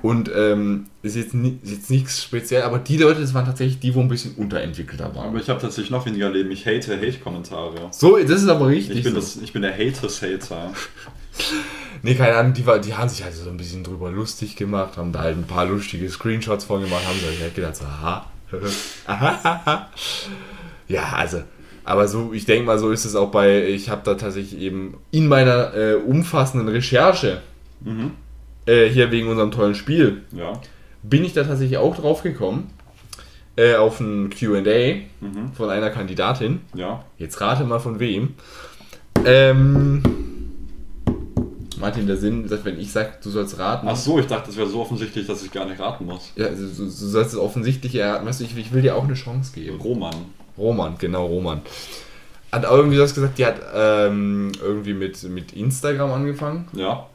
A: Und ähm, ist jetzt, ist jetzt nichts speziell, aber die Leute, das waren tatsächlich die, wo ein bisschen unterentwickelter waren.
B: Aber ich habe tatsächlich noch weniger Leben. Ich hate Hate-Kommentare.
A: so, das ist aber richtig.
B: Ich bin,
A: so.
B: das, ich bin der Haters-Hater. [laughs]
A: Nee, keine Ahnung, die, war, die haben sich halt so ein bisschen drüber lustig gemacht, haben da halt ein paar lustige Screenshots von gemacht, haben sich halt gedacht, so, aha. [laughs] Ja, also, aber so, ich denke mal, so ist es auch bei, ich habe da tatsächlich eben in meiner äh, umfassenden Recherche,
B: Mhm.
A: Äh, hier wegen unserem tollen Spiel,
B: Ja.
A: bin ich da tatsächlich auch drauf gekommen, äh, auf ein Q&A
B: Mhm.
A: von einer Kandidatin.
B: Ja.
A: Jetzt rate mal von wem. Ähm, Martin, der Sinn, dass wenn ich sage, du sollst raten.
B: Ach so, ich dachte, das wäre so offensichtlich, dass ich gar nicht raten muss.
A: Ja, also, du, du sollst es offensichtlich erraten. Weißt du, ich, ich will dir auch eine Chance geben.
B: Roman.
A: Roman, genau, Roman. Hat auch irgendwie das gesagt, die hat ähm, irgendwie mit, mit Instagram angefangen.
B: Ja.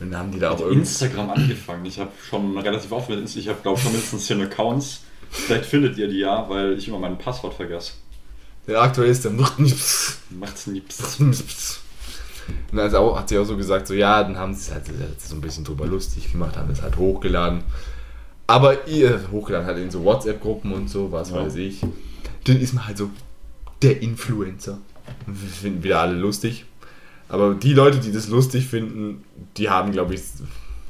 A: Dann haben die da auch irgendwie.
B: Instagram angefangen. Ich habe schon relativ oft mit Instagram, ich habe glaube schon mindestens 10 Accounts. Vielleicht findet ihr die ja, weil ich immer mein Passwort vergesse.
A: Der aktuell ist der macht nichts.
B: Macht's nie. Psst.
A: Und dann also auch, hat sie auch so gesagt, so ja, dann haben sie halt so ein bisschen drüber lustig gemacht, haben das halt hochgeladen. Aber ihr hochgeladen hat in so WhatsApp-Gruppen und so, was
B: Ja.
A: weiß ich. Dann ist man halt so der Influencer. Finden wieder alle lustig. Aber die Leute, die das lustig finden, die haben, glaube ich,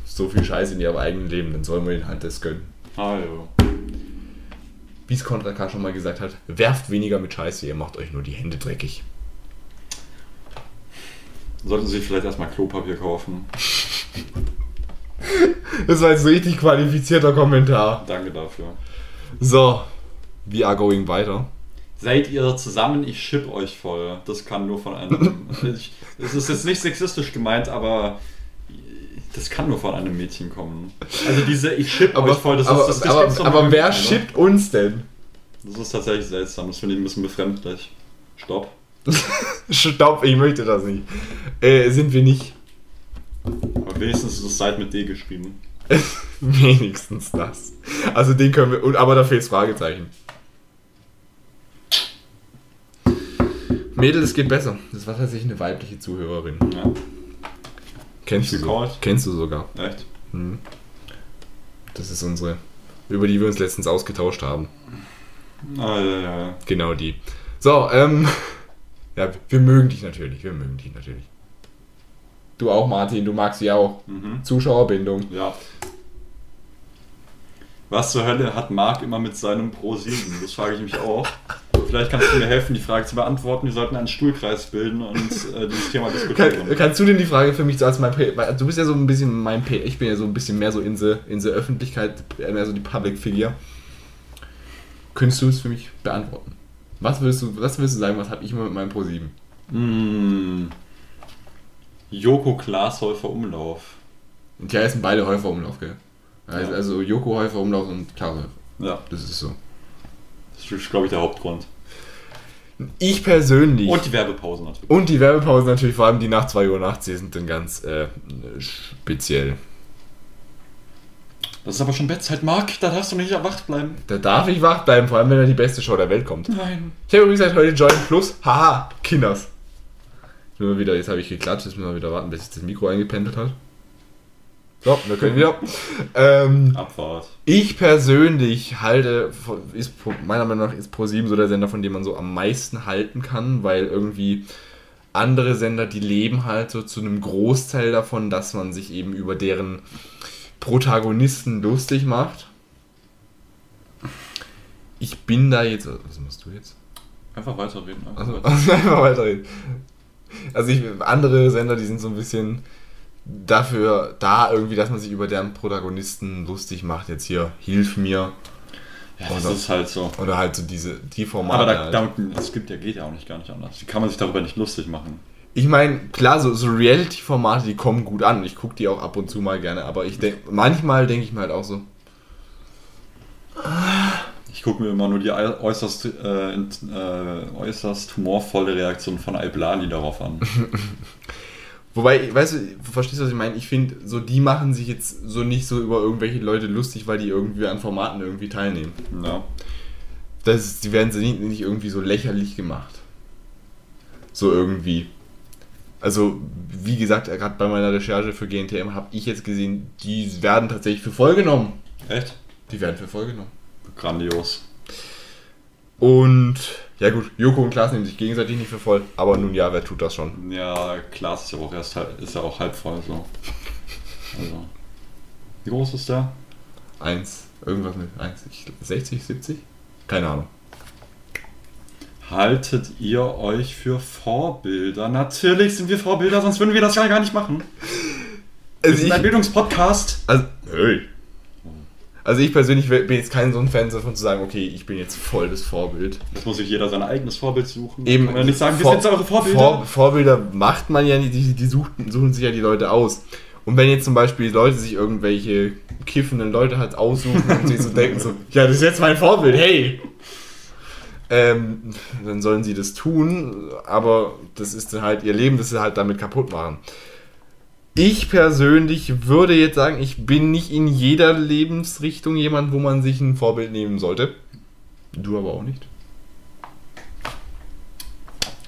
A: so viel Scheiße in ihrem eigenen Leben, dann sollen wir ihnen halt das gönnen.
B: Ah, ja.
A: Wie es Contra K schon mal gesagt hat, werft weniger mit Scheiße, ihr macht euch nur die Hände dreckig.
B: Sollten Sie sich vielleicht erstmal Klopapier kaufen. [laughs]
A: Das war jetzt ein richtig qualifizierter Kommentar.
B: Danke dafür.
A: So, we are going weiter.
B: Seid ihr zusammen, ich ship euch voll. Das kann nur von einem. [laughs] ich, das ist jetzt nicht sexistisch gemeint, aber das kann nur von einem Mädchen kommen. Also diese ich ship
A: Aber,
B: euch voll, das
A: aber,
B: ist das, das
A: aber, aber
B: nur
A: wer
B: ne?
A: shippt uns denn?
B: Das ist tatsächlich seltsam, das finde ich ein bisschen befremdlich. Stopp. [laughs]
A: Stopp, ich möchte das nicht. Äh, sind wir nicht.
B: Aber wenigstens ist das Site mit D geschrieben. [laughs]
A: Wenigstens das. Also den können wir. Aber da fehlt Fragezeichen. Mädel, es geht besser. Das war tatsächlich eine weibliche Zuhörerin.
B: Ja,
A: Kennst du, so, kennst du sogar.
B: echt?
A: Das ist unsere, über die wir uns letztens ausgetauscht haben.
B: Ah, ja, ja, ja.
A: Genau die. So, ähm. [laughs] Ja, wir mögen dich natürlich. Wir mögen dich natürlich. Du auch, Martin. Du magst sie auch.
B: Mhm.
A: Zuschauerbindung.
B: Ja. Was zur Hölle hat Marc immer mit seinem Pro 7? Das frage ich mich auch. Vielleicht kannst du mir helfen, die Frage zu beantworten. Wir sollten einen Stuhlkreis bilden und äh, dieses Thema
A: Kann,
B: diskutieren.
A: kannst du denn die Frage für mich so als mein P weil Du bist ja so ein bisschen mein P Ich bin ja so ein bisschen mehr so in der in the Öffentlichkeit, mehr so die Public Figure. Könntest du es für mich beantworten? Was würdest du, was würdest du sagen, was habe ich immer mit meinem Pro 7?
B: Mm. Joko Glashäufer Umlauf.
A: Und die heißen beide Häufer Umlauf, gell? Also,
B: Ja.
A: also Joko Häufer Umlauf und Häufer.
B: Ja,
A: Das ist so.
B: das ist, glaube ich, der Hauptgrund.
A: Ich persönlich.
B: Und die Werbepause natürlich.
A: Und die Werbepausen natürlich, vor allem die nach 2 Uhr nachts, die sind dann ganz äh, speziell.
B: Das ist aber schon Bettzeit, Marc. Da darfst du nicht wach bleiben.
A: Da darf ich wach bleiben, vor allem wenn da die beste Show der Welt kommt.
B: Nein.
A: Ich habe übrigens seit heute Join Plus. Haha, Kinders. Wir wieder, jetzt habe ich geklatscht, jetzt müssen wir wieder warten, bis sich das Mikro eingependelt hat. So, wir können wieder. Ähm,
B: Abfahrt.
A: ich persönlich halte, ist meiner Meinung nach ist Pro7 so der Sender, von dem man so am meisten halten kann, weil irgendwie andere Sender, die leben halt so zu einem Großteil davon, dass man sich eben über deren Protagonisten lustig macht. Ich bin da jetzt. Was machst du jetzt?
B: Einfach weiterreden. Einfach
A: Also, [laughs]
B: weiter.
A: also einfach weiterreden. Also ich, andere Sender, die sind so ein bisschen dafür da irgendwie, dass man sich über deren Protagonisten lustig macht. Jetzt hier, hilf mir.
B: Ja, das
A: Oder-
B: ist halt so.
A: Oder halt so diese, die Formate.
B: Aber da,
A: halt.
B: da, das gibt ja, geht ja auch nicht gar nicht anders. Wie kann man sich darüber nicht lustig machen?
A: Ich meine, klar, so, so Reality-Formate, die kommen gut an. Ich gucke die auch ab und zu mal gerne, aber ich denke, manchmal denke ich mir halt auch so,
B: Ich gucke mir immer nur die äu- äußerst, äh, äh, äußerst humorvolle Reaktion von Alblali darauf an. [laughs]
A: Wobei, weißt du, verstehst du, was ich meine? Ich finde, so die machen sich jetzt so nicht so über irgendwelche Leute lustig, weil die irgendwie an Formaten irgendwie teilnehmen.
B: ja.
A: Das ist, die werden sie nicht, nicht irgendwie so lächerlich gemacht. So irgendwie. Also, wie gesagt, gerade bei meiner Recherche für GNTM habe ich jetzt gesehen, die werden tatsächlich für voll genommen.
B: Echt?
A: Die werden für voll genommen.
B: Grandios.
A: Und, ja gut, Joko und Klaas nehmen sich gegenseitig nicht für voll, aber nun ja, wer tut das schon?
B: Ja, Glas ist ja auch erst halb, ist ja auch halb voll so. Also. Wie groß ist der?
A: Eins, irgendwas mit eins, ich, 60, 70? Keine Ahnung.
B: Haltet ihr euch für Vorbilder? Natürlich sind wir Vorbilder, sonst würden wir das ja gar nicht machen. Wir
A: Also
B: sind ein
A: ich,
B: Bildungspodcast.
A: also, hey. Also ich persönlich bin jetzt kein so ein Fan davon zu sagen, okay, ich bin jetzt voll das Vorbild.
B: Jetzt muss sich jeder sein eigenes Vorbild suchen.
A: Eben,
B: Kann man nicht sagen, wir
A: Vor-
B: sind jetzt eure Vorbilder.
A: Vor, Vorbilder macht man ja nicht, die, die suchen, suchen sich ja die Leute aus. Und wenn jetzt zum Beispiel Leute sich irgendwelche kiffenden Leute halt aussuchen und sich so denken, so, ja, das ist jetzt mein Vorbild, hey! Ähm, dann sollen sie das tun, aber das ist dann halt ihr Leben, das sie halt damit kaputt machen. Ich persönlich würde jetzt sagen, ich bin nicht in jeder Lebensrichtung jemand, wo man sich ein Vorbild nehmen sollte. Du aber auch nicht.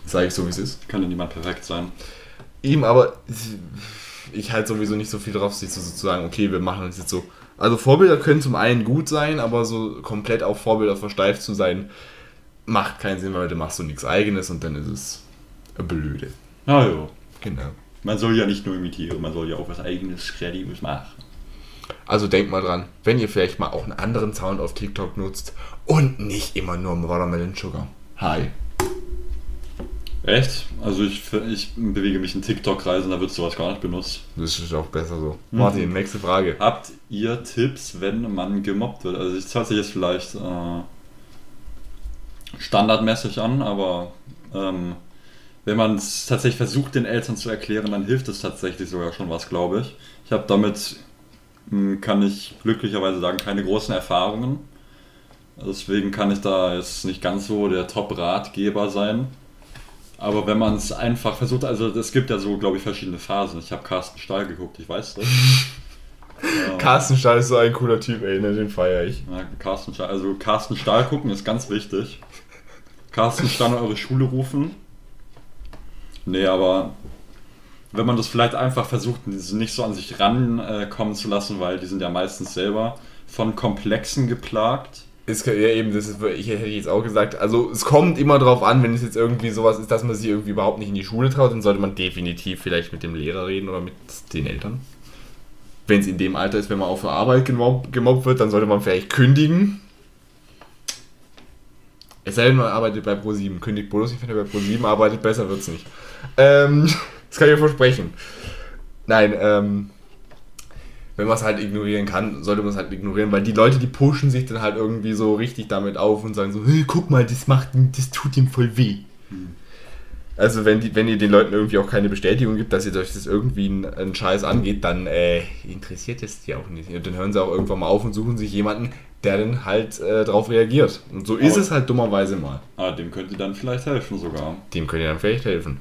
A: Sag ich so, wie es ist.
B: Kann ja niemand perfekt sein.
A: Eben, aber ich halte sowieso nicht so viel drauf, sich so zu sagen, okay, wir machen das jetzt so. Also Vorbilder können zum einen gut sein, aber so komplett auf Vorbilder versteift zu sein, macht keinen Sinn, weil du machst so nichts eigenes und dann ist es blöde.
B: Na ja.
A: Genau.
B: Man soll ja nicht nur imitieren, man soll ja auch was eigenes, Kreatives machen.
A: Also denkt mal dran, wenn ihr vielleicht mal auch einen anderen Sound auf TikTok nutzt und nicht immer nur Watermelon Sugar. Hi.
B: Echt? Also ich, ich bewege mich in TikTok-Kreisen, da wird sowas gar nicht benutzt.
A: Das ist auch besser so. Martin, nächste Frage.
B: Habt ihr Tipps, wenn man gemobbt wird? Also es hört sich jetzt vielleicht äh, standardmäßig an, aber ähm, wenn man es tatsächlich versucht, den Eltern zu erklären, dann hilft es tatsächlich sogar schon was, glaube ich. Ich habe damit, mh, kann ich glücklicherweise sagen, keine großen Erfahrungen. Deswegen kann ich da jetzt nicht ganz so der Top-Ratgeber sein. Aber wenn man es einfach versucht, also es gibt ja so, glaube ich, verschiedene Phasen. Ich habe Carsten Stahl geguckt, ich weiß das. [laughs] Ähm,
A: Carsten Stahl ist so ein cooler Typ, ey, ne, den feiere ich.
B: ja, Carsten Stahl, also Carsten Stahl gucken ist ganz wichtig. Carsten Stahl in eure Schule rufen. Nee, aber wenn man das vielleicht einfach versucht, nicht so an sich rankommen zu lassen, weil die sind ja meistens selber von Komplexen geplagt.
A: Ist, ja, eben, das ist, ich hätte jetzt auch gesagt, also es kommt immer drauf an, wenn es jetzt irgendwie sowas ist, dass man sich irgendwie überhaupt nicht in die Schule traut, dann sollte man definitiv vielleicht mit dem Lehrer reden oder mit den Eltern. Wenn es in dem Alter ist, wenn man auf der Arbeit gemobbt, gemobbt wird, dann sollte man vielleicht kündigen. Es sei denn, man arbeitet bei Pro7. Kündigt nicht, wenn er bei Pro7 arbeitet, besser wird's nicht. Ähm, [laughs] das kann ich dir versprechen. Nein, ähm, wenn man es halt ignorieren kann, sollte man es halt ignorieren, weil die Leute, die pushen sich dann halt irgendwie so richtig damit auf und sagen so, hey, guck mal, das macht, das tut ihm voll weh. Also wenn, die, wenn ihr den Leuten irgendwie auch keine Bestätigung gibt, dass ihr euch das irgendwie einen, einen Scheiß angeht, dann äh, interessiert es die auch nicht. Und dann hören sie auch irgendwann mal auf und suchen sich jemanden, der dann halt äh, drauf reagiert. Und so ist
B: Aber-
A: es halt dummerweise mal.
B: Ah, dem könnt ihr dann vielleicht helfen sogar.
A: Dem könnt ihr dann vielleicht helfen.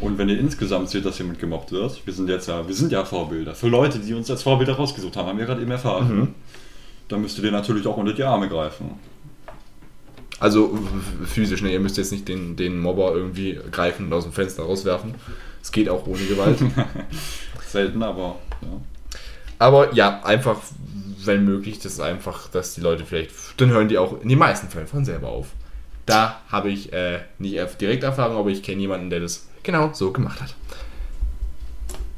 B: Und wenn ihr insgesamt seht, dass jemand gemobbt wird, wir sind jetzt ja, wir sind ja Vorbilder. Für Leute, die uns als Vorbilder rausgesucht haben, haben wir gerade eben erfahren.
A: Mhm.
B: Dann müsst ihr dir natürlich auch unter die Arme greifen.
A: Also physisch, ne? Ihr müsst jetzt nicht den, den Mobber irgendwie greifen und aus dem Fenster rauswerfen. Es geht auch ohne Gewalt. [laughs]
B: Selten, aber ja.
A: Aber ja, einfach, wenn möglich, das einfach, dass die Leute vielleicht, dann hören die auch in den meisten Fällen von selber auf. Da habe ich äh, nicht direkt Erfahrung, aber ich kenne jemanden, der das genau so gemacht hat.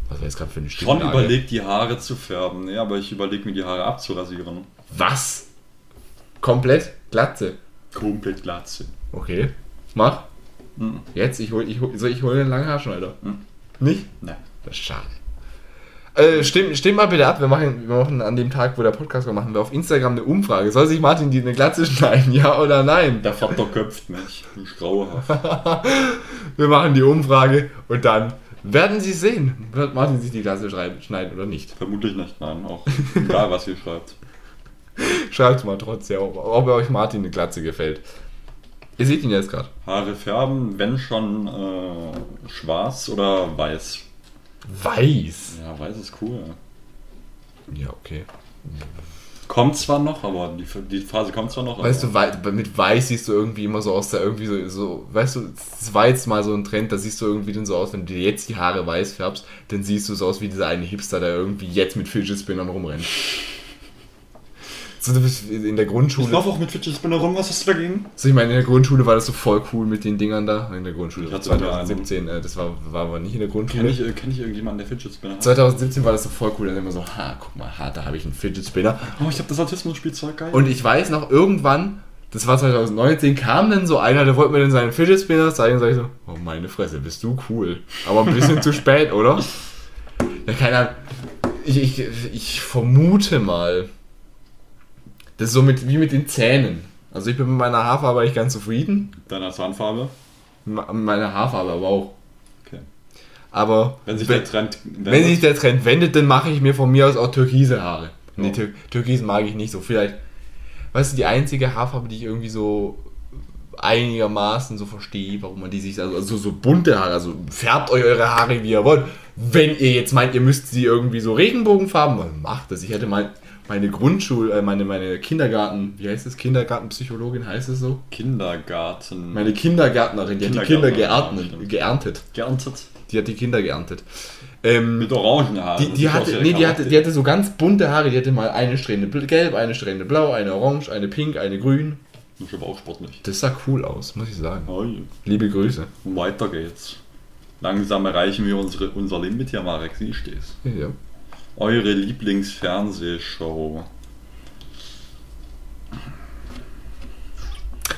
A: Was war jetzt gerade für eine
B: Schon
A: Stimmlage?
B: überlegt, die Haare zu färben. Nee, aber ich überlege mir die Haare abzurasieren.
A: Was? Komplett? Glatze?
B: Komplett Glatze.
A: Okay. Mach.
B: Mhm.
A: Jetzt? Ich hol, ich hol, soll ich hol den langen Haarschneider?
B: Mhm.
A: Nicht?
B: Nein.
A: Das ist schade. Äh, stimmt, stimmt mal bitte ab. Wir machen, wir machen an dem Tag, wo der Podcast kommt, machen wir auf Instagram eine Umfrage. Soll sich Martin die eine Glatze [laughs] schneiden? Ja oder nein?
B: Der Vater köpft mich. Ich grauenhaft. [laughs]
A: Wir machen die Umfrage und dann werden Sie sehen, wird Martin sich die Glatze schneiden oder nicht.
B: Vermutlich nicht, nein. Auch egal, was ihr schreibt. [laughs]
A: Schreibt mal trotzdem, ob, ob euch Martin eine Glatze gefällt. Ihr seht ihn jetzt gerade.
B: Haare färben, wenn schon äh, schwarz oder weiß.
A: Weiß.
B: Ja, weiß ist cool.
A: Ja, okay.
B: Kommt zwar noch, aber die, die Phase kommt zwar noch.
A: Weißt du, wei- mit weiß siehst du irgendwie immer so aus, da irgendwie so, so, weißt du, das war jetzt mal so ein Trend, da siehst du irgendwie dann so aus, wenn du dir jetzt die Haare weiß färbst, dann siehst du so aus wie dieser eine Hipster, der irgendwie jetzt mit Fidget Spinnern rumrennt. So, in der Grundschule.
B: Ich laufe auch mit Fidget Spinner rum, was hast du dagegen?
A: So, ich meine, in der Grundschule war das so voll cool mit den Dingern da. In der Grundschule,
B: Ich hatte
A: 2017, äh, das war, war aber nicht in der Grundschule.
B: Kenn ich, äh, kenn ich irgendjemanden, der Fidget Spinner hat?
A: 2017 war das so voll cool, dann immer so, ha, guck mal, ha, da habe ich einen Fidget Spinner.
B: Oh, ich habe das Autismus-Spielzeug geil.
A: Und ich weiß noch, irgendwann, das war 2019, kam dann so einer, der wollte mir dann seinen Fidget Spinner zeigen, sag ich so, oh meine Fresse, bist du cool. Aber ein bisschen [laughs] zu spät, oder? Ja, keine Ahnung. Ich, ich, ich vermute mal, das ist so mit, wie mit den Zähnen. Also ich bin mit meiner Haarfarbe eigentlich ganz zufrieden.
B: Deiner Zahnfarbe.
A: Mit meiner Haarfarbe aber auch.
B: Okay.
A: Aber
B: Wenn sich der Trend
A: wenn sich der Trend wendet, dann mache ich mir von mir aus auch türkise Haare. Nee,
B: Ja.
A: Tür Türkis mag ich nicht so. Vielleicht, weißt du, die einzige Haarfarbe, die ich irgendwie so einigermaßen so verstehe, warum man die sich, also, also so bunte Haare, also färbt euch eure Haare, wie ihr wollt. Wenn ihr jetzt meint, ihr müsst sie irgendwie so Regenbogenfarben, macht das. Ich hätte mal meine Grundschule, äh, meine, meine Kindergarten, wie heißt das? Kindergartenpsychologin heißt es so?
B: Kindergarten.
A: Meine Kindergärtnerin, die hat die Kinder geerntet. geerntet.
B: geerntet.
A: Die hat die Kinder geerntet. Ähm,
B: Mit Orangenhaaren.
A: die,
B: Das
A: die,
B: aus
A: hatte, nee, die, hatte, die hatte so ganz bunte Haare. Die hatte mal eine Strähne gelb, eine Strähne blau, eine orange, eine pink, eine grün.
B: Das ist aber auch sportlich.
A: Das sah cool aus, muss ich sagen.
B: Oh, ja.
A: Liebe Grüße.
B: Und weiter geht's. Langsam erreichen wir unsere, unser Limit hier, Marek. Wie stehst
A: Ja.
B: Eure Lieblingsfernsehshow.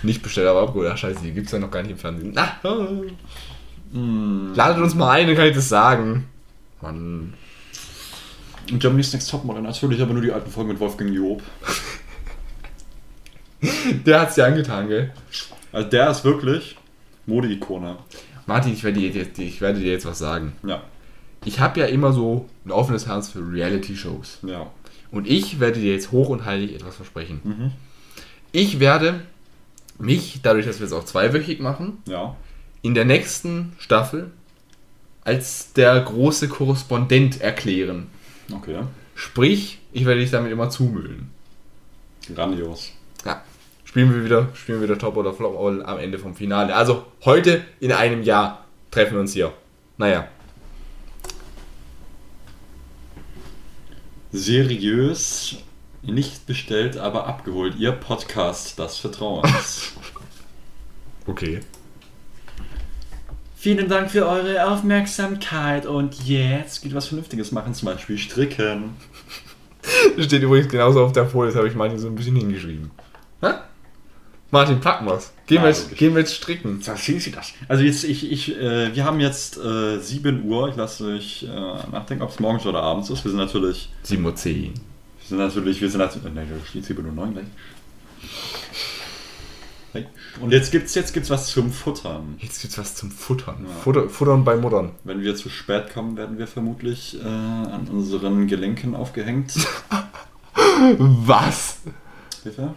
A: Nicht bestellt, aber abgeholt. Ach scheiße, die gibt's ja noch gar nicht im Fernsehen. Na,
B: Hm.
A: ladet uns mal ein, dann kann ich das sagen. Mann.
B: Und Germany's Next Topmodel natürlich, aber nur die alten Folgen mit Wolfgang Job. [laughs]
A: Der hat's dir angetan, gell?
B: Also der ist wirklich Modeikone.
A: Martin, ich werde, dir ich werde dir jetzt was sagen.
B: Ja,
A: Ich habe ja immer so ein offenes Herz für Reality-Shows.
B: ja.
A: Und ich werde dir jetzt hoch und heilig etwas versprechen.
B: Mhm.
A: Ich werde mich, dadurch, dass wir es auch zweiwöchig machen,
B: Ja.
A: in der nächsten Staffel als der große Korrespondent erklären.
B: Okay.
A: Sprich, ich werde dich damit immer zumüllen.
B: Grandios.
A: Ja. Spielen wir wieder, spielen wir wieder Top oder Flop am Ende vom Finale. Also heute in einem Jahr treffen wir uns hier. Naja.
B: Seriös, nicht bestellt, aber abgeholt. Ihr Podcast des Vertrauens. [laughs]
A: Okay.
B: Vielen Dank für eure Aufmerksamkeit und jetzt geht was Vernünftiges machen, zum Beispiel stricken.
A: Das [laughs] steht übrigens genauso auf der Folie, das habe ich Martin so ein bisschen hingeschrieben. Hä? Martin, packen wir's. Gehen, wir
B: Ja,
A: jetzt,
B: wirklich.
A: gehen wir jetzt stricken.
B: Da sehen Sie das. Also jetzt, ich, ich, äh, wir haben jetzt äh, 7 Uhr. Ich lasse euch äh, nachdenken, ob es morgens oder abends ist. Wir sind natürlich,
A: 7.10 Uhr.
B: wir sind natürlich, wir sind natürlich, nein, da steht 7 Uhr 9 gleich. Und jetzt gibt's jetzt gibt's was zum Futtern.
A: Jetzt gibt's was zum Futtern.
B: Ja.
A: Futter, Futtern bei Muttern.
B: Wenn wir zu spät kommen, werden wir vermutlich äh, an unseren Gelenken aufgehängt. [laughs]
A: Was?
B: Hilfe.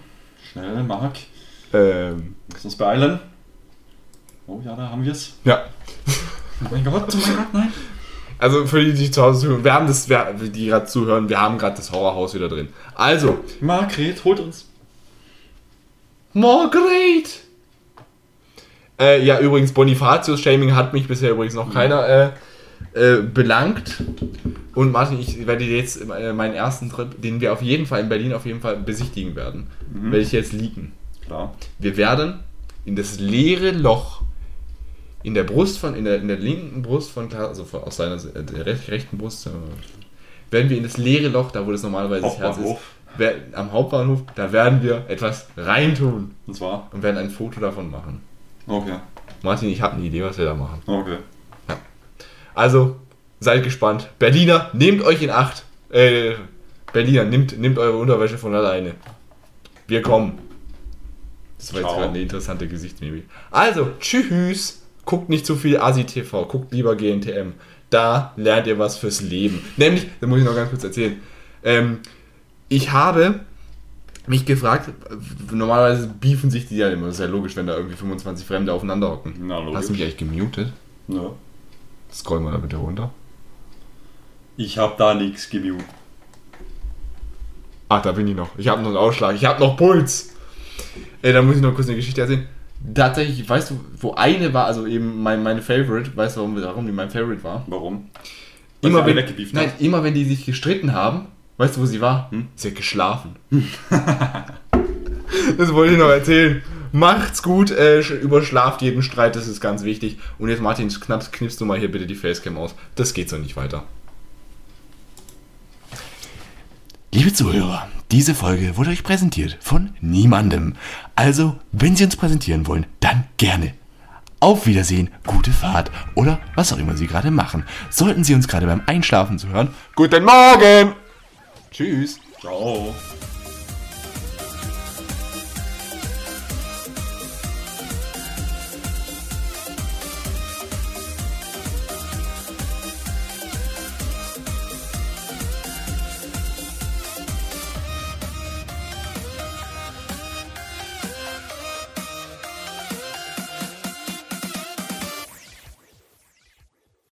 B: Schnell, Mark.
A: Ähm,
B: Müssen uns beeilen. Oh ja, da haben wir es.
A: ja.
B: Oh mein Gott, oh mein Gott, nein.
A: Also für die, die zu Hause zuhören, wir haben das, wir, die gerade zuhören, wir haben gerade das Horrorhaus wieder drin. Also,
B: Margret, holt uns.
A: Margret! Äh, ja, übrigens, Bonifatius-Shaming hat mich bisher übrigens noch keiner äh, äh, belangt. Und Martin, ich werde jetzt äh, meinen ersten Trip, den wir auf jeden Fall in Berlin auf jeden Fall besichtigen werden, werde ich jetzt liegen.
B: Klar.
A: Wir werden in das leere Loch in der Brust von, in der, in der linken Brust von Klaas, also von, aus seiner äh, rechten Brust, äh, werden wir in das leere Loch, da wo das normalerweise das Herz ist, wer- am Hauptbahnhof, da werden wir etwas reintun
B: Und zwar?
A: und werden ein Foto davon machen.
B: Okay.
A: Martin, ich habe eine Idee, was wir da machen.
B: Okay.
A: Also, seid gespannt. Berliner, nehmt euch in Acht. Äh, Berliner, nehmt, nehmt eure Unterwäsche von alleine. Wir kommen. Das war jetzt
B: Ciao.
A: gerade eine interessante Gesichtsmimik. Also, tschüss. Guckt nicht zu viel Asi-TV, guckt lieber GNTM. Da lernt ihr was fürs Leben. Nämlich, da muss ich noch ganz kurz erzählen. Ähm, ich habe mich gefragt, normalerweise beefen sich die ja immer. Das ist ja logisch, wenn da irgendwie 25 Fremde aufeinander hocken.
B: Na, logisch.
A: Hast du mich eigentlich gemutet?
B: Ja.
A: Scroll mal da bitte runter.
B: Ich hab da nichts gemute.
A: Ach, da bin ich noch. Ich habe noch einen Ausschlag. Ich habe noch Puls. Ey, da muss ich noch kurz eine Geschichte erzählen. Tatsächlich, weißt du, wo eine war, also eben mein, meine Favorite, weißt du, warum, warum die mein Favorite war?
B: Warum?
A: Immer
B: Weil
A: wenn,
B: weggebieft
A: nein,
B: hat.
A: immer wenn die sich gestritten haben, weißt du, wo sie war?
B: Hm?
A: Sie hat geschlafen. das wollte ich noch erzählen. Macht's gut, äh, sch- überschlaft jeden Streit, das ist ganz wichtig. Und jetzt, Martin, knapp, knippst du mal hier bitte die Facecam aus. Das geht so nicht weiter.
E: Liebe Zuhörer, diese Folge wurde euch präsentiert von niemandem. Also, wenn Sie uns präsentieren wollen, dann gerne. Auf Wiedersehen, gute Fahrt oder was auch immer Sie gerade machen. Sollten Sie uns gerade beim Einschlafen zuhören,
A: Guten Morgen! Tschüss!
B: Ciao.